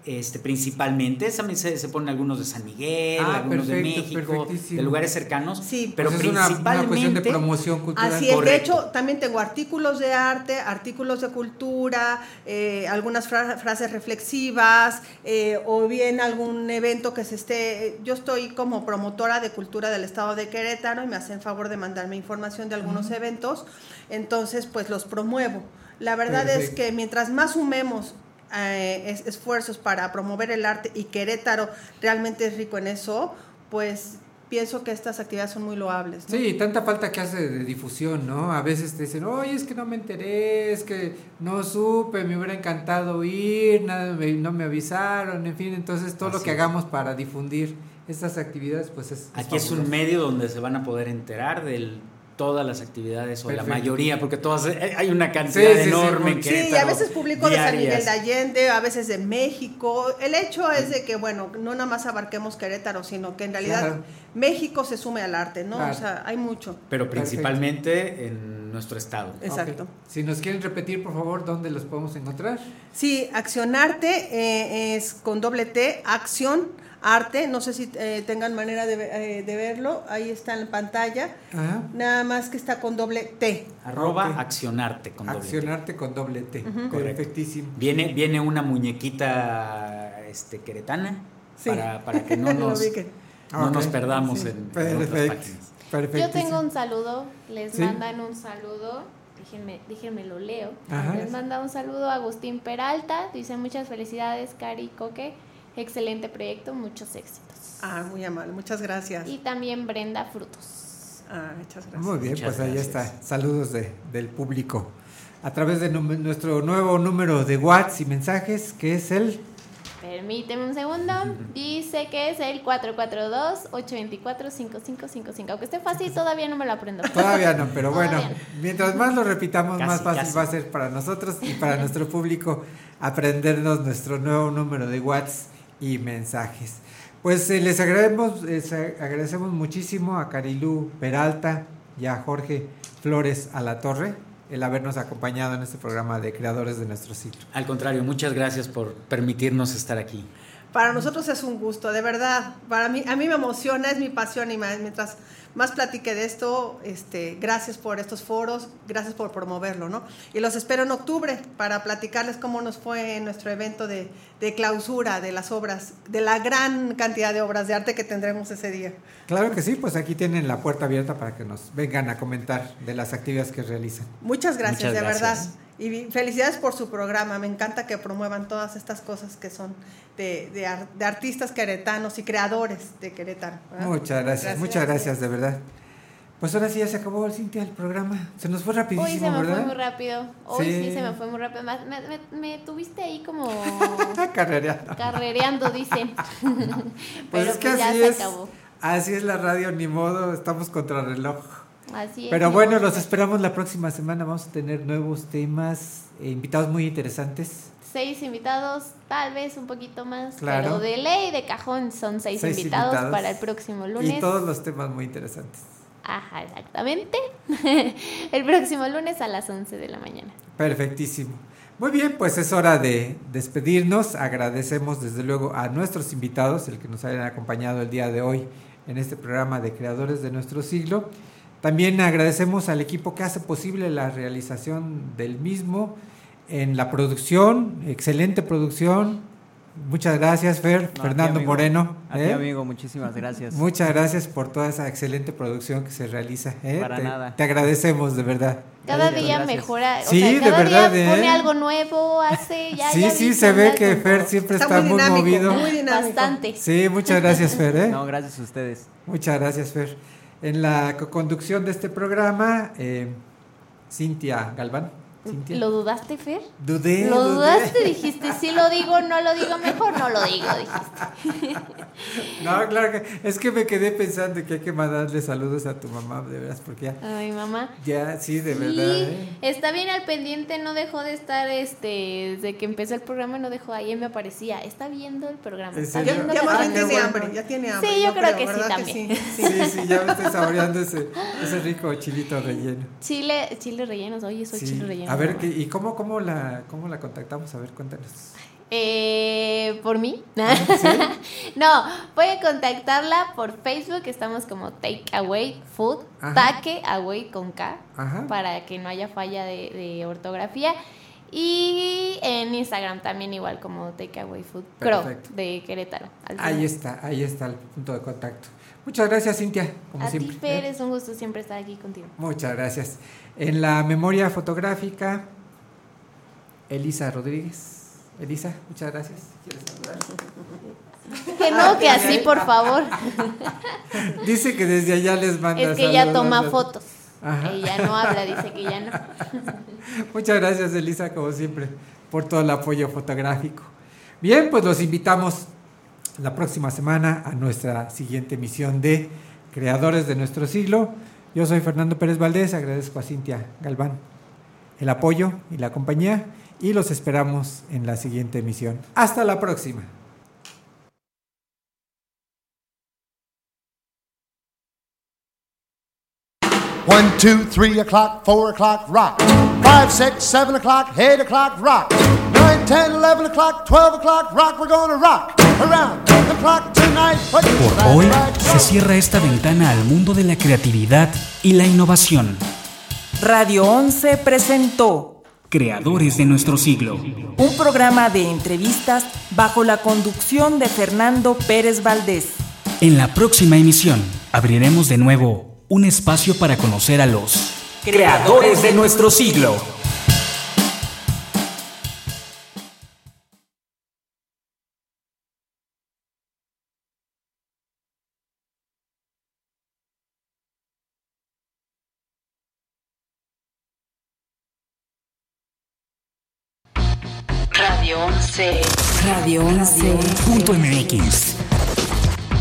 Este, principalmente, también se, se ponen algunos de San Miguel, Ah, algunos de México, de lugares cercanos, sí, pero Pues es una- una principalmente cuestión de promoción cultural. Así es, de hecho, también tengo artículos de arte, artículos de cultura, eh, algunas fra- frases reflexivas, eh, o bien algún evento que se esté. Yo estoy como promotora de cultura del estado de Querétaro y me hacen favor de mandarme información de algunos eventos, entonces, pues los promuevo. La verdad es que mientras más sumemos eh, es- esfuerzos para promover el arte y Querétaro realmente es rico en eso, pues pienso que estas actividades son muy loables. ¿no? Sí, tanta falta que hace de difusión, ¿no? A veces te dicen, oye, es que no me enteré, es que no supe, me hubiera encantado ir, nada, me- no me avisaron, en fin, entonces todo lo que es. hagamos para difundir estas actividades, pues es... Aquí es un medio donde se van a poder enterar de todas las actividades o Perfecto. la mayoría, porque todas eh, hay una cantidad Sí, sí, sí, enorme en muy- Sí, y a veces publico de San Miguel diarias. de Allende, a veces de México. El hecho es de que, bueno, no nada más abarquemos Querétaro, sino que en realidad Claro. México se sume al arte, ¿no? Claro. O sea, hay mucho. Pero principalmente en nuestro estado. Exacto. Si nos quieren repetir, por favor, ¿dónde los podemos encontrar? Sí, Accionarte eh, es con doble T, acción, arte. No sé si eh, tengan manera de, eh, de verlo. Ahí está en la pantalla. Ajá. Nada más que está con doble T. Arroba accionarte con doble T. Accionarte con doble T. Correcto. Perfectísimo. Viene, viene una muñequita este, queretana Sí. para, para que no nos, no nos perdamos Sí. en, en Perfecto. otras páginas. Yo tengo un saludo, les ¿Sí? mandan un saludo, déjenme, déjenme lo leo. Ajá. Les manda un saludo a Agustín Peralta, dice muchas felicidades, Cari Coque, excelente proyecto, muchos éxitos. Ah, muy amable, muchas gracias. Y también Brenda Frutos. Ah, muchas gracias. Muy bien, Muchas pues ahí está. Saludos de, del público. A través de nuestro nuevo número de WhatsApp y mensajes, que es el... Permíteme un segundo. Dice que es el 442-824-5555. Aunque esté fácil, todavía no me lo aprendo. Todavía no, pero bueno, no. mientras más lo repitamos, Casi, más fácil casi. va a ser para nosotros y para nuestro público aprendernos nuestro nuevo número de WhatsApp y mensajes. Pues eh, les agradecemos, les agradecemos muchísimo a Carilú Peralta y a Jorge Flores a la Torre el habernos acompañado en este programa de Creadores de nuestro Ciclo. Al contrario, muchas gracias por permitirnos estar aquí. Para nosotros es un gusto, de verdad. Para mí, a mí me emociona, es mi pasión y más- mientras más platique de esto, este, gracias por estos foros, gracias por promoverlo, ¿no? Y los espero en octubre para platicarles cómo nos fue en nuestro evento de, de clausura de las obras, de la gran cantidad de obras de arte que tendremos ese día. Claro que sí, pues aquí tienen la puerta abierta para que nos vengan a comentar de las actividades que realizan. Muchas gracias, Muchas de gracias. verdad. Y felicidades por su programa. Me encanta que promuevan todas estas cosas que son de, de ar- de artistas queretanos y creadores de Querétaro. ¿verdad? Muchas gracias, muchas gracias, de verdad. Pues ahora sí ya se acabó, Cintia, el programa. Se nos fue rapidísimo, Hoy se me ¿verdad? fue muy rápido. Hoy sí. Sí. se me fue muy rápido. Me, me- me tuviste ahí como Carrereando. carrereando, dicen. Pues Pero es que pues ya así se es. acabó. Así es la radio, ni modo, estamos contra reloj. Así es. Pero bueno, los esperamos la próxima semana. Vamos a tener nuevos temas, eh, invitados muy interesantes. Seis invitados, tal vez un poquito más, Claro. pero de ley, de cajón, son seis, Seis invitados, invitados. para el próximo lunes. Y todos los temas muy interesantes. Ajá, exactamente. el próximo lunes a las 11 de la mañana. Perfectísimo. Muy bien, pues es hora de despedirnos. Agradecemos desde luego a nuestros invitados, el que nos hayan acompañado el día de hoy en este programa de Creadores de nuestro siglo. También agradecemos al equipo que hace posible la realización del mismo en la producción, excelente producción. Muchas gracias, Fer, No, a ti, Fernando amigo. Moreno. A ti, ¿eh? amigo, muchísimas gracias. Muchas gracias por toda esa excelente producción que se realiza. ¿eh? Para te, nada. te agradecemos de verdad. Cada Gracias. día mejora, o Sí, sea, de cada verdad, día ¿eh? pone algo nuevo, hace, ya, sí, ya sí, se ve que Fer siempre está, Está muy muy, dinámico, movido. muy dinámico. Bastante. Sí, muchas gracias, Fer. ¿eh? No, gracias a ustedes. Muchas gracias, Fer. En la co-conducción de este programa, eh, Cintia Galván. Cintia. ¿Lo dudaste, Fer? Dudé, ¿Lo dudé. dudaste? Dijiste, sí lo digo, no lo digo, mejor no lo digo, dijiste. No, claro que es que me quedé pensando que hay que mandarle saludos a tu mamá, de veras, porque ya, Ay, mamá. ya sí, de Sí, verdad. ¿eh? está bien al pendiente, no dejó de estar, este, desde que empezó el programa, no dejó, ahí me aparecía, está viendo el programa. ¿En está serio? viendo Ya más bien tiene hambre, ya tiene hambre. Sí, yo creo que sí ¿verdad también. sí? Sí, sí, ya me estoy saboreando ese, ese rico chilito relleno. Chile, chile rellenos, oye, soy Sí. chile relleno. A ver, ¿qué- ¿y cómo, cómo, la, cómo la contactamos? A ver, cuéntanos. Eh, ¿Por mí? Ah, no, pueden contactarla por Facebook, estamos como Take Away Food, Ajá. Take Away con K, Ajá. para que no haya falla de, de ortografía. Y en Instagram también igual como Take Away Food, Crow, Perfecto. de Querétaro. Ahí está, ahí está el punto de contacto. Muchas gracias, Cintia, como A ti, siempre. Fer, ¿eh? es un gusto siempre estar aquí contigo. Muchas gracias. En la memoria fotográfica, Elisa Rodríguez. Elisa, muchas gracias. ¿Quieres saludar? Que no, que así, por favor. Dice que desde allá les manda Es que ella toma fotos. Ajá. Ella no habla, dice que ya no. Muchas gracias, Elisa, como siempre, por todo el apoyo fotográfico. Bien, pues los invitamos la próxima semana a nuestra siguiente emisión de Creadores de nuestro siglo. Yo soy Fernando Pérez Valdés, agradezco a Cintia Galván el apoyo y la compañía y los esperamos en la siguiente emisión. Hasta la próxima. One, two, three o'clock, four o'clock, rock. Five, six, seven o'clock, eight o'clock, rock. Nine, ten, eleven o'clock, twelve o'clock, rock. We're gonna rock around the clock tonight. Por hoy se cierra esta ventana al mundo de la creatividad y la innovación. Radio 11 presentó Creadores de nuestro siglo. un programa de entrevistas bajo la conducción de Fernando Pérez Valdés. En la próxima emisión abriremos de nuevo un espacio para conocer a los creadores de nuestro siglo. Radio 11. Radio 11. Punto MX.